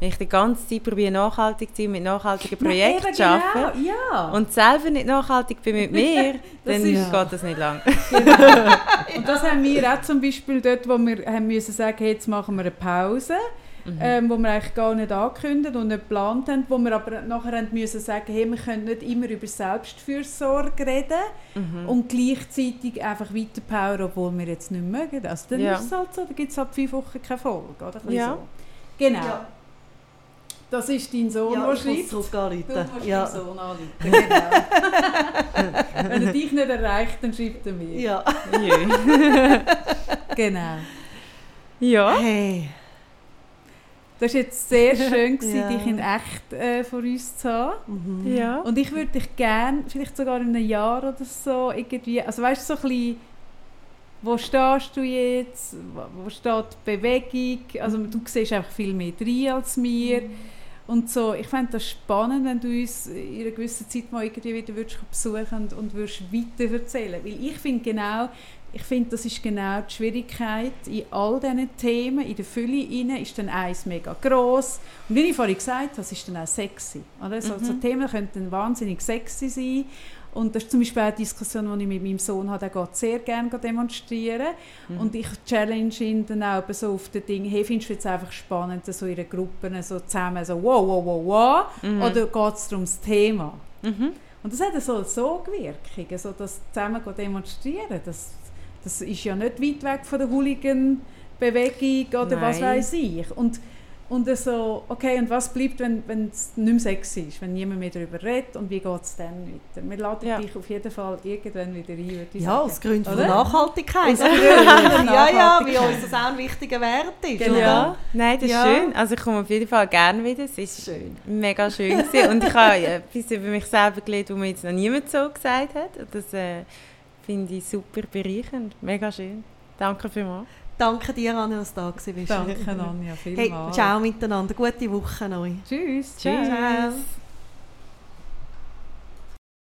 wenn ich die ganze Zeit probiere, nachhaltig zu sein, mit nachhaltigen Projekten zu arbeiten genau. ja. und selber nicht nachhaltig bin mit mir, dann ist, geht das nicht lang. Genau. und das haben wir auch zum Beispiel dort, wo wir haben müssen sagen, jetzt machen wir eine Pause mhm. ähm, wo wir eigentlich gar nicht angekündigt und nicht geplant haben, wo wir aber nachher haben müssen sagen, hey, wir können nicht immer über Selbstfürsorge reden mhm. und gleichzeitig einfach weiterpowern, obwohl wir jetzt nicht mögen. Also dann ja. ist es halt so, da gibt es halt fünf Wochen keine Folge. Oder? Ja. So. Genau. Ja. Das ist dein Sohn, ja, der schreibt. Du musst ja. deinen Sohn anrufen, genau. Wenn er dich nicht erreicht, dann schreibt er mir. Ja. genau. Ja. Hey. Das war jetzt sehr schön, gewesen, Ja. dich in echt äh, vor uns zu haben. Mhm. Ja. Und ich würde dich gerne, vielleicht sogar in einem Jahr oder so, irgendwie, also weißt du, so ein bisschen, wo stehst du jetzt, wo, steht die Bewegung, also du siehst einfach viel mehr drin als mir. Und so, ich fände das spannend, wenn du uns in einer gewissen Zeit mal irgendwie wieder würdest besuchen und, und würdest weiter erzählen. Weil ich finde genau, ich finde, das ist genau die Schwierigkeit in all diesen Themen, in der Fülle rein, ist dann eins mega gross. Und wie ich vorhin gesagt habe, es ist dann auch sexy. Oder? So, so Mhm. Themen könnten wahnsinnig sexy sein. Und das ist zum Beispiel eine Diskussion, die ich mit meinem Sohn habe, der geht sehr gerne demonstrieren. Mhm. Und ich challenge ihn dann auch so auf den Ding, hey, findest du jetzt einfach spannend, so in einer Gruppe so zusammen so wow, wow, wow, wow, Mhm. oder geht es darum, das Thema? Mhm. Und das hat so Sogwirkungen, so das zusammen demonstrieren, das, das ist ja nicht weit weg von der Hooligan-Bewegung oder was Nein. weiß ich. Und, und so, okay, und was bleibt, wenn, es nicht mehr sexy ist, wenn niemand mehr darüber redet und wie geht es dann weiter? Wir laden Ja. dich auf jeden Fall irgendwann wieder ein, würde ich Ja, sagen. aus Gründen von? Nachhaltigkeit. Aus Gründen ja, ja, wie uns das auch ein wichtiger Wert ist. Genau. Ja, nein, das Ja. ist schön. Also ich komme auf jeden Fall gerne wieder. Es ist Schön. mega schön gewesen. und ich habe etwas über mich selber gelernt, was mir jetzt noch niemand so gesagt hat. Das äh, finde ich super bereichernd. Mega schön. Danke vielmals. Danke dir, Anne, dass du da gewesen bist. Danke, Anja, Hey, vielmals. ciao miteinander. Gute Woche euch. Tschüss. Tschüss. Ciao.